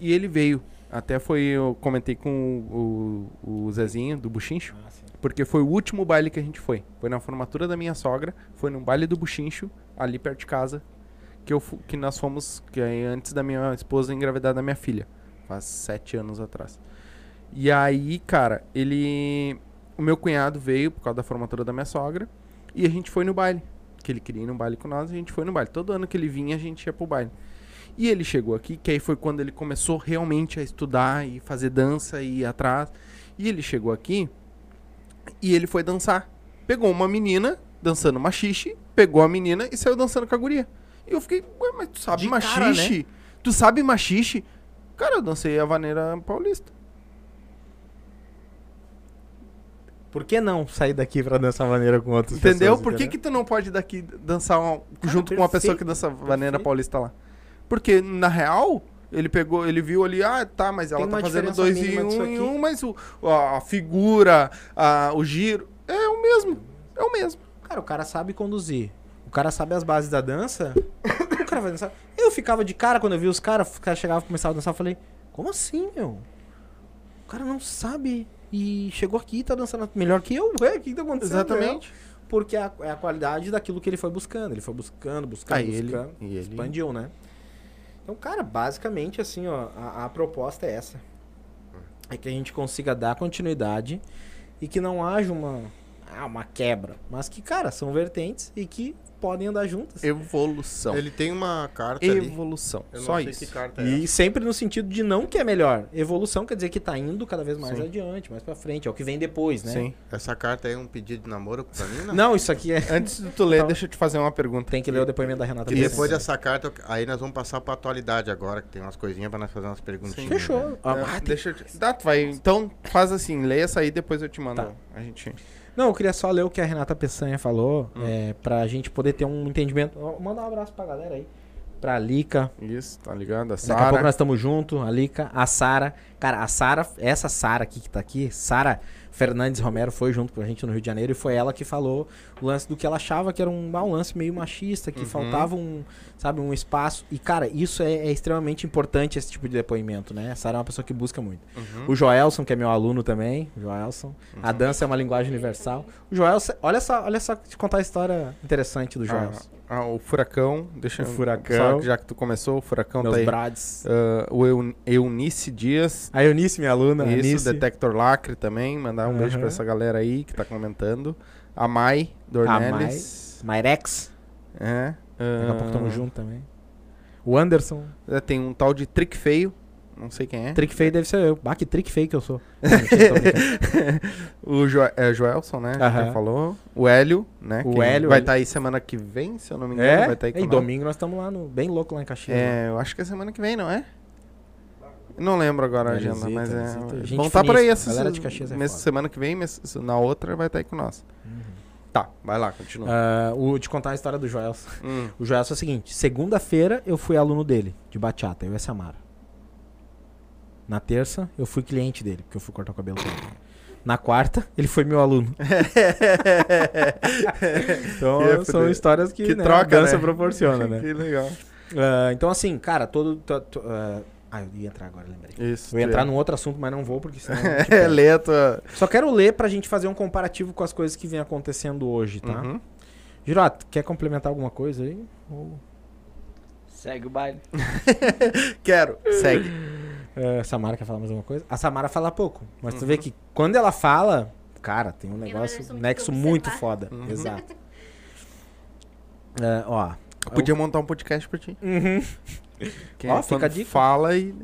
E ele veio. Até foi, eu comentei com o, o, Zezinho do Buchincho, porque foi o último baile que a gente foi. Foi na formatura da minha sogra, foi num baile do Buchincho, ali perto de casa, que, eu, que nós fomos, que é antes da minha esposa engravidar da minha filha. Faz sete anos atrás. E aí, cara, ele. O meu cunhado veio por causa da formatura da minha sogra. E a gente foi no baile. Que ele queria ir no baile com nós, a gente foi no baile. Todo ano que ele vinha, a gente ia pro baile. E ele chegou aqui, que aí foi quando ele começou realmente a estudar e fazer dança e ir atrás. E ele chegou aqui e ele foi dançar. Pegou uma menina dançando machixe, pegou a menina e saiu dançando com a guria. E eu fiquei, ué, mas tu sabe De cara, machixe? Tu sabe machixe? Cara, eu dancei a vaneira paulista. Por que não sair daqui pra dançar maneira com outras Entendeu? pessoas? Por que, entendeu? que tu não pode daqui dançar um- junto com uma pessoa que dança vaneira perfeito. paulista lá? Porque, na real, ele pegou, ele viu ali, ah, tá, mas ela Tem tá fazendo dois em um em um, mas o, a, a figura, a- o giro, é o mesmo. É o mesmo. Cara, o cara sabe conduzir. O cara sabe as bases da dança. o cara vai dançar. Eu ficava de cara quando eu vi os caras, os caras chegavam e começavam a dançar. Eu falei, como assim, meu? O cara não sabe. E chegou aqui e tá dançando melhor que eu. Ué, o que tá acontecendo? Exatamente. Porque é a, é a qualidade daquilo que ele foi buscando. Ele foi buscando, buscando, ele, buscando. e ele Expandiu, né? Então, cara, basicamente, assim, ó, a, a proposta é essa. É que a gente consiga dar continuidade e que não haja uma, ah, uma quebra. Mas que, cara, são vertentes e que podem andar juntas. evolução. Ele tem uma carta ali. Evolução. Eu não Só sei isso. que carta é E essa. sempre no sentido de não que é melhor. Evolução quer dizer que tá indo cada vez mais Sim. adiante, mais pra frente. É o que vem depois, né? Sim. Essa carta é um pedido de namoro pra mim, não? Não, isso aqui é. Antes de tu ler, Então- deixa eu te fazer uma pergunta. Tem que ler o depoimento da Renata. E depois dessa carta, aí nós vamos passar pra atualidade agora, que tem umas coisinhas pra nós fazer umas perguntinhas. né? Fechou. Ah, É, ah, tem- deixa eu te... Tá, tu vai... Então, faz assim, lê essa aí, depois eu te mando. Tá. A gente... Não, eu queria só ler o que a Renata Peçanha falou, Hum. é, pra gente poder ter um entendimento. Manda um abraço pra galera aí. Pra Lica. Isso, tá ligado? A Daqui a pouco nós estamos juntos, a Lica, a Sara. Cara, a Sara, essa Sara aqui que tá aqui, Sara Fernandes Romero foi junto com a gente no Rio de Janeiro e foi ela que falou o lance do que ela achava que era um, ah, um lance meio machista, que Uhum. faltava um, sabe, um espaço. E, cara, isso é, é extremamente importante, esse tipo de depoimento, né? A Sara é uma pessoa que busca muito. Uhum. O Joelson, que é meu aluno também, o Joelson. A dança é uma linguagem universal. O Joelson, olha só, olha só, te contar a história interessante do Joelson. Ah, o Furacão. Deixa O Furacão. só já que tu começou, o Furacão Meus tá aí. brades. Ah, o Eu- Eunice Dias. A Eunice, minha aluna, a Isso, Eunice. Detector Lacre também. Mandar um beijo pra essa galera aí que tá comentando. A Mai Dornelles. Myrex. É. Daqui a pouco tamo ah, junto também. O Anderson. é, Tem um tal de Trick Feio. Não sei quem é. Trick feio deve ser eu. Bah, que trick feio que eu sou. O jo é, Joelson, né? Aham. Que falou. O Hélio, né? O Hélio, Vai estar aí semana que vem, se eu não me engano. é? Vai tá aí com e nós. domingo nós estamos lá no. Bem louco lá em Caxias. né? É, eu acho que é semana que vem, não é? Não lembro agora a agenda, mas é. visita. Gente Vão estar por aí essa galera de Caxias é semana que vem, na outra vai estar aí com nós. Tá, vai lá, continua. Ah, o, te contar a história do Joelson. Hum. O Joelson é o seguinte: segunda-feira eu fui aluno dele, de bachata, eu e a Samara. Na terça, eu fui cliente dele, porque eu fui cortar o cabelo com ele. Na quarta, ele foi meu aluno. então, Que são histórias que, Que né, troca, a dança né? proporciona, né? que legal. Ah, então, assim, cara, todo. to- to- ah, ah, eu ia entrar agora, lembrei. Isso. Eu ia entrar tu- num outro assunto, mas não vou, porque senão. É, te pego. lê a tua... Só quero ler pra gente fazer um comparativo com as coisas que vem acontecendo hoje, tá? Uhum. Girato, quer complementar alguma coisa aí? Ou- Segue o baile. Quero, segue. É, Samara quer falar mais alguma coisa? A Samara fala pouco, mas tu vê que quando ela fala, cara, tem um negócio, eu só um nexo muito foda. Uhum. Exato. É, ó. Podia montar um podcast pra ti. Uhum. Quem Ó, é fica a dica. fala e...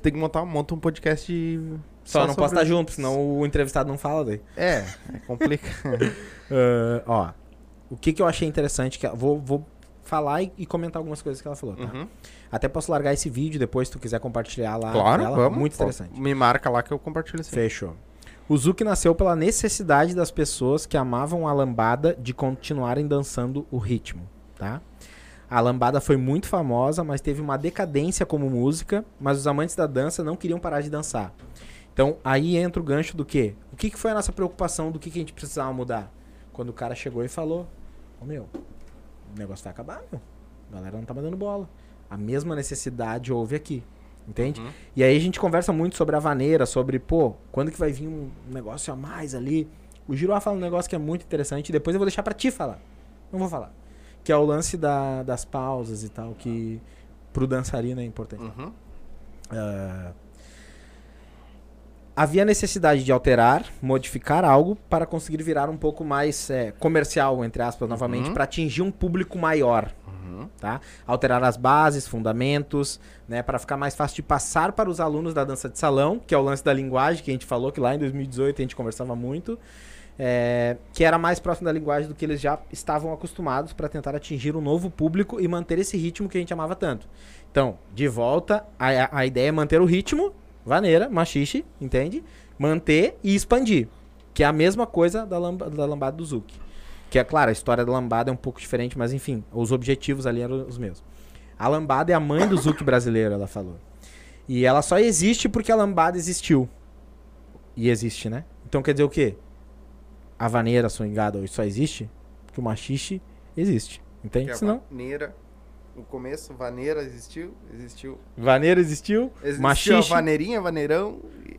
Tem que montar monta um podcast de... Só, não sobre posso estar junto, senão o entrevistado não fala daí. É, é complica. É, ó, o que, que eu achei interessante, que vou, vou falar e, e comentar algumas coisas que ela falou, tá? Uhum. Até posso largar esse vídeo depois, se tu quiser compartilhar lá. Claro, dela, vamos. Muito interessante. Me marca lá que eu compartilho assim. Fechou. O Zuki nasceu pela necessidade das pessoas que amavam a lambada de continuarem dançando o ritmo, tá? A lambada foi muito famosa, mas teve uma decadência como música, mas os amantes da dança não queriam parar de dançar. Então, aí entra o gancho do quê? O que, que foi a nossa preocupação do que, que a gente precisava mudar? Quando o cara chegou e falou, ô meu, o negócio vai acabar, meu. A galera não tá mais dando bola. A mesma necessidade houve aqui. Entende? Uhum. E aí a gente conversa muito sobre a vaneira, sobre, pô, quando que vai vir um negócio a mais ali. O Giroa fala um negócio que é muito interessante, depois eu vou deixar pra ti falar. Não vou falar. que é o lance da- das pausas e tal, que pro dançarino é importante. Uhum. Ah, havia necessidade de alterar, modificar algo para conseguir virar um pouco mais é, comercial, entre aspas, novamente, Uhum. para atingir um público maior. Uhum. Tá? Alterar as bases, fundamentos, né, para ficar mais fácil de passar para os alunos da dança de salão, que é o lance da linguagem que a gente falou que lá em 2018 a gente conversava muito, é, que era mais próximo da linguagem do que eles já estavam acostumados para tentar atingir um novo público e manter esse ritmo que a gente amava tanto. Então, de volta, a, a ideia é manter o ritmo, vaneira, machixe, entende? Manter e expandir, que é a mesma coisa da, lamba, da lambada do Zuki. Que é claro, a história da lambada é um pouco diferente, mas enfim, os objetivos ali eram os mesmos. A lambada é a mãe do Zuki brasileiro, ela falou. E ela só existe porque a lambada existiu. E existe, né? Então quer dizer o quê? A vaneira swingada hoje só existe porque o machixe existe. Entende? é Senão, vaneira. No começo, vaneira existiu, existiu. vaneira existiu, Existiu machixe... vaneirinha, vaneirão,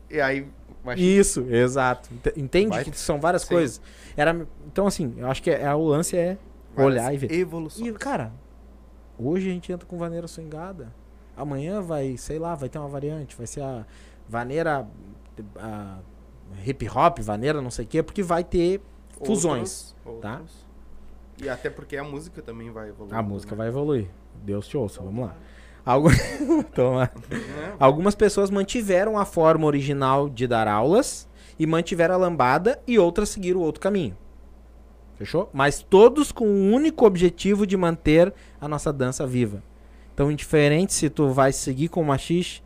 e, aí... machixe. Isso, exato. Ent- Entende Vai- que são várias Sim. coisas. Era, então, assim, eu acho que é, é- o lance é olhar e Várias ver. Evolução. E, cara, hoje a gente entra com vaneira swingada. Amanhã vai, sei lá, vai ter uma variante. Vai ser a vaneira a hip hop, vaneira não sei o quê, porque vai ter fusões, Outros- tá? outros. E até porque a música também vai evoluir. A música vai evoluir. Deus te ouça, vamos lá. Algumas pessoas mantiveram a forma original de dar aulas e mantiveram a lambada e outras seguiram outro caminho. Fechou? Mas todos com o único objetivo de manter a nossa dança viva. Então, indiferente se tu vai seguir com o machixe,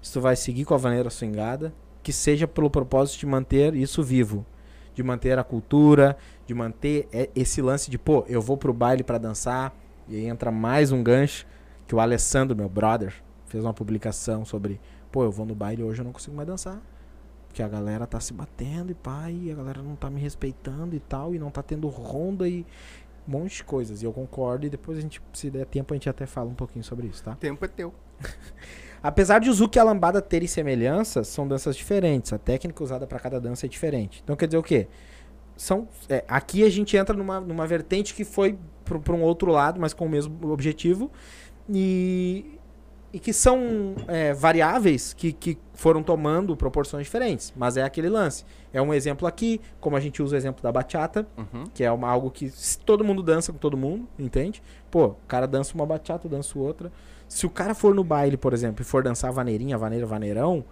se tu vai seguir com a vaneira swingada, que seja pelo propósito de manter isso vivo. De manter a cultura, de manter é, esse lance de, pô, eu vou pro baile pra dançar, e aí entra mais um gancho que o Alessandro, meu brother, fez uma publicação sobre, pô, eu vou no baile hoje eu não consigo mais dançar. Porque a galera tá se batendo e e a galera não tá me respeitando e tal, e não tá tendo ronda e um monte de coisas. E eu concordo, e depois a gente, se der tempo, a gente até fala um pouquinho sobre isso, tá? tempo é teu. Apesar de o Zuki e a lambada terem semelhanças, são danças diferentes. A técnica usada para cada dança é diferente. Então quer dizer o quê? São, é, aqui a gente entra numa, numa vertente que foi para um outro lado, mas com o mesmo objetivo. E, e que são é, variáveis que, que foram tomando proporções diferentes. Mas é aquele lance. É um exemplo aqui, como a gente usa o exemplo da bachata, Uhum. que é uma, algo que todo mundo dança com todo mundo, entende? Pô, o cara dança uma bachata, eu danço outra. Se o cara for no baile, por exemplo, e for dançar vaneirinha, vaneira, vaneirão,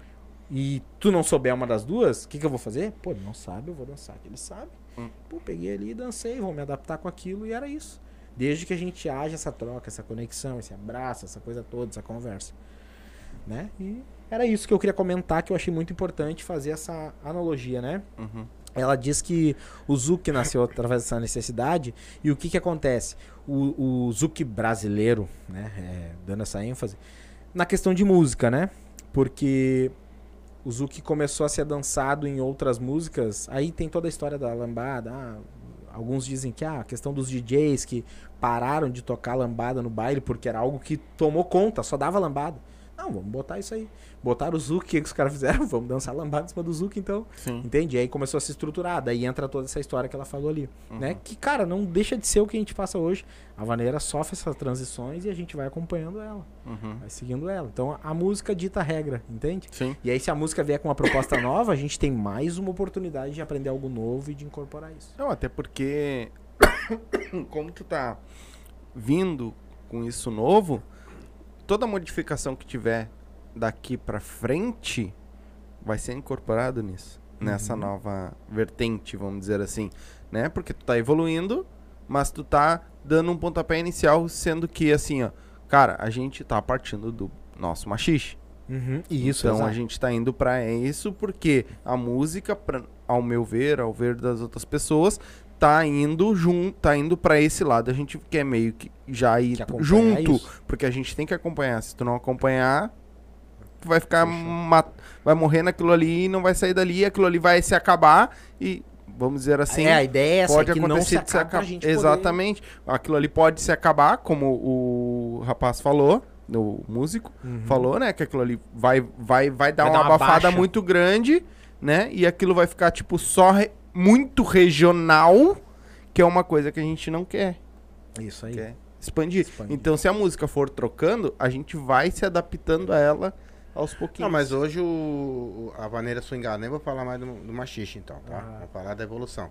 e tu não souber uma das duas, o que, que eu vou fazer? Pô, ele não sabe, eu vou dançar que ele sabe. Hum. Pô, peguei ali e dancei, vou me adaptar com aquilo e era isso. Desde que a gente haja essa troca, essa conexão, esse abraço, essa coisa toda, essa conversa. Né? E era isso que eu queria comentar, que eu achei muito importante fazer essa analogia, né? Uhum. Ela diz que o Zuki nasceu através dessa necessidade e o que que acontece? O, o Zuki brasileiro, né, é, dando essa ênfase, na questão de música, né? Porque o Zuki começou a ser dançado em outras músicas, aí tem toda a história da lambada, ah, alguns dizem que ah, a questão dos DJs que pararam de tocar lambada no baile porque era algo que tomou conta, só dava lambada. Não, vamos botar isso aí. Botaram o Zuki, o que que os caras fizeram? Vamos dançar lambada em cima do Zuki, então. Sim. Entende? E aí começou a se estruturar. Daí entra toda essa história que ela falou ali. Né? Que, cara, não deixa de ser o que a gente passa hoje. A vaneira sofre essas transições e a gente vai acompanhando ela. Uhum. Vai seguindo ela. Então a música dita a regra, entende? Sim. E aí, se a música vier com uma proposta nova, a gente tem mais uma oportunidade de aprender algo novo e de incorporar isso. Não, até porque como tu tá vindo com isso novo, toda modificação que tiver daqui pra frente vai ser incorporado nisso, nessa Uhum. nova vertente, vamos dizer assim, né? Porque tu tá evoluindo, mas tu tá dando um pontapé inicial, sendo que assim, ó, cara, a gente tá partindo do nosso machixe. E isso, então exato. a gente tá indo pra isso porque a música, pra, ao meu ver, ao ver das outras pessoas, tá indo junto, tá indo para esse lado. A gente quer meio que já ir Que junto, isso. porque a gente tem que acompanhar. Se tu não acompanhar, tu vai ficar vai morrer naquilo ali e não vai sair dali, aquilo ali vai se acabar e vamos dizer assim, é, a ideia é essa, pode é que não se acontecer de se acabe pra acabar. gente poder- Exatamente. Aquilo ali pode se acabar, como o rapaz falou, o músico Uhum. falou, né? Que aquilo ali vai, vai, vai dar Vai uma dar uma abafada baixa. muito grande, né? E aquilo vai ficar, tipo, só re- muito regional, que é uma coisa que a gente não quer. Isso aí. quer expandir. Expandir. Então, se a música for trocando, a gente vai se adaptando a ela aos pouquinhos. Não, mas hoje o, a maneira swingada, nem vou falar mais do, do machixe então, tá? Ah. Vou falar da evolução.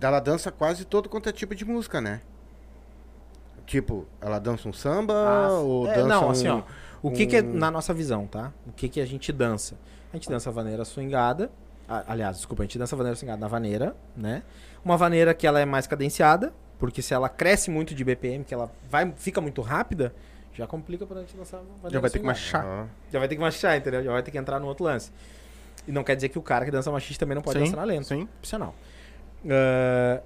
Ela dança quase todo quanto é tipo de música, né? Tipo, ela dança um samba Ah, ou é, dança não, um... assim, ó. O que, que é um- na nossa visão, tá? O que, que a gente dança? A gente dança a vaneira swingada. Aliás, desculpa, a gente dança vaneira swingada na vaneira, né? Uma vaneira que ela é mais cadenciada, porque se ela cresce muito de BPM, que ela vai, fica muito rápida, já complica pra gente dançar a vaneira Já vai ter que machar. Já vai ter que machar, entendeu? Já vai ter que entrar no outro lance. E não quer dizer que o cara que dança machista também não pode Sim, dançar na lenta. sim. Opcional. Ah,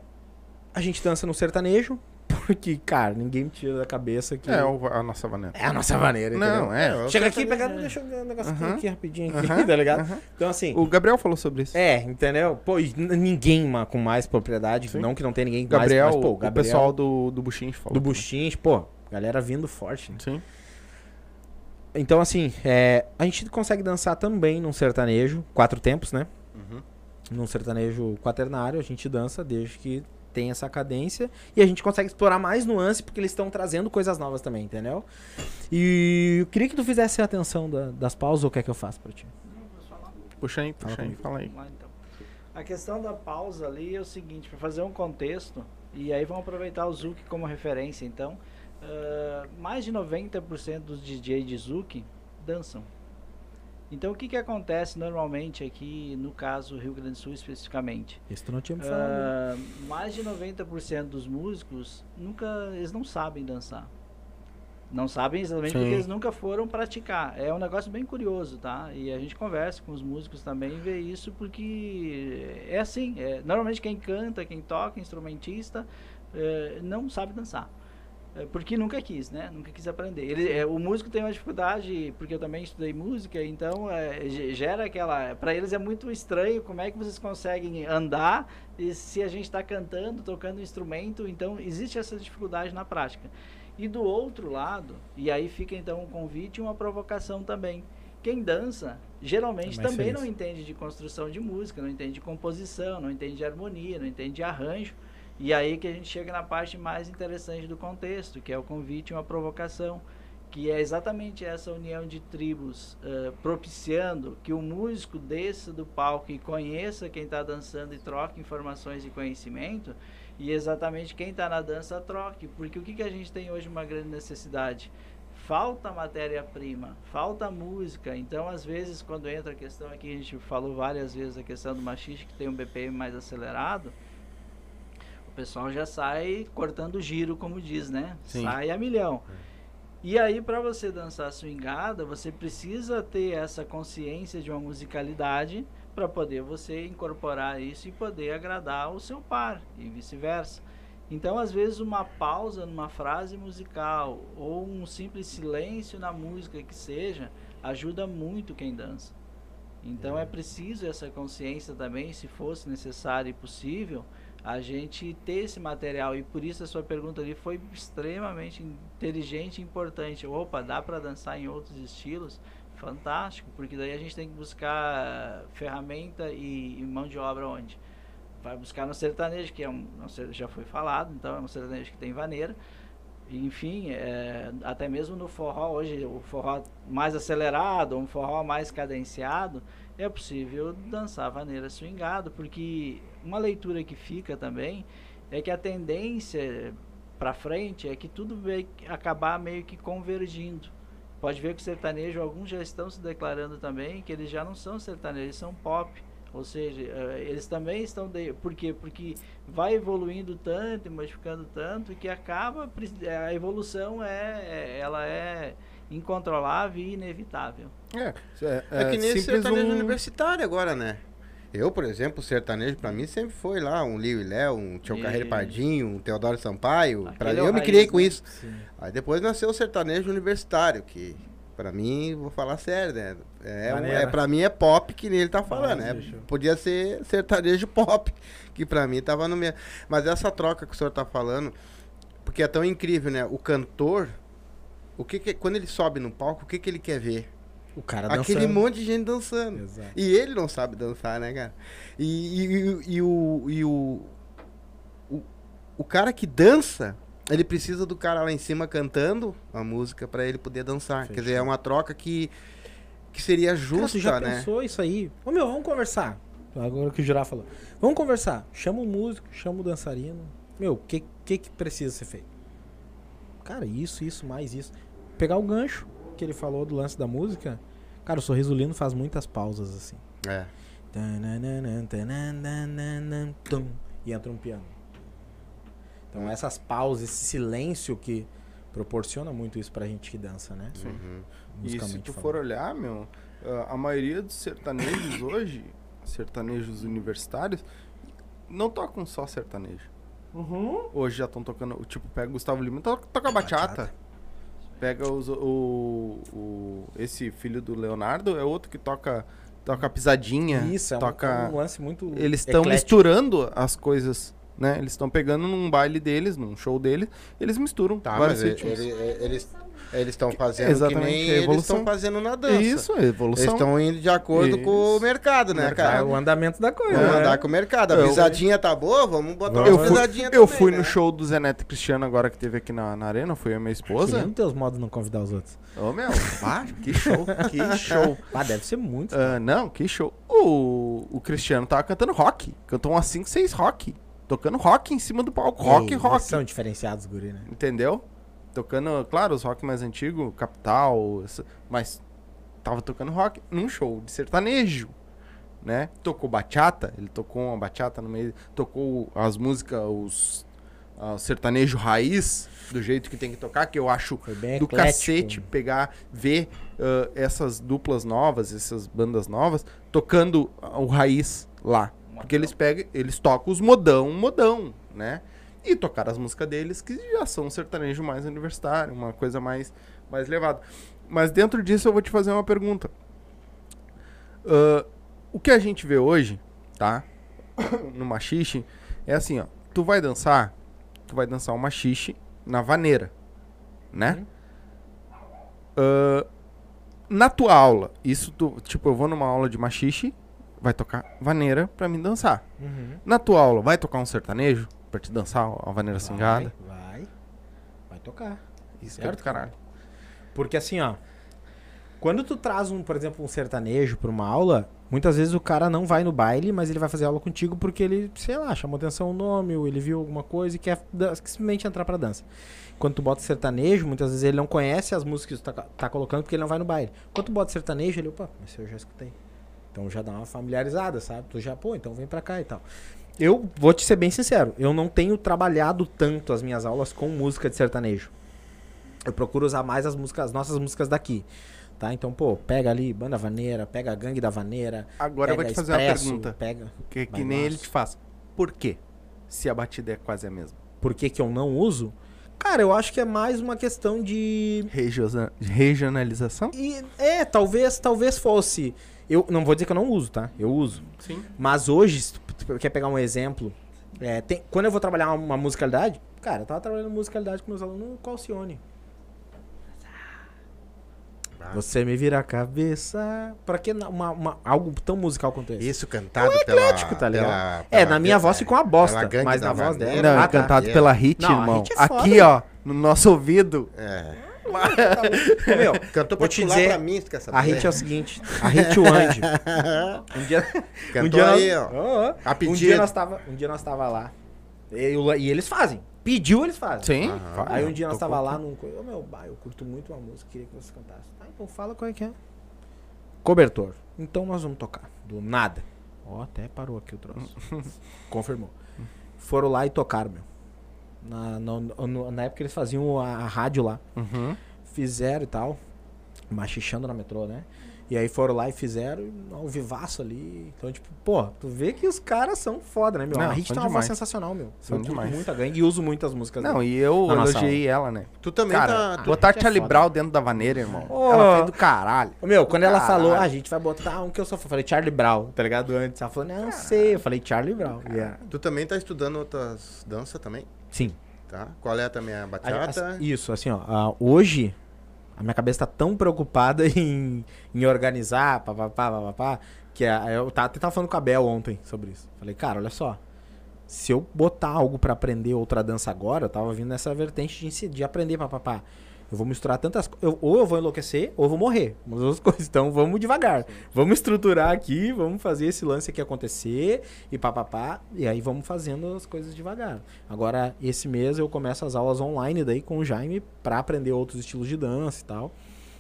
a gente dança no sertanejo, porque, cara, ninguém me tira da cabeça que É o- a nossa maneira. é a nossa maneira, Não, entendeu? é. Chega aqui, pega, deixa eu ver um negócio Aham. aqui rapidinho aqui, Aham, tá ligado? aham. Então, assim, O Gabriel falou sobre isso. é, entendeu? Pô, e n- ninguém ma- com mais propriedade, Sim. não que não tem ninguém Gabriel, mais, mas, pô, o pessoal do, do Buchinch falou. do Buchins, pô, galera vindo forte, né? Sim. Então, assim, é, a gente consegue dançar também num sertanejo, quatro tempos, né? Uhum. Num sertanejo quaternário, a gente dança desde que tem essa cadência. E a gente consegue explorar mais nuance, porque eles estão trazendo coisas novas também, entendeu? E eu queria que tu fizesse a atenção da- das pausas, ou quer que eu faça pra ti? Puxa aí, Fala puxa aí, fala aí. Lá, então. A questão da pausa ali é o seguinte, para fazer um contexto, e aí vamos aproveitar o Zuki como referência, então, ah, mais de 90% dos DJ de Zuki dançam. Então o que, que acontece normalmente aqui, no caso Rio Grande do Sul especificamente? Isso tu não tinha me falado. Ah, mais de 90% dos músicos nunca eles não sabem dançar. Não sabem exatamente Sim. porque eles nunca foram praticar. É um negócio bem curioso, tá? E a gente conversa com os músicos também e vê isso porque é assim. é, normalmente quem canta, quem toca, instrumentista, eh, não sabe dançar. É, Porque nunca quis, né? Nunca quis aprender. Ele, é, o músico tem uma dificuldade, porque eu também estudei música, então é, ge- gera aquela. Para eles é muito estranho como é que vocês conseguem andar e se a gente está cantando, tocando um instrumento. Então existe essa dificuldade na prática. E do outro lado, e aí fica então um convite e uma provocação também. Quem dança geralmente É mais também não entende de construção de música, não entende de composição, não entende de harmonia, não entende de arranjo. E aí que a gente chega na parte mais interessante do contexto, que é o convite e uma provocação, que é exatamente essa união de tribos eh, propiciando que o músico desça do palco e conheça quem está dançando e troque informações e conhecimento, e exatamente quem está na dança troque, porque o que, que a gente tem hoje uma grande necessidade? Falta matéria-prima, falta música. Então, às vezes, quando entra a questão aqui, a gente falou várias vezes a questão do machiste que tem um BPM mais acelerado, pessoal já sai cortando giro, como diz, né? Sim. Sai a milhão. E aí, para você dançar swingada, você precisa ter essa consciência de uma musicalidade para poder você incorporar isso e poder agradar o seu par e vice-versa. Então, às vezes, uma pausa numa frase musical ou um simples silêncio na música que seja, ajuda muito quem dança. Então, é preciso essa consciência também, se fosse necessário e possível, a gente ter esse material. E por isso a sua pergunta ali foi extremamente inteligente e importante. Opa, dá para dançar em outros estilos? Fantástico, porque daí a gente tem que buscar ferramenta e, e mão de obra onde? Vai buscar no sertanejo, que é um, já foi falado, então é um sertanejo que tem vaneira. Enfim, é, até mesmo no forró, hoje o forró mais acelerado, um forró mais cadenciado, é possível dançar vaneira swingado, porque uma leitura que fica também é que a tendência para frente é que tudo vai acabar meio que convergindo. Pode ver que o sertanejo, alguns já estão se declarando também que eles já não são sertanejos, eles são pop. Ou seja, eh, eles também estão. De... Por quê? Porque vai evoluindo tanto e modificando tanto que acaba. pre- A evolução é, é- ela é incontrolável e inevitável. É, É, que nem sertanejo um- universitário agora, né? Eu, por exemplo, o sertanejo pra mim sempre foi lá um Lio e Léo, um Tio Carreiro Isso. Pardinho, um Teodoro Sampaio. Aquele Pra, é o eu me raiz, criei com né? isso. Aí depois nasceu o sertanejo universitário, que pra mim, vou falar sério, né? É, Maneira. é, pra mim é pop que nem ele tá falando, Mas, né? bicho. Podia ser sertanejo pop, que pra mim tava no mesmo. Mas essa troca que o senhor tá falando, porque é tão incrível, né? O cantor, o que que- quando ele sobe no palco, o que que ele quer ver? O cara Aquele dançando. monte de gente dançando. Exato. E ele não sabe dançar, né, cara? E, e- e- e o, e o, o- o cara que dança, ele precisa do cara lá em cima cantando a música pra ele poder dançar. Quer dizer, é uma troca que, que seria Cara, justa, tu já né? pensou isso aí? Ô meu, vamos conversar. Agora que o Jurá falou. Vamos conversar. Chama o músico, chama o dançarino. Meu, o que, que que precisa ser feito? Cara, isso, isso, mais isso. Pegar o gancho que ele falou do lance da música. Cara, o Sorriso Lindo faz muitas pausas assim. É. E entra um piano. Então essas pausas, esse silêncio que proporciona muito isso pra gente que dança, né? Uhum. E se tu falando. for olhar, meu, ah, a maioria dos sertanejos hoje, sertanejos universitários, não tocam só sertanejo. Hoje já estão tocando, tipo, pega Gustavo Lima, toca, toca bachata. Pega os, o, o- esse filho do Leonardo, é outro que toca, toca pisadinha. Isso, é um, toca... um lance muito. Eles estão misturando as coisas, né? Eles estão pegando num baile deles, num show deles, eles misturam Tá, vários mas ritmos. ele- ele- eles eles estão fazendo Exatamente, que é nem eles evolução. estão fazendo na dança. Isso, é Eles evolução. estão indo de acordo com o Isso. mercado, né, É cara? o andamento da coisa. Vamos né? andar com o mercado. A Eu- pisadinha tá boa, vamos botar Vamos. uma Eu fui, pisadinha eu também, fui né? no show do Zé Neto e Cristiano agora que teve aqui na, na arena, fui eu e minha esposa. nem teus modos não convidar os outros. Ô meu, pá, que show, que show. Ah, deve ser muito. Ah, não, que show. O, o Cristiano tava cantando rock, cantou umas 5, 6 rock. Tocando rock em cima do palco, rock, Ei, rock. São diferenciados, guri, né? Entendeu? Tocando, claro, os rock mais antigos, Capital, mas tava tocando rock num show de sertanejo, né? Tocou bachata, ele tocou uma bachata no meio, tocou as músicas, os ah, sertanejo raiz, do jeito que tem que tocar, que eu acho do eclético. cacete pegar, ver ah, essas duplas novas, essas bandas novas, tocando ah, o raiz lá. Porque eles pegam, eles tocam os modão, modão, né? E tocar as músicas deles, que já são um sertanejo mais universitário, uma coisa mais, mais levada. Mas dentro disso eu vou te fazer uma pergunta. Ah, o que a gente vê hoje, tá? no machixe, é assim, ó. Tu vai dançar, tu vai dançar o machixe na vaneira, né? Ah, na tua aula, isso tu, tipo, eu vou numa aula de machixe, vai tocar vaneira pra mim dançar. Uhum. Na tua aula, vai tocar um sertanejo pra te dançar a vaneira cingada? Vai, vai. Vai tocar. Isso Certo, é do caralho. Porque assim, ó. Quando tu traz, um, por exemplo, um sertanejo pra uma aula, muitas vezes o cara não vai no baile, mas ele vai fazer aula contigo porque ele, sei lá, chamou atenção o nome, ou ele viu alguma coisa e quer simplesmente entrar pra dança. Quando tu bota sertanejo, muitas vezes ele não conhece as músicas que tu tá, tá colocando porque ele não vai no baile. Quando tu bota sertanejo, ele, opa, mas eu já escutei. Então já dá uma familiarizada, sabe? Tu já, pô, então vem pra cá e tal. Eu vou te ser bem sincero, eu não tenho trabalhado tanto as minhas aulas com música de sertanejo. Eu procuro usar mais as músicas, as nossas músicas daqui. Tá? Então, pô, pega ali Banda Vaneira, pega Gangue da Vaneira. Agora eu vou te fazer uma Expresso, pergunta. Pega. Que, que nem massa. ele te faz. Por quê? Se a batida é quase a mesma. Por que, que eu não uso? Cara, eu acho que é mais uma questão de. Regiona- regionalização? E, é, talvez, talvez fosse. Eu não vou dizer que eu não uso, tá? Eu uso. Sim. Mas hoje, se tu quer pegar um exemplo, é, tem- quando eu vou trabalhar uma, uma musicalidade, cara, eu tava trabalhando musicalidade com meus alunos com Alcione. Ah. Você me vira a cabeça. Pra que uma, uma- algo tão musical quanto esse? Isso cantado É pela... eclético, tá ligado? pela- É, pela- na minha voz ficou uma bosta, mas na voz dela- Não, Ah, é tá. cantado É. pela Hit, Não, a irmão. Hit é foda, Aqui, ó, no nosso ouvido. É. Ô, meu, Cantou Vou pra te dizer, pra mim, tu quer saber? a hit é o seguinte, a hit o Andy. Um dia, Cantou um dia aí, nós, ó. Ó. A um dia nós tava, um dia nós tava lá. E, e eles fazem. Pediu, eles fazem. Sim. Aham. Aí um dia nós tava lá num. Ô meu, bah, eu curto muito uma música, queria que você cantasse. Tá, então fala qual é que é. Cobertor. Então nós vamos tocar. Do nada. Ó, até parou aqui o troço. Confirmou. Foram lá e tocaram, meu. Na, no- na época eles faziam a, a rádio lá. Uhum. Fizeram e tal. Machichando na metrô, né? E aí foram lá e fizeram ao vivaço ali. Então, tipo, pô, tu vê que os caras são foda, né, meu? Não, a gente tem uma voz sensacional, meu. São eu demais. muito a gangue e uso muitas músicas Não, dele. e eu Na elogiei ela, né? Tu também Cara, tá... tu- botar é Charlie. Brown dentro da vaneira, irmão. Ô. Ela fez do caralho. Meu, quando ela Caralho. falou, ah, a gente vai botar um que eu. Eu falei Charlie Brown, tá ligado? Antes. Ela falou, não, sei. Eu falei Charlie Brown. Yeah. Tu também tá estudando outras danças também, Sim. tá? Qual é também a A- bachata? as- isso, assim, ó. hoje, a minha cabeça tá tão preocupada em, em organizar, papapá, papapá, que a, eu tava, até tava falando com a Bel ontem sobre isso. Falei, cara, olha só. se eu botar algo pra aprender outra dança agora, eu tava vindo nessa vertente de, de aprender papapá. Eu vou misturar tantas coisas. Ou eu vou enlouquecer, ou eu vou morrer. Uma das duas coisas. Então vamos devagar. Vamos estruturar aqui, vamos fazer esse lance aqui acontecer e papapá. E aí vamos fazendo as coisas devagar. Agora, esse mês eu começo as aulas online daí com o Jaime pra aprender outros estilos de dança e tal.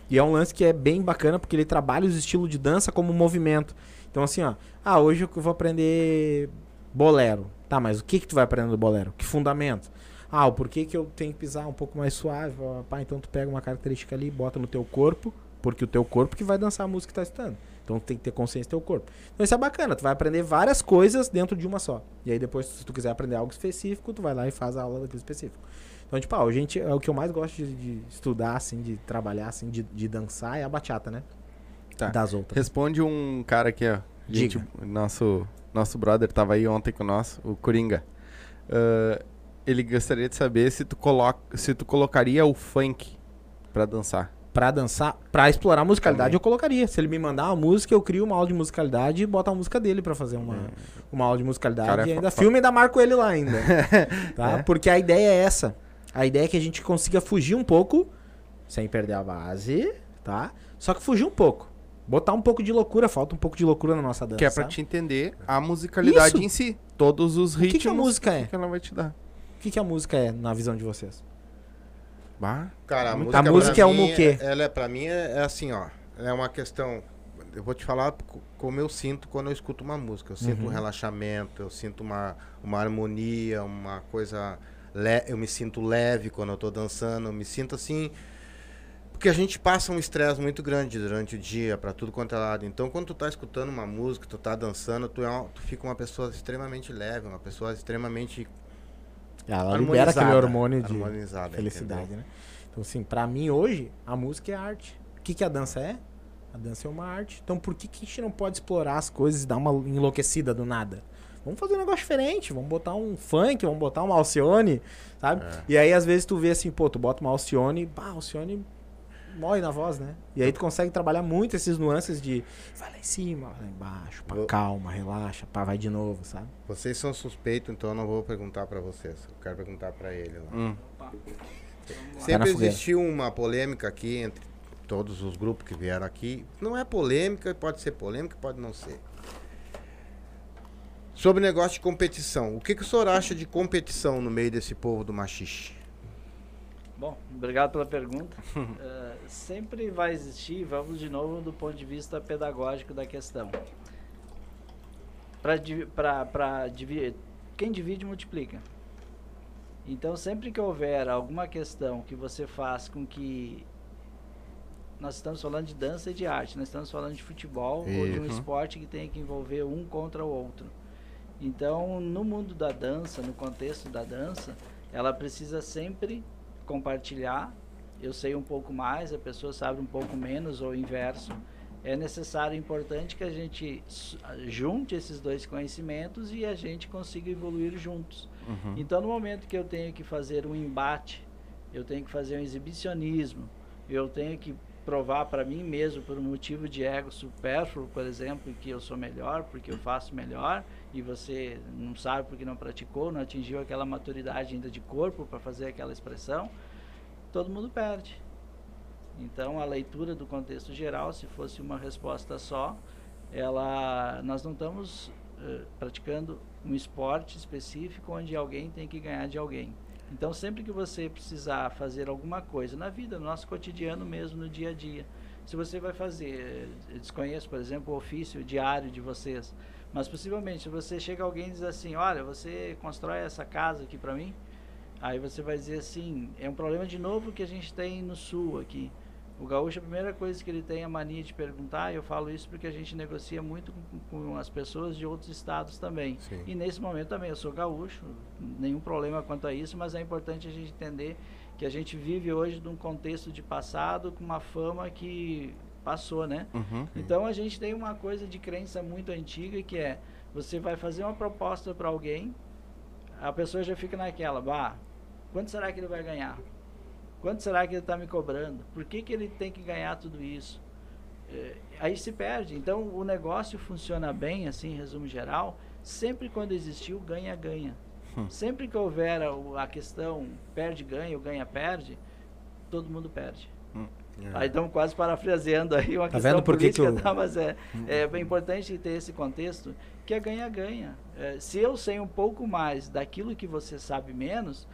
E é um lance que é bem bacana porque ele trabalha os estilos de dança como movimento. Então assim, ó, ah, hoje eu vou aprender bolero. Tá, mas o que que tu vai aprender do bolero? Que fundamento? Ah, o porquê que eu tenho que pisar um pouco mais suave? Pá, então tu pega uma característica ali, bota no teu corpo, porque o teu corpo que vai dançar a música que tá estudando. Então tu tem que ter consciência do teu corpo. Então isso é bacana, tu vai aprender várias coisas dentro de uma só. E aí depois, se tu quiser aprender algo específico, tu vai lá e faz a aula daquele específico. Então, tipo, ah, gente, é o que eu mais gosto de, de estudar, assim, de trabalhar, assim, de, de dançar é a bachata, né? Tá. Das outras. Responde um cara aqui, ó. Gente, Diga. nosso, nosso brother tava aí ontem com nós, o Coringa. Ah, ele gostaria de saber se tu, coloca, se tu colocaria o funk pra dançar. Pra dançar, pra explorar a musicalidade, Também. eu colocaria. Se ele me mandar uma música, eu crio uma aula de musicalidade e boto a música dele pra fazer uma, uma aula de musicalidade. Cara, é e ainda filme e ainda marco ele lá ainda. tá? É. Porque a ideia é essa. A ideia é que a gente consiga fugir um pouco, sem perder a base, tá? Só que fugir um pouco. Botar um pouco de loucura, falta um pouco de loucura na nossa dança. Que é pra sabe? te entender a musicalidade Isso. em si. Todos os O que ritmos. que a música é? que ela vai te dar. O que, que a música é na visão de vocês? Bah, Cara, a A música, música pra é uma mim, o quê? Ela é, pra mim é, é assim, ó. É uma questão. Eu vou te falar co- como eu sinto quando eu escuto uma música. Eu sinto um Uhum. relaxamento, eu sinto uma, uma harmonia, uma coisa. Le eu me sinto leve quando eu tô dançando, eu me sinto assim. Porque a gente passa um estresse muito grande durante o dia, pra tudo quanto é lado. Então, quando tu tá escutando uma música, tu tá dançando, tu, é uma- tu fica uma pessoa extremamente leve, uma pessoa extremamente Ela libera aquele hormônio de felicidade, entendeu? né? Então, assim, pra mim hoje, a música é arte. O que, que a dança é? A dança é uma arte. Então, por que, que a gente não pode explorar as coisas e dar uma enlouquecida do nada? Vamos fazer um negócio diferente, vamos botar um funk, vamos botar uma Alcione, sabe? É. E aí, às vezes, tu vê assim, pô, tu bota uma Alcione, pá, Alcione morre na voz, né? E aí tu consegue trabalhar muito esses nuances de vai lá em cima, vai lá embaixo, pá, Vou- calma, relaxa, pá, vai de novo, sabe? Vocês são suspeitos, então eu não vou perguntar pra vocês. Eu quero perguntar pra ele. Lá. hum. Sempre existiu uma polêmica aqui entre todos os grupos que vieram aqui. Não é polêmica, pode ser polêmica, pode não ser. Sobre negócio de competição. O que, que o senhor acha de competição no meio desse povo do machixe? Bom, obrigado pela pergunta. Eh, sempre vai existir, vamos de novo do ponto de vista pedagógico da questão. Para dividir, quem divide multiplica. Então, sempre que houver alguma questão que você faz com que nós estamos falando de dança e de arte, nós estamos falando de futebol ou de um esporte que tem que envolver um contra o outro. Então, no mundo da dança, no contexto da dança, ela precisa sempre compartilhar. Eu sei um pouco mais, a pessoa sabe um pouco menos, ou inverso. É necessário, importante que a gente s- junte esses dois conhecimentos e a gente consiga evoluir juntos. Uhum. Então, no momento que eu tenho que fazer um embate, eu tenho que fazer um exibicionismo, eu tenho que provar para mim mesmo, por um motivo de ego supérfluo, por exemplo, que eu sou melhor, porque eu faço melhor, e você não sabe porque não praticou, não atingiu aquela maturidade ainda de corpo para fazer aquela expressão, todo mundo perde. Então, a leitura do contexto geral, se fosse uma resposta só, ela, nós não estamos eh, praticando um esporte específico onde alguém tem que ganhar de alguém. Então, sempre que você precisar fazer alguma coisa na vida, no nosso cotidiano mesmo, no dia a dia, se você vai fazer, desconheço, por exemplo, o ofício diário de vocês, mas possivelmente se você chega alguém e diz assim, olha, você constrói essa casa aqui para mim, aí você vai dizer assim, é um problema de novo que a gente tem no sul aqui. O gaúcho, a primeira coisa que ele tem é a mania de perguntar, e eu falo isso porque a gente negocia muito com, com as pessoas de outros estados também. Sim. E nesse momento também, eu sou gaúcho, nenhum problema quanto a isso, mas é importante a gente entender que a gente vive hoje num contexto de passado com uma fama que passou, né? Uhum. Então a gente tem uma coisa de crença muito antiga que é você vai fazer uma proposta para alguém, a pessoa já fica naquela, bah, quanto será que ele vai ganhar? Quanto será que ele está me cobrando? Por que, que ele tem que ganhar tudo isso? eh, aí se perde. Então o negócio funciona bem, assim, em resumo geral, sempre quando existiu ganha-ganha. Hum. Sempre que houver a, a questão perde-ganha ou ganha-perde, todo mundo perde. Aí estamos quase parafraseando aí uma Tá questão vendo por que que política, eu- tá? mas é, é bem importante ter esse contexto, que é ganha-ganha. É, se eu sei um pouco mais daquilo que você sabe menos,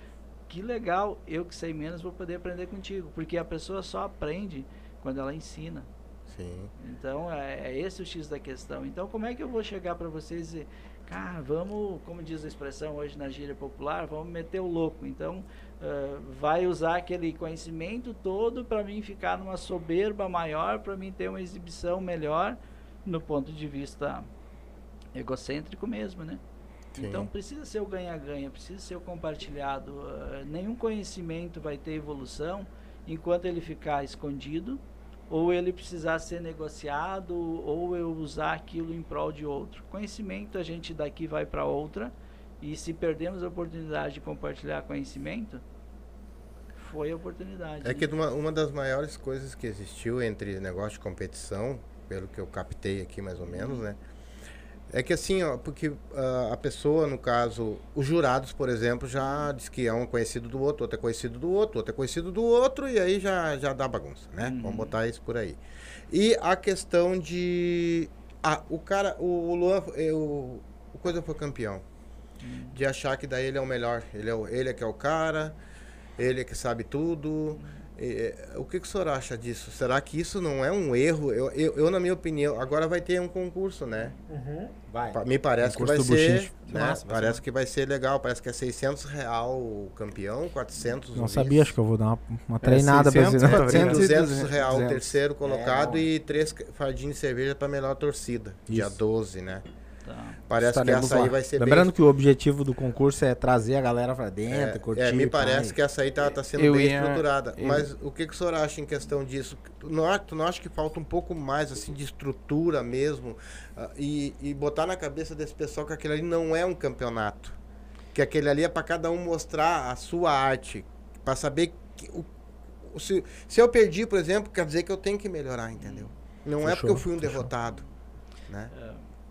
que legal, eu que sei menos vou poder aprender contigo, porque a pessoa só aprende quando ela ensina. Sim. Então é, é esse o X da questão. Então como é que eu vou chegar para vocês e dizer, cara, vamos, como diz a expressão hoje na gíria popular, vamos meter o louco. Então ah, vai usar aquele conhecimento todo para mim ficar numa soberba maior, para mim ter uma exibição melhor no ponto de vista egocêntrico mesmo, né? Sim. Então precisa ser o ganha-ganha, precisa ser o compartilhado. Ah, nenhum conhecimento vai ter evolução enquanto ele ficar escondido, ou ele precisar ser negociado, ou eu usar aquilo em prol de outro. Conhecimento a gente daqui vai para outra, e se perdemos a oportunidade de compartilhar conhecimento, foi a oportunidade. É que uma, uma das maiores coisas que existiu entre negócio de competição, pelo que eu captei aqui mais ou menos, né? É que assim, ó, porque ah, a pessoa, no caso, os jurados, por exemplo, já diz que é um conhecido do outro, outro é conhecido do outro, outro é conhecido do outro, e aí já, já dá bagunça, né? Vamos botar isso por aí. E a questão de. Ah, o cara, o, o Luan, eu, o Coisa foi campeão. De achar que daí ele é o melhor. Ele é, o, ele é que é o cara, ele é que sabe tudo. Eh, o que, que o senhor acha disso? Será que isso não é um erro? Eu, eu, eu, na minha opinião, agora vai ter um concurso, né? Vai. Pa- Me parece que vai Concurso do ser, né? Massa, vai parece que vai ser legal. Parece que é 600 real o campeão, 400 o Não vice. sabia, acho que eu vou dar uma, uma treinada pra 600, você. É, Tô brincando. 200 real o 200. terceiro colocado É, e três fardinhos de cerveja pra melhor torcida. Dia Isso. 12, né? Tá. Parece que Estaremos essa aí vai ser Lembrando bem... que o objetivo do concurso é trazer a galera pra dentro, curtir. É, me e tal, parece que essa aí tá, tá sendo Eu bem ia- estruturada. eu- Mas o que, que o senhor acha em questão disso? Tu não, tu não acha que falta um pouco mais assim de estrutura mesmo? ah, e, e botar na cabeça desse pessoal que aquele ali não é um campeonato. Que aquele ali é para cada um mostrar a sua arte. para saber que o, o- se, se eu perdi, por exemplo, quer dizer que eu tenho que melhorar, entendeu? Não é Fechou, porque eu fui um fechou. derrotado. Né?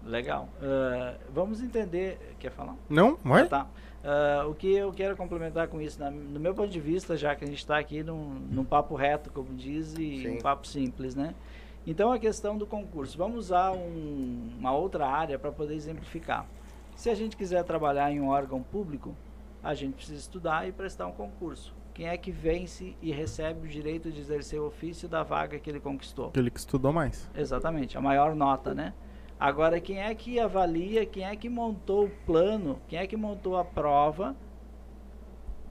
Legal. Ah, vamos entender. Quer falar? Não? Vai? Tá. Ah, o que eu quero complementar com isso, na- no meu ponto de vista, já que a gente está aqui num, num papo reto, como diz, e Sim. um papo simples, né? Então, a questão do concurso. Vamos usar um- uma outra área para poder exemplificar. Se a gente quiser trabalhar em um órgão público, a gente precisa estudar e prestar um concurso. Quem é que vence e recebe o direito de exercer o ofício da vaga que ele conquistou? Aquele que estudou mais. Exatamente, a maior nota, né? Agora, quem é que avalia, quem é que montou o plano, quem é que montou a prova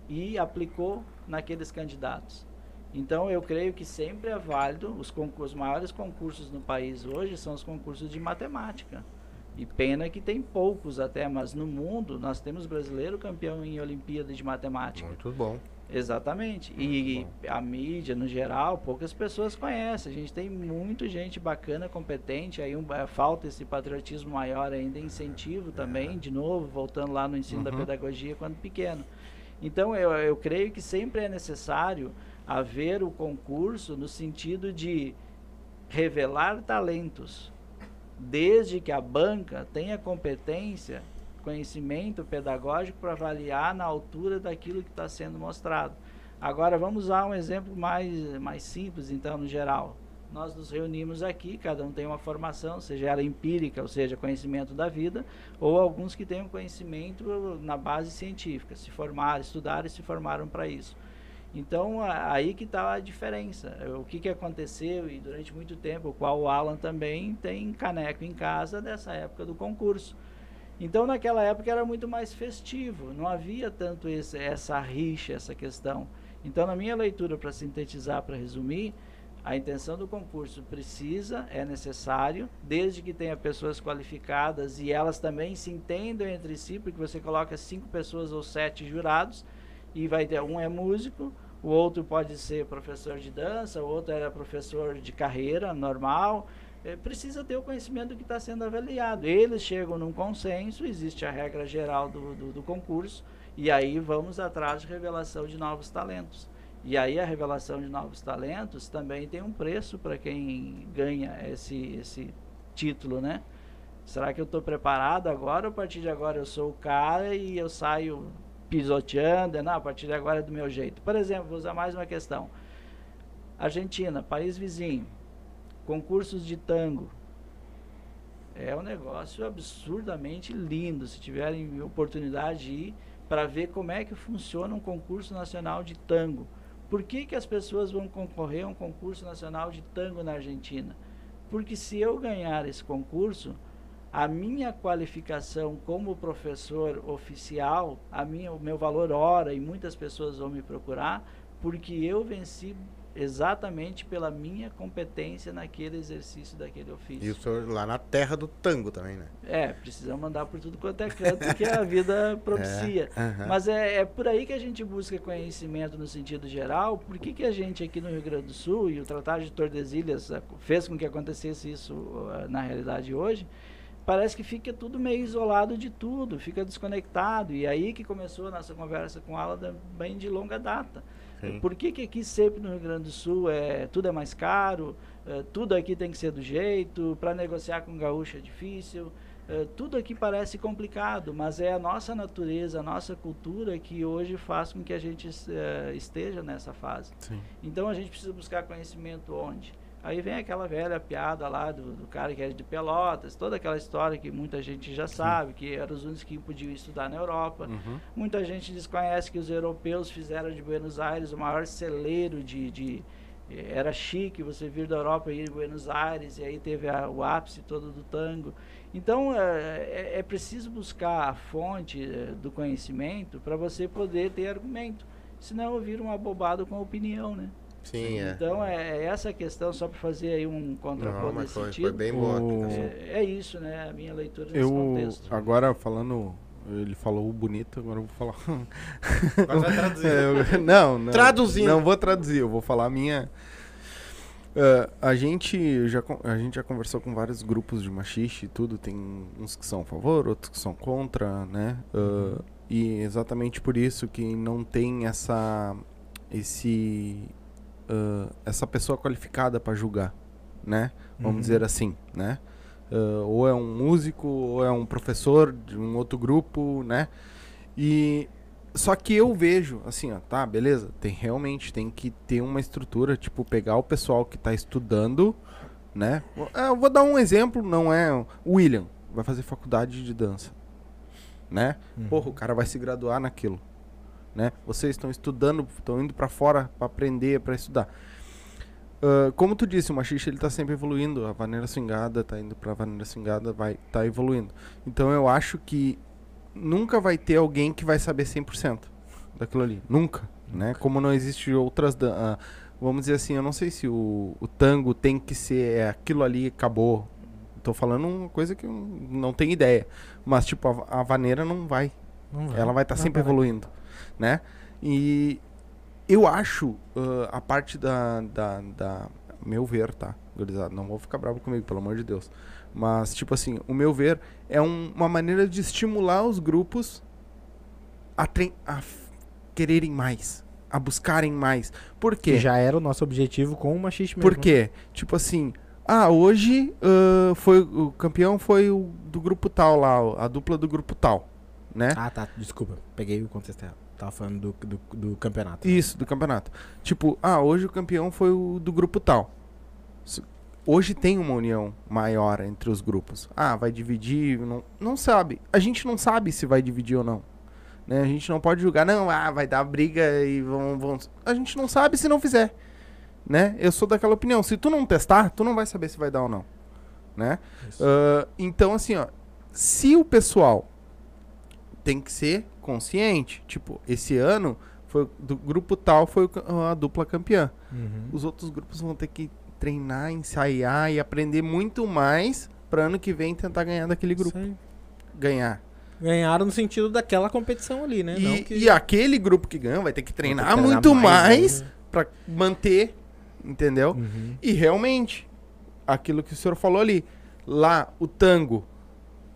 e aplicou naqueles candidatos? Então, eu creio que sempre é válido, os concursos, os maiores concursos no país hoje são os concursos de matemática. E pena que tem poucos até, mas no mundo nós temos brasileiro campeão em Olimpíada de Matemática. Muito bom. Exatamente. E a mídia, no geral, poucas pessoas conhecem. A gente tem muita gente bacana, competente. Aí um, eh, falta esse patriotismo maior ainda, incentivo também, de novo, voltando lá no ensino da pedagogia quando pequeno. Então, eu, eu creio que sempre é necessário haver o concurso no sentido de revelar talentos, desde que a banca tenha competência, conhecimento pedagógico para avaliar na altura daquilo que está sendo mostrado. Agora vamos usar um exemplo mais, mais simples, então, no geral. Nós nos reunimos aqui, cada um tem uma formação, seja ela empírica, ou seja, conhecimento da vida, ou alguns que têm um conhecimento na base científica, se formaram, estudaram e se formaram para isso. Então, a- aí que está a diferença. O que, que aconteceu, e durante muito tempo, o qual o Alan também tem caneco em casa dessa época do concurso. Então, naquela época era muito mais festivo, não havia tanto esse, essa rixa, essa questão. Então, na minha leitura, para sintetizar, para resumir, a intenção do concurso precisa, é necessário, desde que tenha pessoas qualificadas e elas também se entendam entre si, porque você coloca cinco pessoas ou sete jurados, e vai ter um é músico, o outro pode ser professor de dança, o outro era professor de carreira normal. É, precisa ter o conhecimento do que está sendo avaliado. Eles chegam num consenso, existe a regra geral do, do, do concurso, e aí vamos atrás de revelação de novos talentos. E aí a revelação de novos talentos também tem um preço para quem ganha esse, esse título, né? Será que eu estou preparado agora? A partir de agora eu sou o cara e eu saio pisoteando? Não, a partir de agora é do meu jeito. Por exemplo, vou usar mais uma questão. Argentina, país vizinho, concursos de tango. É um negócio absurdamente lindo. Se tiverem oportunidade de ir para ver como é que funciona um concurso nacional de tango. Por que, que as pessoas vão concorrer a um concurso nacional de tango na Argentina? Porque se eu ganhar esse concurso, a minha qualificação como professor oficial, a minha, o meu valor hora, e muitas pessoas vão me procurar, porque eu venci exatamente pela minha competência naquele exercício daquele ofício. E o senhor lá na terra do tango também, né? É, precisamos mandar por tudo quanto é canto que a vida propicia. É, aham. Mas é, é por aí que a gente busca conhecimento no sentido geral. Por que, que a gente aqui no Rio Grande do Sul, e o Tratado de Tordesilhas fez com que acontecesse isso na realidade hoje, parece que fica tudo meio isolado de tudo, fica desconectado. E aí que começou a nossa conversa com ela da- bem de longa data. Sim. Por que, que aqui sempre no Rio Grande do Sul é, tudo é mais caro, é, tudo aqui tem que ser do jeito, para negociar com gaúcho é difícil, é, tudo aqui parece complicado, mas é a nossa natureza, a nossa cultura que hoje faz com que a gente esteja nessa fase. Sim. Então a gente precisa buscar conhecimento onde? Aí vem aquela velha piada lá do, do cara que é de Pelotas, toda aquela história que muita gente já sabe, que eram os únicos que podiam estudar na Europa. Uhum. Muita gente desconhece que os europeus fizeram de Buenos Aires o maior celeiro de, de- eh, era chique você vir da Europa e ir em Buenos Aires e aí teve a- o ápice todo do tango. Então é, é- é preciso buscar a fonte eh, do conhecimento para você poder ter argumento. Senão eu viro uma bobada com a opinião, né? Sim, é. Então é, é essa questão, só para fazer aí um contraponto Não, mas nesse foi, foi sentido. bem boa O-. É, é isso, né? A minha leitura nesse Eu, contexto. agora falando, ele falou o bonito, agora eu vou falar. Agora vai traduzir. É, eu- não, não. Traduzindo. Não vou traduzir, eu vou falar a minha. Ah, a, gente já, a gente já conversou com vários grupos de machixe e tudo. Tem uns que são a favor, outros que são contra, né? Ah, e exatamente por isso que não tem essa. Esse. Ah, essa pessoa qualificada para julgar, né? Vamos Uhum. dizer assim, né? Ah, ou é um músico, ou é um professor de um outro grupo, né? E só que eu vejo, assim, ó, tá, beleza, tem realmente tem que ter uma estrutura, tipo, pegar o pessoal que tá estudando, né? É, Eu vou dar um exemplo, não é o William, vai fazer faculdade de dança, né? Porra, o cara vai se graduar naquilo, né? Vocês estão estudando, estão indo pra fora pra aprender, pra estudar. Ah, como tu disse, o machixe ele tá sempre evoluindo, a vaneira swingada tá indo pra vaneira swingada, vai tá evoluindo. Então eu acho que nunca vai ter alguém que vai saber 100% daquilo ali. Nunca, né? Como não existe outras... ah, vamos dizer assim, eu não sei se o, o tango tem que ser é, aquilo ali acabou. Tô falando uma coisa que eu não tenho ideia. Mas, tipo, a, a vaneira não vai. Não Ela vai estar Não, sempre vai. evoluindo, né? E eu acho ah, a parte da, da, da... Meu ver, tá? Gurizada, não vou ficar bravo comigo, pelo amor de Deus. Mas, tipo assim, o meu ver é um- uma maneira de estimular os grupos a, a quererem mais, a buscarem mais. Por quê? Que já era o nosso objetivo com o machiste mesmo. Por quê? Tipo assim, ah, hoje ah, foi o campeão foi o do grupo tal lá, a dupla do grupo tal, né? Ah, tá. Desculpa. Peguei o contexto errado. Tava falando do, do, do campeonato. né? Isso, do campeonato. Tipo, ah, hoje o campeão foi o do grupo tal. Hoje tem uma união maior entre os grupos. Ah, vai dividir, não, não sabe. A gente não sabe se vai dividir ou não. Né? A gente não pode julgar, não, ah, vai dar briga e vão, vão... A gente não sabe se não fizer. Né? Eu sou daquela opinião. Se tu não testar, tu não vai saber se vai dar ou não. Né? Ah, então, assim, ó, se o pessoal tem que ser consciente, tipo, esse ano foi do grupo tal foi a dupla campeã. Uhum. Os outros grupos vão ter que treinar, ensaiar e aprender muito mais para ano que vem tentar ganhar daquele grupo. Aí. Ganhar. Ganharam no sentido daquela competição ali, né? E, que- e aquele grupo que ganhou vai ter que treinar, treinar muito mais mais, ainda. para manter, entendeu? Uhum. E realmente, aquilo que o senhor falou ali, lá o tango.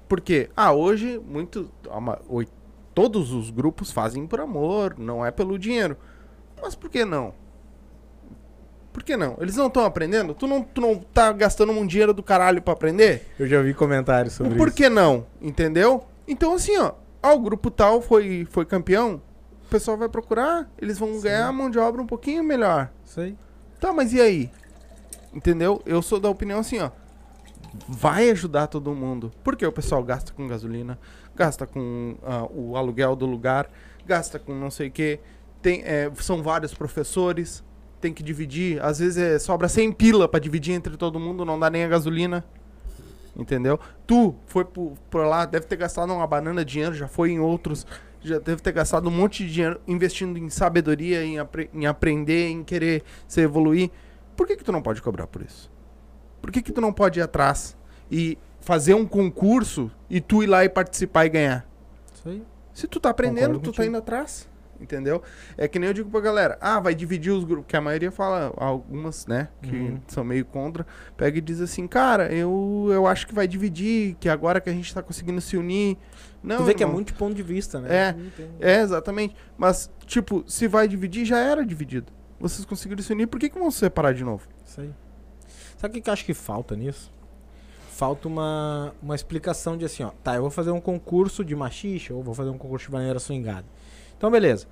Por quê? Ah, hoje muito, a ma- oi- todos os grupos fazem por amor, não é pelo dinheiro. Mas por que não? Por que não? Eles não estão aprendendo? Tu não, tu não tá gastando um dinheiro do caralho pra aprender? Eu já vi comentários sobre Por isso. que não? Entendeu? Então, assim, ó. Ah, o grupo tal foi, foi campeão. O pessoal vai procurar. Eles vão ganhar a mão de obra um pouquinho melhor. Aí. Tá, mas e aí? Entendeu? Eu sou da opinião assim, ó. Vai ajudar todo mundo. Porque o pessoal gasta com gasolina, gasta com ah, o aluguel do lugar, gasta com não sei o quê. Tem, é, são vários professores, tem que dividir. Às vezes é, sobra 100 pila pra dividir entre todo mundo, não dá nem a gasolina. Entendeu? Tu foi por, por lá, deve ter gastado uma banana de dinheiro, já foi em outros, já deve ter gastado um monte de dinheiro investindo em sabedoria, em, apre- em aprender, em querer se evoluir. Por que, que tu não pode cobrar por isso? Por que, que tu não pode ir atrás e fazer um concurso e tu ir lá e participar e ganhar? Isso aí. Se tu tá aprendendo, Concordo tu tá indo atrás. Entendeu? É que nem eu digo pra galera, ah, vai dividir os grupos, que a maioria fala, algumas, né, que Uhum. são meio contra, pega e diz assim, cara, eu, eu acho que vai dividir, que agora que a gente tá conseguindo se unir. Não, tu vê que é muito ponto de vista, né? É. É, exatamente. Mas, tipo, se vai dividir, já era dividido. Vocês conseguiram se unir, por que, que vão se separar de novo? Isso aí. Sabe o que eu acho que falta nisso? Falta uma, uma explicação de assim, ó. Tá, eu vou fazer um concurso de machixe ou vou fazer um concurso de maneira swingada. Então, beleza.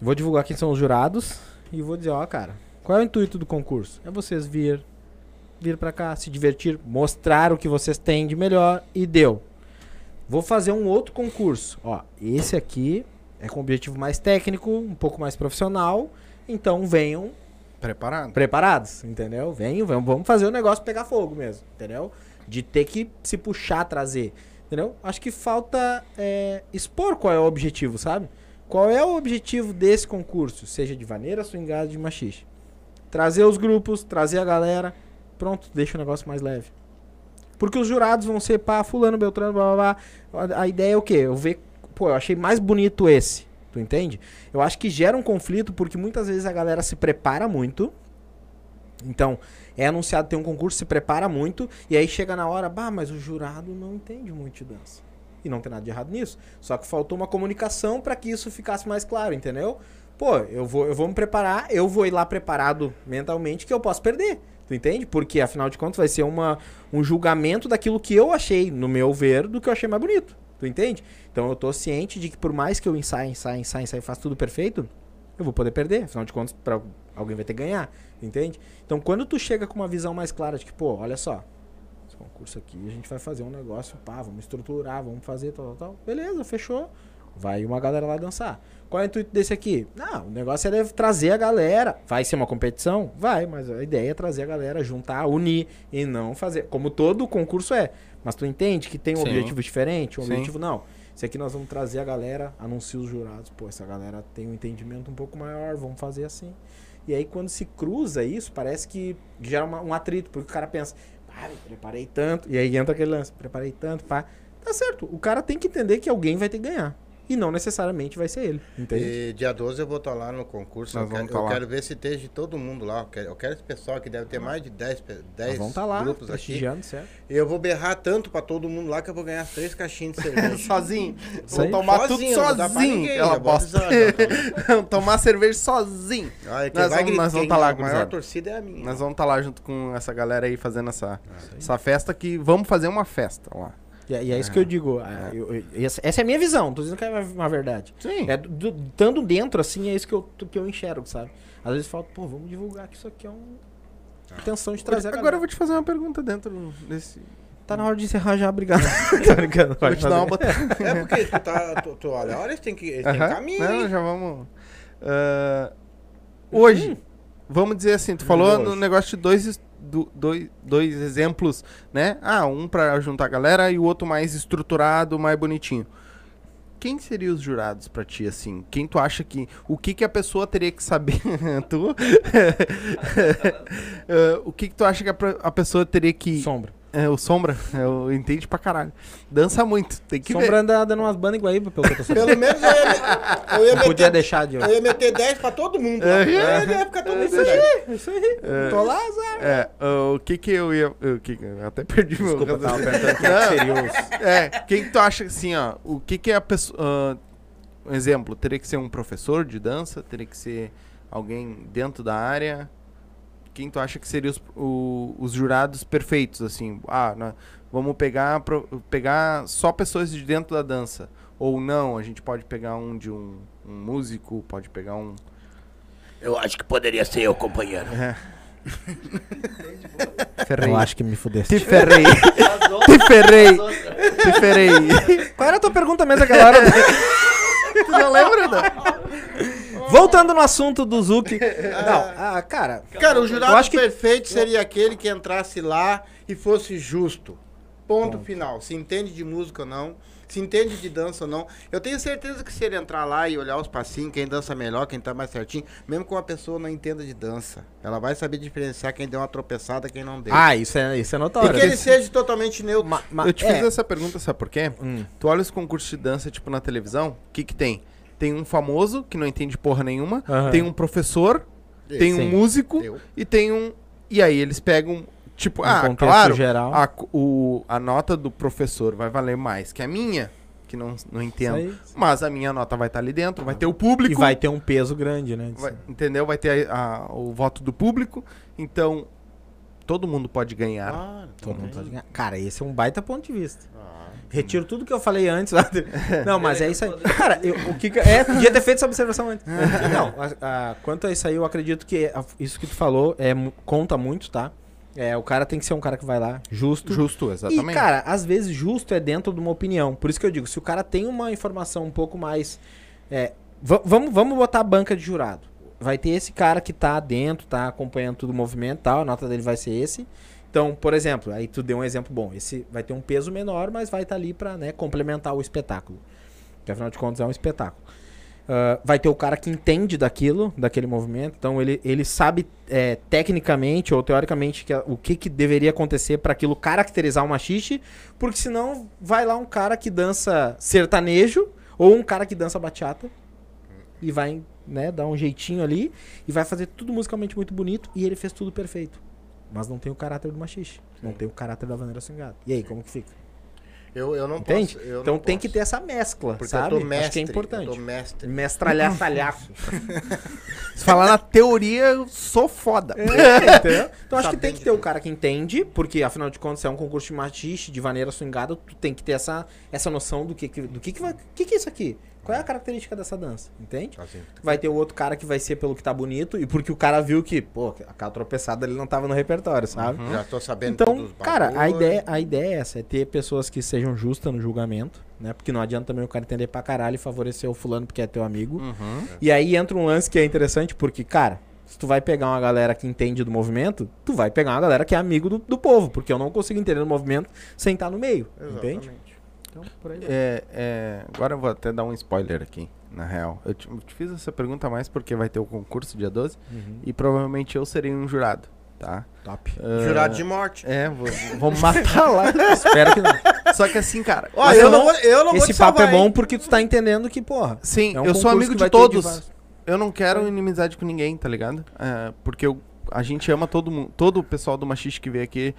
Vou divulgar quem são os jurados e vou dizer, ó, cara, qual é o intuito do concurso? É vocês vir, vir pra cá, se divertir, mostrar o que vocês têm de melhor e deu. Vou fazer um outro concurso. Ó, esse aqui é com objetivo mais técnico, um pouco mais profissional. Então venham Preparado. preparados, entendeu? Venham, vamos, vamos fazer o negócio pegar fogo mesmo, entendeu? De ter que se puxar, trazer, entendeu? Acho que falta é, expor qual é o objetivo, sabe? Qual é o objetivo desse concurso, seja de vaneira, swingada, de machixe? Trazer os grupos, trazer a galera, pronto, deixa o negócio mais leve. Porque os jurados vão ser pá, fulano, beltrano, blá blá blá. A, a ideia é o quê? Eu ver, pô, eu achei mais bonito esse, tu entende? Eu acho que gera um conflito porque muitas vezes a galera se prepara muito. Então, é anunciado tem um concurso, se prepara muito, e aí chega na hora, bah, mas o jurado não entende muito de dança. E não tem nada de errado nisso. Só que faltou uma comunicação para que isso ficasse mais claro, entendeu? Pô, eu vou, eu vou me preparar, eu vou ir lá preparado mentalmente que eu posso perder. Tu entende? Porque afinal de contas vai ser uma, um julgamento daquilo que eu achei, no meu ver, do que eu achei mais bonito. Tu entende? Então eu tô ciente de que por mais que eu ensaie, ensaie, ensaie, ensaie, faça tudo perfeito, eu vou poder perder. Afinal de contas, pra, alguém vai ter que ganhar. Entende? Então quando tu chega com uma visão mais clara de que, pô, olha só, esse concurso aqui a gente vai fazer um negócio, pá, vamos estruturar, vamos fazer tal, tal, tal. Beleza, fechou. Vai uma galera lá dançar. Qual é o intuito desse aqui? Não, o negócio é trazer a galera. Vai ser uma competição? Vai, mas a ideia é trazer a galera, juntar, unir e não fazer. Como todo concurso é. Mas tu entende que tem um Sim. objetivo diferente? Um Sim. objetivo não. Esse aqui nós vamos trazer a galera, anuncia os jurados. Pô, essa galera tem um entendimento um pouco maior, vamos fazer assim. E aí quando se cruza isso, parece que gera uma- um atrito, porque o cara pensa, ah, preparei tanto. E aí entra aquele lance, preparei tanto, pá. Tá certo, o cara tem que entender que alguém vai ter que ganhar. E não necessariamente vai ser ele, entende? E dia 12 eu vou estar lá no concurso. Nós Eu, quero, tá eu lá. quero ver se esteja todo mundo lá. Eu quero, eu quero esse pessoal que deve ter mais de 10, pe- 10 Nós vamos tá lá, grupos aqui. certo? E eu vou berrar tanto pra todo mundo lá que eu vou ganhar três caixinhas de cerveja. sozinho. Aí. tomar tudo Sozinho, pra sozinho. ninguém, Ela bosta. só- Vão tomar cerveja sozinho. Nós vamos- nós vamos quem- tá lá, A maior gurizada. torcida é a minha. Nós vamos estar lá junto com essa galera aí fazendo essa, essa festa que vamos fazer uma festa lá. E, é- e é isso que eu digo. ah, eu- eu- essa, essa é a minha visão, não tô dizendo que é uma, uma verdade. Sim. É, do- do- estando dentro, assim, é isso que eu, que eu enxergo, sabe? Às vezes falta, pô, vamos divulgar que isso aqui é um. Intenção de trazer a Agora eu vou te fazer uma pergunta dentro desse. Tá na hora de encerrar já, obrigado. Tô brincando, pode te dar uma botada. É porque tu tá. Tu, tu olha, olha, eles têm que. Eles têm Aham. caminho. Não, hein? já vamos. Ah, hoje, vamos dizer assim, tu falou hoje. no negócio de dois, do- dois, dois exemplos, né? Ah, um pra juntar a galera e o outro mais estruturado, mais bonitinho. Quem seriam os jurados pra ti, assim? Quem tu acha que. O que que a pessoa teria que saber? tu? Ah, o que que tu acha que a, a pessoa teria que. Sombra. É, o Sombra, eu entendo pra caralho. Dança muito, tem que ver. Sombra anda dando umas bandas igual aí, pelo que eu tô sabendo. Pelo menos eu ia, me- eu ia Não podia meter. deixar de. Eu ia meter 10 pra todo mundo. É. É, ia ficar todo mundo feliz. Isso aí. Tô lá, Zé. É, o que que eu ia. O que eu até perdi meu Desculpa, tava raciocínio. perguntando quem é os. É, quem que tu acha assim, ó? O que que é a pessoa. ah, um exemplo, teria que ser um professor de dança, teria que ser alguém dentro da área, quem tu acha que seriam os, o- os jurados perfeitos, assim? Ah, na- vamos pegar, pro- pegar só pessoas de dentro da dança. Ou não, a gente pode pegar um de um, um músico, pode pegar um... Eu acho que poderia ser eu, companheiro. Ferrei. Eu acho que me fudesse. Te ferrei. Te ferrei. Te ferrei. Qual era a tua pergunta mesmo aquela hora? tu não lembra, não? Voltando no assunto do Zuki. Não, ah, cara. Cara, o jurado Eu acho que- perfeito seria aquele que entrasse lá e fosse justo. Ponto final. Se entende de música ou não, se entende de dança ou não. Eu tenho certeza que se ele entrar lá e olhar os passinhos, quem dança melhor, quem tá mais certinho, mesmo que uma pessoa não entenda de dança, ela vai saber diferenciar quem deu uma tropeçada e quem não deu. Ah, isso é, isso é e notório. que ele seja totalmente neutro. Ma- ma- Eu te é, fiz essa pergunta, sabe por quê? Hum. Tu olha os concursos de dança, tipo, na televisão, o que que tem? Tem um famoso, que não entende porra nenhuma, Aham. tem um professor, tem um Sim. músico Eu. e tem um... E aí eles pegam, tipo, Um ah, contexto claro, geral. A, o, a nota do professor vai valer mais que a minha, que não, não entendo. aí. Mas a minha nota vai estar ali dentro, vai ter o público. E vai ter um peso grande, né? vai- entendeu? Vai ter a- a- o voto do público. Então, todo mundo pode ganhar. Claro, Todo mundo pode ganhar. Cara, esse é um baita ponto de vista. Ah, Retiro tudo que eu falei antes. lá do- Não, mas é isso aí. Cara, eu- o que É, podia ter feito essa observação antes. Não, a- a- quanto a isso aí, eu acredito que a- isso que tu falou é, conta muito, tá? É, o cara tem que ser um cara que vai lá, justo. Justo, exatamente. E, cara, às vezes justo é dentro de uma opinião. Por isso que eu digo, se o cara tem uma informação um pouco mais. é, va- vamos, vamos botar a banca de jurado. Vai ter esse cara que tá dentro, tá acompanhando todo o movimento tal, a nota dele vai ser esse. Então, por exemplo, aí tu deu um exemplo bom. Esse vai ter um peso menor, mas vai estar ali pra né, complementar o espetáculo. Que afinal de contas é um espetáculo. Ah, vai ter o cara que entende daquilo, daquele movimento. Então ele, ele sabe é, tecnicamente ou teoricamente que, o que, que deveria acontecer para aquilo caracterizar uma xixi. Porque senão vai lá um cara que dança sertanejo ou um cara que dança bachata e vai né, dar um jeitinho ali e vai fazer tudo musicalmente muito bonito e ele fez tudo perfeito. Mas não tem o caráter do machixe. Não tem o caráter da vaneira swingada. E aí, como que fica? Eu, eu não Entende? posso. eu então não tem que posso. ter essa mescla, Porque sabe? eu tô mestre. Acho que é importante. Eu tô mestre. Mestralhaçalhaço. Se falar na teoria, eu sou foda. É, entendeu? Então acho que tem que ter o cara que entende, porque afinal de contas é um concurso de machixe, de vaneira swingada, tu tem que ter essa, essa noção do que que, do que que vai, que que é isso aqui? Qual é a característica dessa dança? Entende? Assim, Vai ter o outro cara que vai ser pelo que tá bonito e porque o cara viu que, pô, aquela tropeçada ele não tava no repertório, sabe? Já tô sabendo todos Então, os cara, a ideia, a ideia é essa, é ter pessoas que sejam justas no julgamento, né? Porque não adianta também o cara entender pra caralho e favorecer o fulano porque é teu amigo. Uhum. E aí entra um lance que é interessante, porque, cara, se tu vai pegar uma galera que entende do movimento, tu vai pegar uma galera que é amigo do, do povo, porque eu não consigo entender o movimento sem estar no meio, entende? Então, por aí vai. É, é, agora eu vou até dar um spoiler aqui, na real. Eu te, eu te fiz essa pergunta mais porque vai ter o concurso dia 12 Uhum. e provavelmente eu serei um jurado, tá? Top. Ah, Jurado de morte. É, vou, vou matar lá. Espero que não. Só que assim, cara. Ó, Mas eu, eu não não- vou, eu não vou Esse te papo é salvar, bom hein? porque tu tá entendendo que, porra. Sim, é um eu sou amigo de todos. vários- Eu não quero inimizade com ninguém, tá ligado? É, porque eu, a gente ama todo mundo, todo o pessoal do Machiste que veio aqui.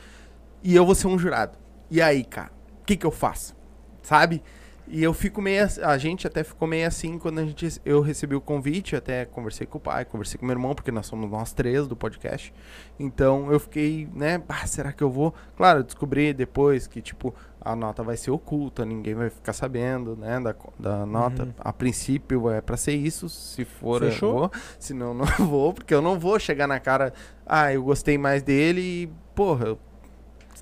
E eu vou ser um jurado. E aí, cara, o que que eu faço? Sabe? E eu fico meio. A gente até ficou meio assim quando a gente, eu recebi o convite. Até conversei com o pai, conversei com meu irmão, porque nós somos nós três do podcast. Então eu fiquei, né? "Bah, será que eu vou? Claro, eu descobri depois que, tipo, a nota vai ser oculta, ninguém vai ficar sabendo, né? Da, da nota. A princípio é pra ser isso. Se for, Fechou? eu vou. Se não, não vou, porque eu não vou chegar na cara. Ah, eu gostei mais dele e, porra, eu-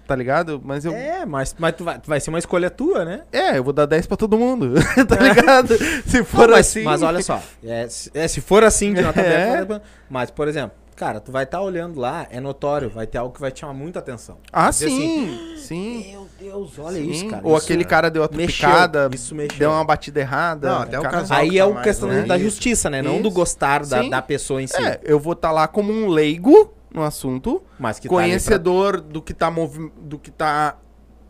tá ligado? Mas eu. É, mas, mas tu vai, vai ser uma escolha tua, né? É, eu vou dar 10 pra todo mundo, tá ligado? Se for Não, mas, assim. mas olha só, é, se, é, se for assim de nota É. aberta, vai- mas, por exemplo, cara, tu vai estar olhando lá, é notório, vai ter algo que vai te chamar muita atenção. Ah, Dizer assim, sim, sim. Meu Deus, olha sim. isso, cara. Ou isso aquele cara deu a tupicada, isso mexeu. deu uma batida errada. Não, até o cara- casal- Aí é tá o mais questão no da isso. justiça, né? Não do Isso. gostar da, Sim. da pessoa em si. É, eu vou estar lá como um leigo no assunto, mas que tá conhecedor do que tá movi do que tá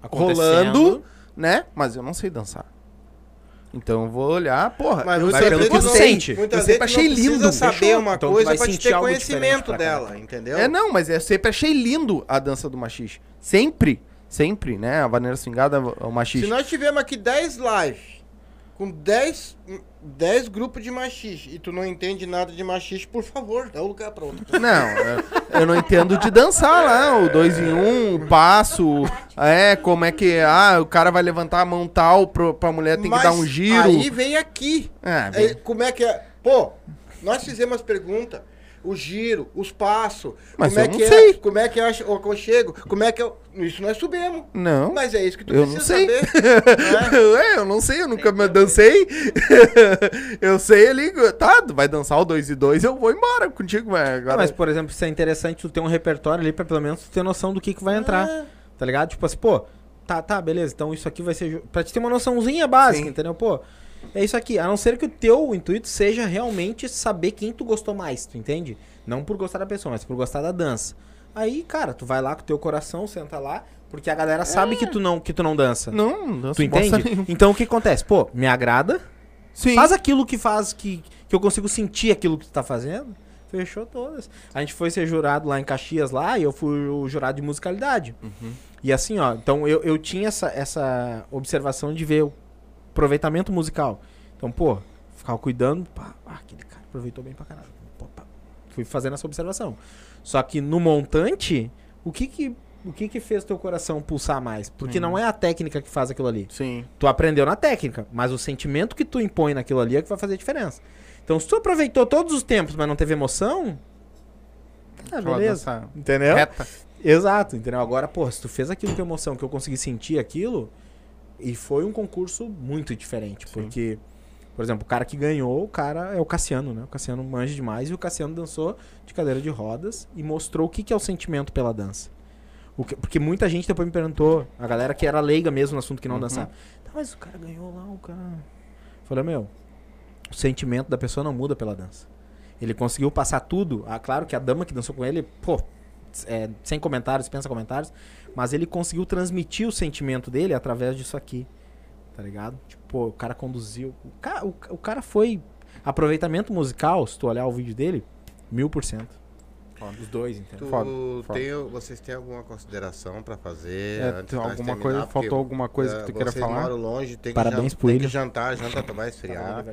pra- acontecendo. rolando, né? Mas eu não sei dançar. Então eu vou olhar, porra. Mas eu você vai pelo que não- sente. Muitas Eu vezes sempre achei não precisa lindo. saber uma Então coisa pra te ter conhecimento pra dela, caralho. entendeu? É, não, mas eu sempre achei lindo a dança do machixe. Sempre, sempre, né? A vaneira swingada, o machixe. Se nós tivermos aqui 10 lives com 10, 10 grupos de machixe e tu não entende nada de machixe, por favor, dá o lugar pra outra pessoa. Não, eu- eu não entendo de dançar lá, o dois em um, o passo, é, como é que, ah, o cara vai levantar a mão tal, pro, pra mulher tem que Mas dar um giro. Aí vem aqui. É, É, bem- como é que é? Pô, nós fizemos as perguntas. O giro, os passos. Mas como é eu não que sei. é? Como é que é o aconchego? Como é que é? o- Isso nós subimos. Não. Mas é isso que tu Eu não precisa sei. saber. né? É, eu não sei, eu nunca me dancei. eu sei ali, tá, tu vai dançar o 2 e 2, eu vou embora contigo, mas agora... mas, por exemplo, isso é interessante tu ter um repertório ali pra pelo menos tu ter noção do que, que vai entrar. Ah. Tá ligado? Tipo assim, pô, tá, tá, beleza. Então isso aqui vai ser. Pra te ter uma noçãozinha básica, Sim. entendeu? Pô, é isso aqui. A não ser que o teu intuito seja realmente saber quem tu gostou mais, tu entende? Não por gostar da pessoa, mas por gostar da dança. Aí, cara, tu vai lá com o teu coração, senta lá, porque a galera sabe que tu não, que tu não dança. Não, não danço Tu entende? Então o que acontece? Pô, me agrada. Sim. Faz aquilo que faz que, que eu consigo sentir aquilo que tu tá fazendo. Fechou todas. A gente foi ser jurado lá em Caxias lá e eu fui o jurado de musicalidade. E assim, ó, então eu, eu tinha essa, essa observação de ver o aproveitamento musical. Então, pô, ficava cuidando, pá, ah, aquele cara aproveitou bem pra caralho. Pô, pá. Fui fazendo essa observação. Só que no montante, o que que, o que que fez teu coração pulsar mais? Porque não é a técnica que faz aquilo ali. Sim. Tu aprendeu na técnica, mas o sentimento que tu impõe naquilo ali é que vai fazer a diferença. Então, se tu aproveitou todos os tempos, mas não teve emoção, ah, Aquela beleza. Entendeu? Reta. Exato, entendeu? Agora, pô, se tu fez aquilo com emoção, que eu consegui sentir aquilo, e foi um concurso muito diferente, porque, por exemplo, o cara que ganhou, o cara é o Cassiano, né? O Cassiano manja demais e o Cassiano dançou de cadeira de rodas e mostrou o que, que é o sentimento pela dança. Que- porque muita gente depois me perguntou, a galera que era leiga mesmo no assunto que não dançava. Tá, mas o cara ganhou lá, o cara. Falei, meu, o sentimento da pessoa não muda pela dança. Ele conseguiu passar tudo. Ah, claro que a dama que dançou com ele, pô, é, sem comentários, pensa comentários, mas ele conseguiu transmitir o sentimento dele através disso aqui. Tá ligado? Tipo, pô, o cara conduziu. O cara, o, o cara foi. Aproveitamento musical, se tu olhar o vídeo dele, mil por cento. Os dois, entendeu? Foda, foda. tem- vocês têm alguma consideração pra fazer? É, antes alguma terminar? coisa, faltou alguma coisa que tu queira falar? longe, tem Parabéns que, jan- tem que William. jantar, janta vai esfriar.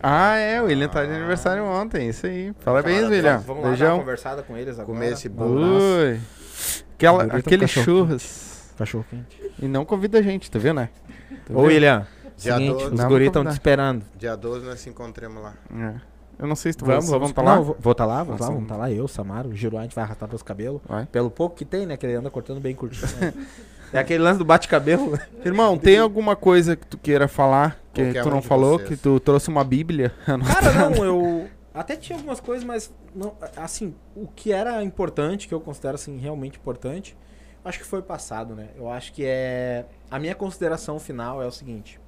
Ah, é, o William tá de aniversário ontem, isso aí. Parabéns, William. Vamos lá dar uma Beijão. conversada com eles agora. Comer esse bolo. Aquela, aquele cachorro. churras. Cachorro quente. E não convida a gente, tá vendo, né? Tá Ô? William, Dia seguinte, 12. os guris estão te esperando. Dia 12 nós se encontremos lá. É. Eu não sei se tu Vamos, vocês vamos, vão tá lá. Não, vou, vou tá lá, vamos lá, vamos tá lá. Eu, Samaro, o Giro, a gente vai arrastar pelos cabelos. Vai. Pelo pouco que tem, né? Que ele anda cortando bem curtinho. né? é aquele lance do bate-cabelo. Irmão, tem alguma coisa que tu queira falar que Qualquer tu um não falou, vocês. que tu trouxe uma bíblia? Cara, não, eu até tinha algumas coisas, mas não, assim, o que era importante, que eu considero assim realmente importante, acho que foi passado, né? Eu acho que é a minha consideração final é o seguinte: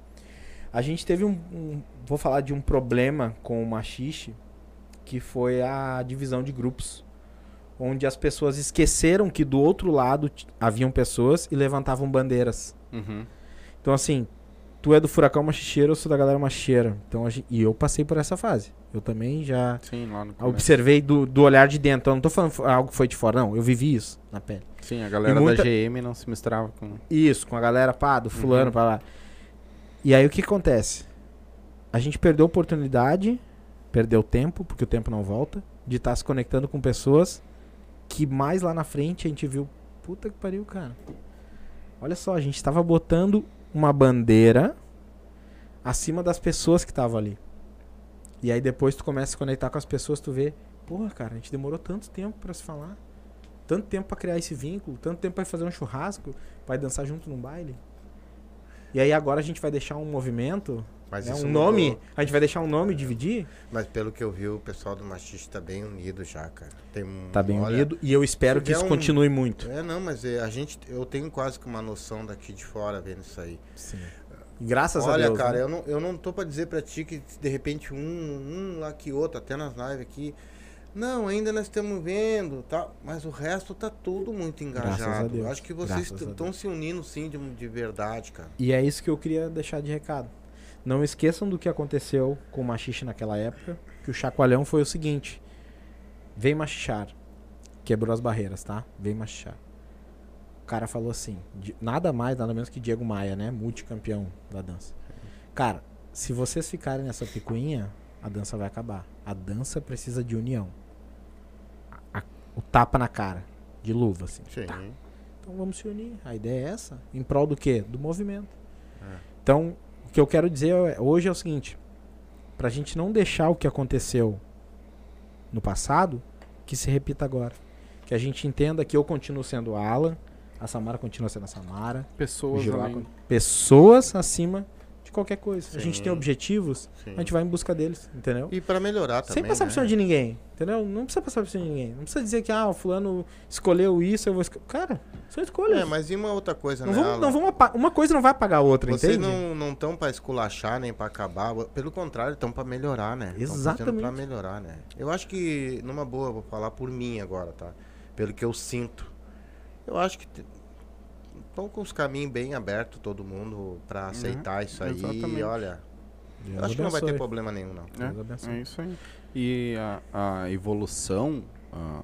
a gente teve um, um- vou falar de um problema com o machixe, que foi a divisão de grupos, onde as pessoas esqueceram que do outro lado haviam pessoas e levantavam bandeiras. Uhum. Então, assim, tu é do furacão machicheiro, eu sou da galera machicheira. Então, a gen- e eu passei por essa fase. Eu também já Sim, lá no começo. observei do, do olhar de dentro. Eu não tô falando algo que foi de fora, não. Eu vivi isso na pele. Sim, a galera muita- da GM não se misturava com... Isso, com a galera, pá, do fulano, Uhum. pra lá. E aí o que acontece? A gente perdeu a oportunidade, perdeu tempo, porque o tempo não volta, de estar se conectando com pessoas que mais lá na frente a gente viu, puta que pariu, cara. Olha só, a gente tava botando uma bandeira acima das pessoas que estavam ali. E aí depois tu começa a se conectar com as pessoas, tu vê, porra, cara, a gente demorou tanto tempo pra se falar. Tanto tempo pra criar esse vínculo, tanto tempo ir fazer um churrasco, ir dançar junto num baile. E aí agora a gente vai deixar um movimento, Mas né, isso um mudou. nome, a gente vai deixar um nome dividir? Mas pelo que eu vi, o pessoal do Machiste tá bem unido já, cara. Tem um, Tá bem olha, unido e eu espero que isso um- continue muito. É, não, mas é, a gente, eu tenho quase que uma noção daqui de fora vendo isso aí. Sim. Graças Olha, a Deus. cara, né? eu, não, eu não tô pra dizer pra ti que de repente um, um lá que outro, até nas lives aqui. Não, ainda nós estamos vendo, tá? Mas o resto tá tudo muito engajado. Acho que vocês estão se unindo sim de, de verdade, cara. E é isso que eu queria deixar de recado. Não esqueçam do que aconteceu com o machixe naquela época, que o chacoalhão foi o seguinte: vem machichar. Quebrou as barreiras, tá? Vem machichar. O cara falou assim, nada mais, nada menos que Diego Maia, né? Multicampeão da dança. Cara, se vocês ficarem nessa picuinha, a dança vai acabar. A dança precisa de união. A- a- o tapa na cara, de luva, assim. Sim. Tá. Então vamos se unir. A ideia é essa. Em prol do quê? Do movimento. É. Então, que eu quero dizer é- hoje é o seguinte: pra gente não deixar o que aconteceu no passado, que se repita agora. Que a gente entenda que eu continuo sendo Alan, a Samara continua sendo a Samara, Pessoas pessoas acima de qualquer coisa. A gente Sim. tem objetivos, Sim. a gente vai em busca deles, entendeu? E pra melhorar também. Sem passar né? por cima de ninguém, entendeu? Não precisa passar por cima de ninguém. Não precisa dizer que, ah, o fulano escolheu isso, eu vou escolher. Cara, são escolhas. É, mas e uma outra coisa, não né? vamos, não vamos apa- Uma coisa não vai apagar a outra, Vocês entende? não não estão pra esculachar nem pra acabar, pelo contrário, estão pra melhorar, né? Exatamente. Pra melhorar, né? Eu acho que numa boa, vou falar por mim agora, tá? Pelo que eu sinto. Eu acho que estão com os caminhos bem abertos todo mundo pra aceitar isso aí. exatamente. E olha, Deus eu acho que não vai ter abençoe. problema nenhum não. Deus abençoe. É, é isso aí. E a, a evolução, a-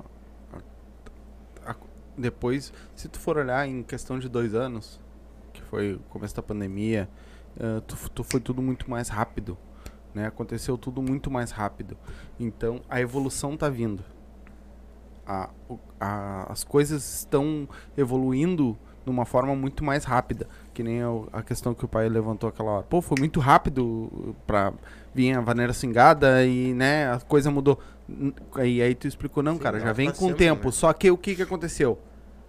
a- depois, se tu for olhar em questão de dois anos, que foi o começo da pandemia, eh, tu, tu foi tudo muito mais rápido, né? Aconteceu tudo muito mais rápido. Então, a evolução tá vindo. A, a- as coisas estão evoluindo de uma forma muito mais rápida. Que nem a, a questão que o pai levantou aquela hora. Pô, foi muito rápido pra vir a vaneira cingada e, né, a coisa mudou. E aí tu explicou, não, Sim, cara, já vem com o tempo. né? Só que o que que aconteceu?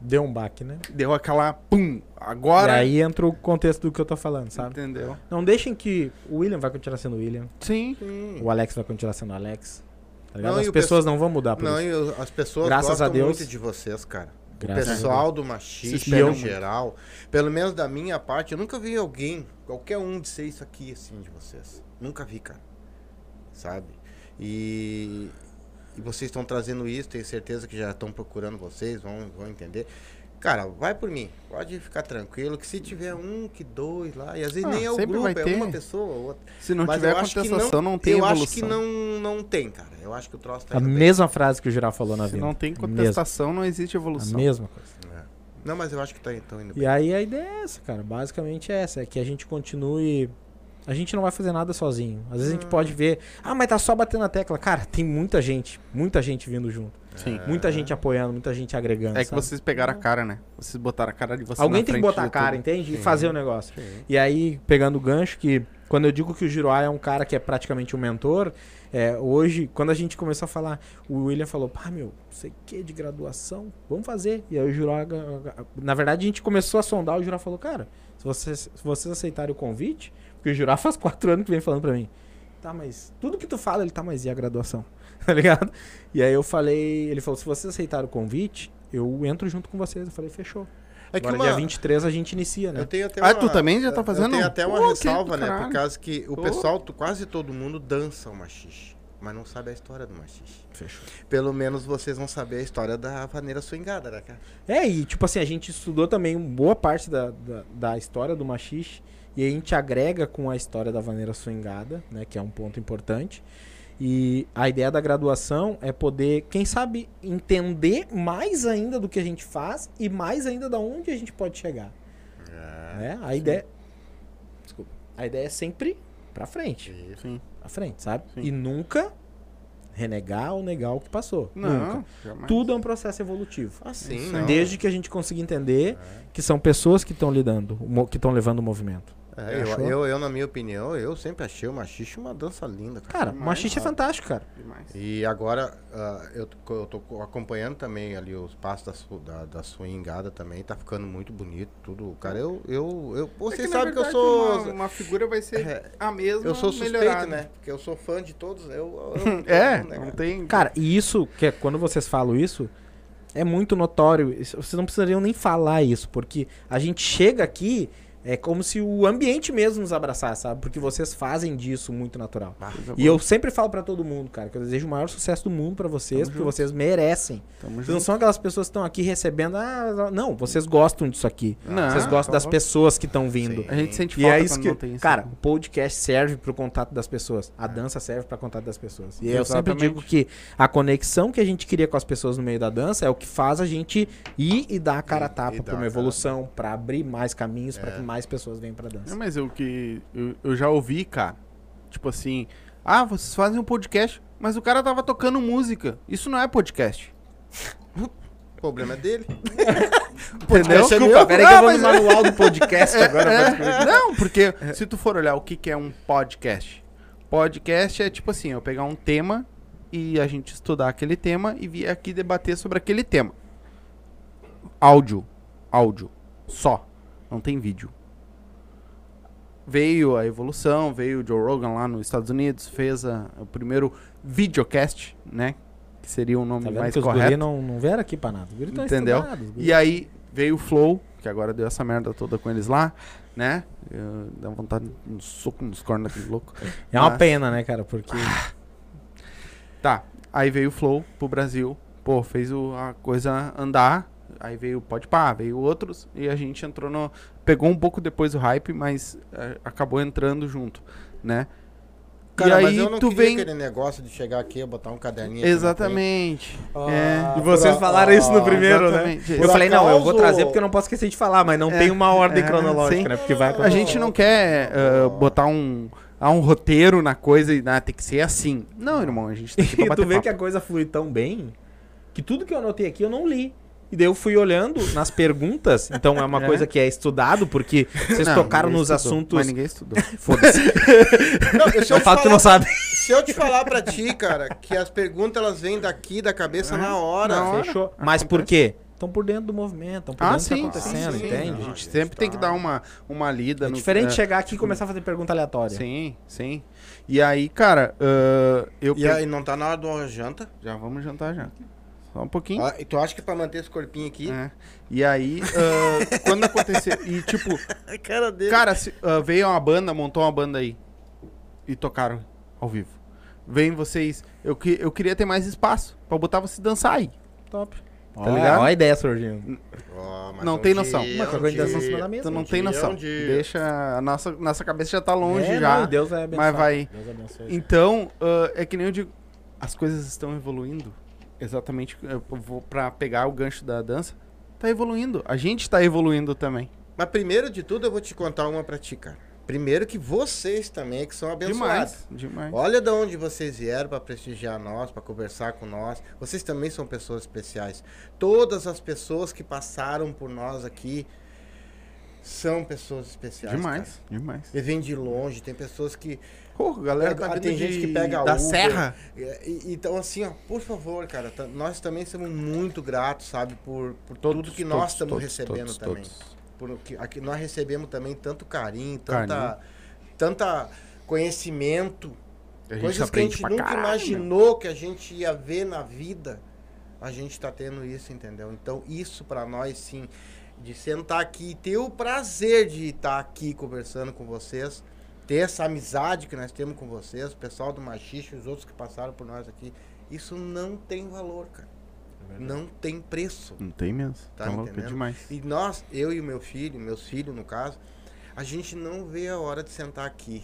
Deu um baque, né? Deu aquela, pum, agora... E aí entra o contexto do que eu tô falando, sabe? Entendeu? Não deixem que o William vai continuar sendo o William, Sim. Sim. o Alex vai continuar sendo o Alex. Tá? Não, As pessoas não vão mudar por Não, isso. e o- as pessoas Graças gostam a Deus. muito de vocês, cara. Graças o pessoal do no muito. geral, pelo menos da minha parte, eu nunca vi alguém, qualquer um, dizer isso aqui assim de vocês. Nunca vi, cara. Sabe? E, e vocês estão trazendo isso, tenho certeza que já estão procurando vocês, vão, vão entender. Cara, vai por mim. Pode ficar tranquilo, que se tiver um, que dois lá, e às vezes Ah, nem é o grupo, vai é ter. uma pessoa ou outra. Se não Mas tiver eu contestação, não, tem Eu evolução. acho que não, não tem, cara. Eu acho que o troço tá A bem. mesma frase que o Giral falou na Se vida. não tem A contestação, não existe A evolução. mesma coisa. É. Não, mas eu acho que tá, tão indo bem. E aí a ideia é essa, cara. Basicamente é essa. É que a gente continue. A gente não vai fazer nada sozinho. Às vezes a gente Hum. pode ver. Ah, mas tá só batendo na tecla. Cara, tem muita gente. Muita gente vindo junto. Sim. Muita gente apoiando, muita gente agregando. É que sabe? vocês pegaram a cara, né? Vocês botaram a cara de vocês Alguém na tem que botar a cara, tudo. entende? E Sim. fazer o negócio. Sim. E aí, pegando o gancho, que quando eu digo que o Giroá é um cara que é praticamente um mentor, é, hoje, quando a gente começou a falar, o William falou, pá, meu, sei que de graduação, vamos fazer. E aí o Giroá, na verdade, a gente começou a sondar, o Giroá falou, cara, se vocês, se vocês aceitarem o convite, porque o Giroá faz quatro anos que vem falando pra mim, tá, mas tudo que tu fala, ele tá, mas e a graduação? tá ligado? E aí eu falei, ele falou, se vocês aceitarem o convite, eu entro junto com vocês. Eu falei, fechou. É que Agora, uma, dia 23 a gente inicia, né? eu tenho até Ah, uma, tu também já tá eu- fazendo? Eu tenho até uma Pô, ressalva, né? Por causa que o Pô. pessoal, tu- quase todo mundo dança o machixe, mas não sabe a história do machixe. Fechou. Pelo menos vocês vão saber a história da vaneira swingada, né, cara? É, e tipo assim, a gente estudou também boa parte da, da, da história do machixe e a gente agrega com a história da vaneira swingada, né, que é um ponto importante. E a ideia da graduação é poder, quem sabe, entender mais ainda do que a gente faz e mais ainda da onde a gente pode chegar. né? A ideia Desculpa. A ideia é sempre pra frente. Sim. pra frente, sabe? Sim. E nunca renegar ou negar o que passou. Não, Nunca. jamais. Tudo é um processo evolutivo. Assim. Desde que a gente consiga entender que são pessoas que estão lidando, que estão levando o movimento. É, eu, eu, eu, na minha opinião, eu sempre achei o machixe uma dança linda, cara. Cara, o machiste é fantástico, cara. Demais. E agora, ah, eu, tô- eu tô acompanhando também ali os passos da, su- da, da swingada também, tá ficando muito bonito, tudo. Cara, eu, eu, eu É vocês na sabem que eu sou... Uma, uma figura vai ser É, a mesma. eu sou suspeito, melhorada. né? Porque eu sou fã de todos. Eu, eu- É, eu- né, não cara? tem. Cara, e isso, que é, quando vocês falam isso, é muito notório. Vocês não precisariam nem falar isso, porque a gente chega aqui, é como se o ambiente mesmo nos abraçasse, sabe? Porque vocês fazem disso muito natural. Coisa E eu sempre falo pra todo mundo, cara, que eu desejo o maior sucesso do mundo pra vocês, Tamo porque junto. vocês merecem. Tamo Vocês não são aquelas pessoas que estão aqui recebendo, ah, não, vocês gostam disso aqui. Não, vocês gostam das pessoas que estão vindo. Sim. A gente sente E falta é isso que, não tem isso. cara, o podcast serve pro contato das pessoas. A dança serve pra contato das pessoas. E eu sempre digo que a conexão que a gente cria com as pessoas no meio da dança é o que faz a gente ir e dar a cara a tapa pra dar uma evolução, pra abrir mais caminhos, pra É. que mais pessoas venham pra É, dança. mas o que eu, eu já ouvi, cara, Tipo assim, ah, vocês fazem um podcast, mas o cara tava tocando música. Isso não é podcast. O problema é dele. Entendeu? Desculpa, peraí que eu Não, vou no mas- manual do podcast agora. pra É, não, porque se tu for olhar o que, que é um podcast, podcast é tipo assim, eu pegar um tema e a gente estudar aquele tema e vir aqui debater sobre aquele tema. Áudio, áudio, só, não tem vídeo. Veio a evolução, veio o Joe Rogan lá nos Estados Unidos, fez a- o primeiro videocast, né? Que seria o nome Tá mais que os correto. guri não, não vieram aqui pra nada. Os Entendeu? os E aí veio o Flow, que agora deu essa merda toda com eles lá, né? Eu, dá vontade de um soco nos cornos daquele louco. É uma Mas- pena, né, cara? Porque. Tá, aí veio o Flow pro Brasil, pô, fez o- a coisa andar. Aí veio o Podpah, veio outros, e a gente entrou no. Pegou um pouco depois o hype, mas é, acabou entrando junto, né? Cara, e aí mas eu não tu vem. aquele negócio de chegar aqui e botar um caderninho. Exatamente. Ah, é. E vocês falaram isso no ah, primeiro, né? exatamente. Eu Por falei, não, eu vou trazer porque eu não posso esquecer de falar, mas não É, tem uma ordem é, cronológica, sim. né? Porque vai A gente não quer ah, botar um, ah, um roteiro na coisa e ah, tem que ser assim. Não, irmão, a gente tá aqui pra E tu vê papo. que a coisa flui tão bem que tudo que eu anotei aqui eu não li. E daí eu fui olhando nas perguntas, então é uma É. coisa que é estudado, porque vocês Não, tocaram nos estudou, assuntos. Mas ninguém estudou. Foda-se. Não, se eu, Eu que não falar, sabe. se eu te falar pra ti, cara, que as perguntas elas vêm daqui da cabeça na hora. Na hora. Fechou. Mas por quê? Estão por dentro do movimento, estão por Ah, dentro do que sim, tá acontecendo, sim, sim. entende? A Não, gente gente sempre tem tá- que dar uma, uma lida. É no- diferente é, chegar aqui e começar a fazer pergunta aleatória. Sim, sim. E aí, cara, ah, eu... E pe- aí, não tá na hora da janta? Já vamos jantar já. Só um pouquinho. Ah, e tu acha que pra manter esse corpinho aqui? É. E aí, ah, quando acontecer... E tipo, A cara dele. cara, se- ah, veio uma banda, montou uma banda aí. E tocaram ao vivo. Vem vocês... Eu, que, eu queria ter mais espaço pra botar você dançar aí. Top. Tá Olha, ligado? Olha a ideia surgindo. Ó, mas Não um tem noção. dia, Mas com a um organização dia. em cima da mesa. Tu não um tem dia, noção. um. Deixa... A nossa, nossa cabeça já tá longe É, já. não, Deus vai abençoar. mas vai- Deus abençoe. Então, ah, é que nem eu digo, as coisas estão evoluindo. Exatamente, pra pegar o gancho da dança. Tá evoluindo. A gente tá evoluindo também. Mas primeiro de tudo, eu vou te contar uma pra ti, cara. Primeiro que vocês também, que são abençoados. Demais, demais. Olha de onde vocês vieram para prestigiar nós, para conversar com nós. Vocês também são pessoas especiais. Todas as pessoas que passaram por nós aqui são pessoas especiais. demais, demais. cara. E vêm de longe, tem pessoas que. Pô, galera, tá tem gente de- que pega da Uber. serra. e- e- Então, assim, ó, por favor, cara, tá- nós também somos muito gratos, sabe, por, por tudo que nós todos, estamos todos, recebendo todos, também. todos. Por, que, aqui nós recebemos também tanto carinho, tanta, Carinho. tanta conhecimento. Coisas que a gente nunca caralho, imaginou que a gente ia ver na vida, a gente tá tendo isso, entendeu? Então, isso pra nós, sim, de sentar aqui e ter o prazer de estar aqui conversando com vocês, ter essa amizade que nós temos com vocês, o pessoal do Machixe, os outros que passaram por nós aqui, isso não tem valor, cara. Não tem preço. Não tem mesmo. Tá Tá, louco entendendo? demais. E nós, eu e o meu filho, meus filhos no caso, a gente não vê a hora de sentar aqui.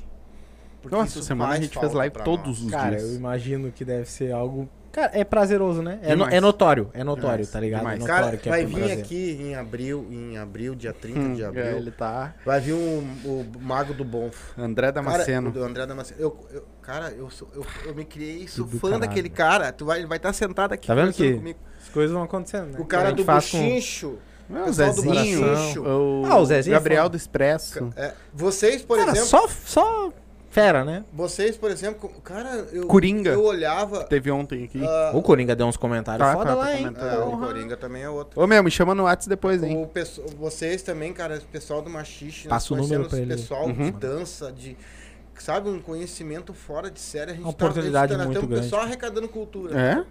Porque Nossa, semana a gente fez live todos nós. os Cara, dias. eu imagino que deve ser algo. Cara, é prazeroso, né? É, no- é notório, é notório, Demais, tá ligado? demais. É notório Cara, que é vai vir prazer. aqui em abril, em abril, dia 30 Hum, de é, abril, ele tá. vai vir um, o Mago do Bonfo. André Damasceno. Cara, o André Damasceno. Eu, eu- cara, eu, sou, eu, eu me criei, sou do fã caralho. daquele cara. Tu vai, ele vai estar sentado aqui Tá vendo que comigo. as coisas vão acontecendo, né? O cara do faz com- Buchincho. Ah, o pessoal do Zezinho. Buchincho. O, Ah, o Zezinho é Gabriel foda. do Expresso. É, vocês, por Cara, exemplo. só, só fera, né? Vocês, por exemplo, cara, eu, Coringa. eu olhava. Teve ontem aqui. ah, O Coringa deu uns comentários Tá, foda tá, lá, hein? é, o. Coringa também é outro. Ô, meu, me chama no WhatsApp depois, hein? O vocês também, cara, o pessoal do Machixe, Passa o número pra ele. pessoal Uhum. de dança, de. Sabe, um conhecimento fora de série. A gente Uma tá- a oportunidade gente tá, muito grande. só arrecadando cultura. É?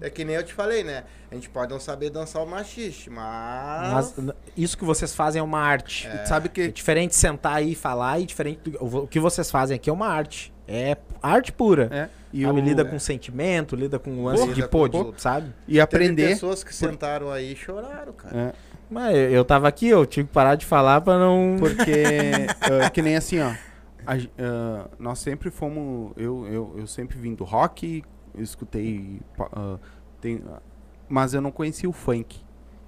É que nem eu te falei, né? A gente pode não saber dançar o machixe, mas. Mas isso que vocês fazem é uma arte. Tu sabe É que. diferente de sentar aí e falar e diferente do o que vocês fazem aqui é uma arte. É arte pura. É. E, sabe? o- Lida com sentimento, lida com um lance Porra, de pô, de- sabe? e aprender. pessoas que sentaram aí e choraram, cara. É, Mas eu, eu tava aqui, eu tive que parar de falar pra não. porque. ah, que nem assim, ó. a ah, nós sempre fomos. Eu, eu, eu sempre vim do rock, escutei. ah, tem, ah, mas eu não conhecia o funk.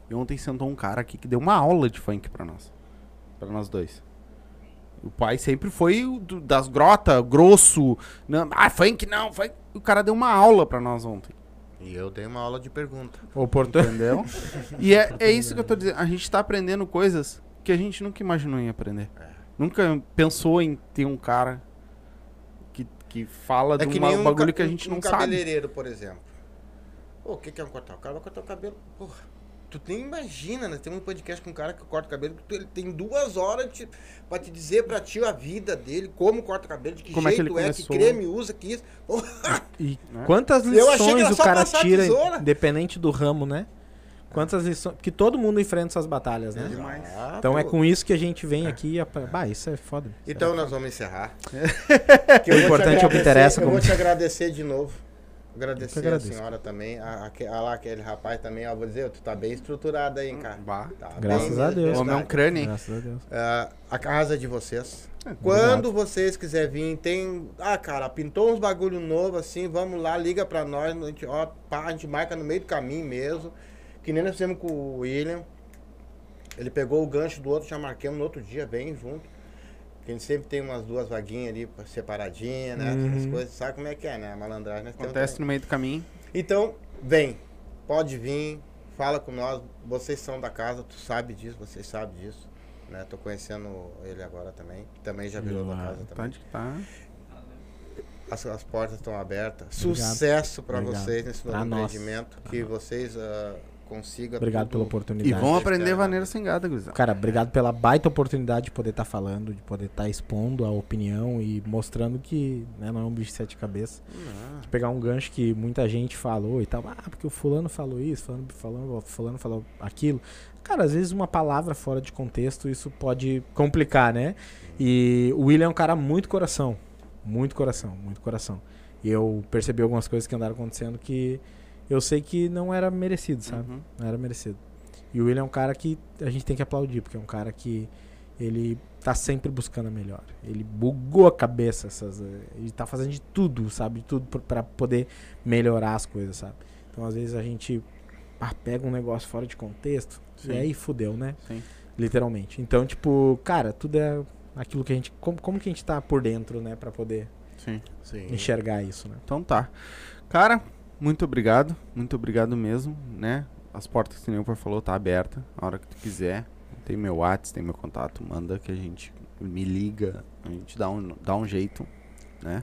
E ontem sentou um cara aqui que deu uma aula de funk pra nós. Pra nós dois. O pai sempre foi do- das grotas, grosso. Não, ah, funk não, funk. O cara deu uma aula pra nós ontem. E eu dei uma aula de pergunta. Oportun... Entendeu? e é, é isso que eu tô dizendo. A gente tá aprendendo coisas que a gente nunca imaginou em aprender. Nunca pensou em ter um cara que, fala de uma- um um bagulho que a gente um não sabe. cabeleireiro, por exemplo. Pô, o que, que é um cortar? O cara vai cortar o cabelo. Porra, tu nem imagina, né? Tem um podcast com um cara que corta o cabelo, que ele tem duas horas de, pra te dizer pra ti a vida dele, como corta o cabelo, de que Como é que jeito é, que creme usa, que isso. E Né? quantas Eu achei que lições o cara tira, tesoura. independente do ramo, né? Quantas lições. Porque todo mundo enfrenta essas batalhas, né? Exato. Então é com isso que a gente vem aqui. A... Bah, isso é foda. Isso é Então nós vamos encerrar. O importante é o que interessa, Eu como- vou te agradecer de novo. Agradecer a senhora também. A, a, a lá, aquele rapaz também, ó, vou dizer, tu tá bem estruturado aí, hein, cara. Bah. Tá Graças bem a Deus. O homem é um crânio, hein? Graças a Deus. Ah, a casa é de vocês. Quando vocês quiserem vir, tem. Ah, cara, pintou uns bagulho novo assim, vamos lá, liga pra nós. A gente, ó, pá, a gente marca no meio do caminho mesmo. Que nem nós fizemos com o William. Ele pegou o gancho do outro, já marquemos no outro dia, bem junto. Que a gente sempre tem umas duas vaguinhas ali separadinhas, né? Essas coisas, sabe como é que é, né? A malandragem. Acontece no meio do caminho. Então, vem, pode vir, fala com nós. Vocês são da casa, tu sabe disso, vocês sabem disso. Né? Tô conhecendo ele agora também, que também já virou da casa também. Pode tá. As, as portas estão abertas. Obrigado. Sucesso para vocês nesse novo Pra nós. empreendimento. Que vocês ah, consigam. Obrigado pela tudo. oportunidade. E vão aprender vaneira sem gada, gurizada. Cara, obrigado pela baita oportunidade de poder estar falando, de poder estar expondo a opinião e mostrando que né, não é um bicho de sete cabeças. De pegar um gancho que muita gente falou e tal, ah, porque o fulano falou isso, fulano, fulano, fulano falou aquilo. Cara, às vezes uma palavra fora de contexto, isso pode complicar, né? E o William é um cara muito coração, muito coração, muito coração. E eu percebi algumas coisas que andaram acontecendo que eu sei que não era merecido, sabe? Uhum. Não era merecido. E o William é um cara que a gente tem que aplaudir, porque é um cara que ele tá sempre buscando a melhor. Ele bugou a cabeça, essas, eh, ele tá fazendo de tudo, sabe? De tudo pra- pra poder melhorar as coisas, sabe? Então, às vezes a gente ah, pega um negócio fora de contexto Sim. e aí fudeu, né? Sim. Literalmente. Então, tipo, cara, tudo é aquilo que a gente como, como que a gente tá por dentro, né, Pra poder. Sim. enxergar isso, né? Então tá. Cara, muito obrigado. Muito obrigado mesmo, né? As portas, que o Por falou, tá aberta. A hora que tu quiser. Tem meu WhatsApp, tem meu contato. Manda que a gente me liga. A gente dá um, dá um jeito, né?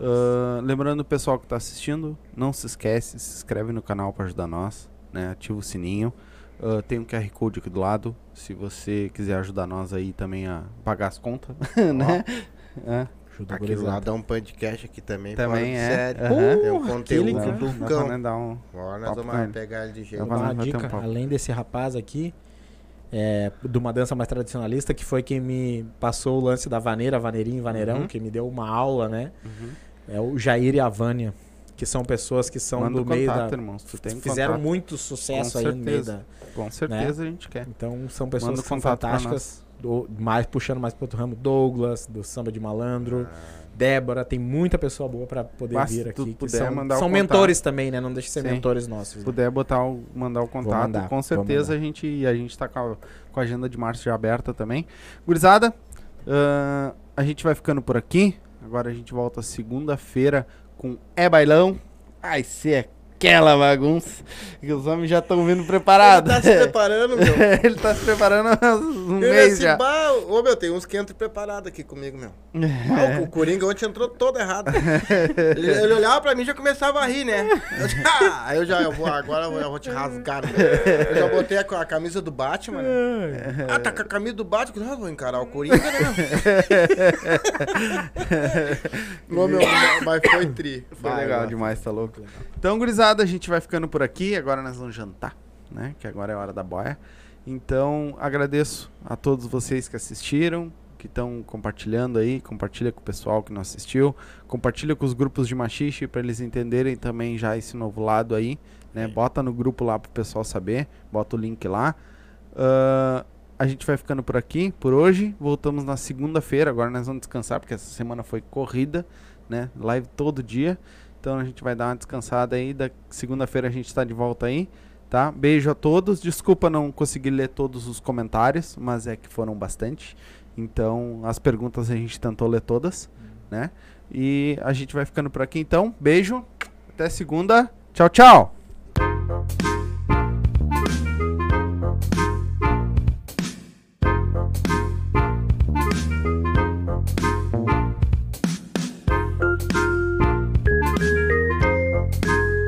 Ah, lembrando o pessoal que tá assistindo, não se esquece, se inscreve no canal para ajudar nós, né? Ativa o sininho. Ah, tem um QR Code aqui do lado. Se você quiser ajudar nós aí também a pagar as contas, né? É. Ajuda gurizada. lado dá um podcast aqui também. Também é. série. Aham. Tem um conteúdo aquele do cão. né, dar um... Agora nós vamos pegar ele de jeito. Uma um dica, papo. além desse rapaz aqui, é, de uma dança mais tradicionalista, que foi quem me passou o lance da vaneira, vaneirinho, vaneirão, Uhum. que me deu uma aula, né? Uhum. É o Jair e a Vânia, que são pessoas que são Manda do meio contato, da... irmão. Se tu tem Fizeram contato, muito sucesso Com aí no meio certeza. da... Com certeza a gente quer. Então são pessoas Manda que são fantásticas, do- mais puxando mais pro outro ramo, Douglas, do Samba de Malandro, Ah. Débora, tem muita pessoa boa pra poder Mas vir aqui. Que puder são são mentores também, né? Não deixa de ser Sim. mentores nossos. Se né? puder botar o, mandar o contato, mandar, com certeza a gente a gente tá com a, com a agenda de março já aberta também. Gurizada, ahn, a gente vai ficando por aqui. Agora a gente volta segunda-feira com É Bailão. Ai, se é aquela bagunça que os homens já estão vindo preparados. Ele tá se preparando, meu. Ele tá se preparando há um Eu mês esse já. bar- Ô, meu, tem uns que entram preparados aqui comigo, meu. Ah, o Coringa ontem entrou todo errado. ele, ele olhava pra mim e já começava a rir, né? Eu já, ah, eu já, eu vou, agora eu vou, te rasgar. né? Eu já botei a, a camisa do Batman, né? Ah, tá com a camisa do Batman? Eu vou encarar o Coringa, né, meu? Ô, meu, mas foi tri. Foi legal demais, tá louco? Então, gurizada, a gente vai ficando por aqui. Agora nós vamos jantar, né? Que agora é a hora da boia. Então, agradeço a todos vocês que assistiram, que estão compartilhando aí. Compartilha com o pessoal que não assistiu. Compartilha com os grupos de machixe para eles entenderem também já esse novo lado aí. Né? Bota no grupo lá pro pessoal saber. Bota o link lá. Ah, a gente vai ficando por aqui por hoje. Voltamos na segunda-feira. Agora nós vamos descansar, porque essa semana foi corrida, né? Live todo dia. Então a gente vai dar uma descansada aí. Da segunda-feira a gente tá de volta aí, tá? Beijo a todos. Desculpa não conseguir ler todos os comentários, mas é que foram bastante. Então, as perguntas a gente tentou ler todas, né? E a gente vai ficando por aqui então. Beijo. Até segunda. Tchau, tchau.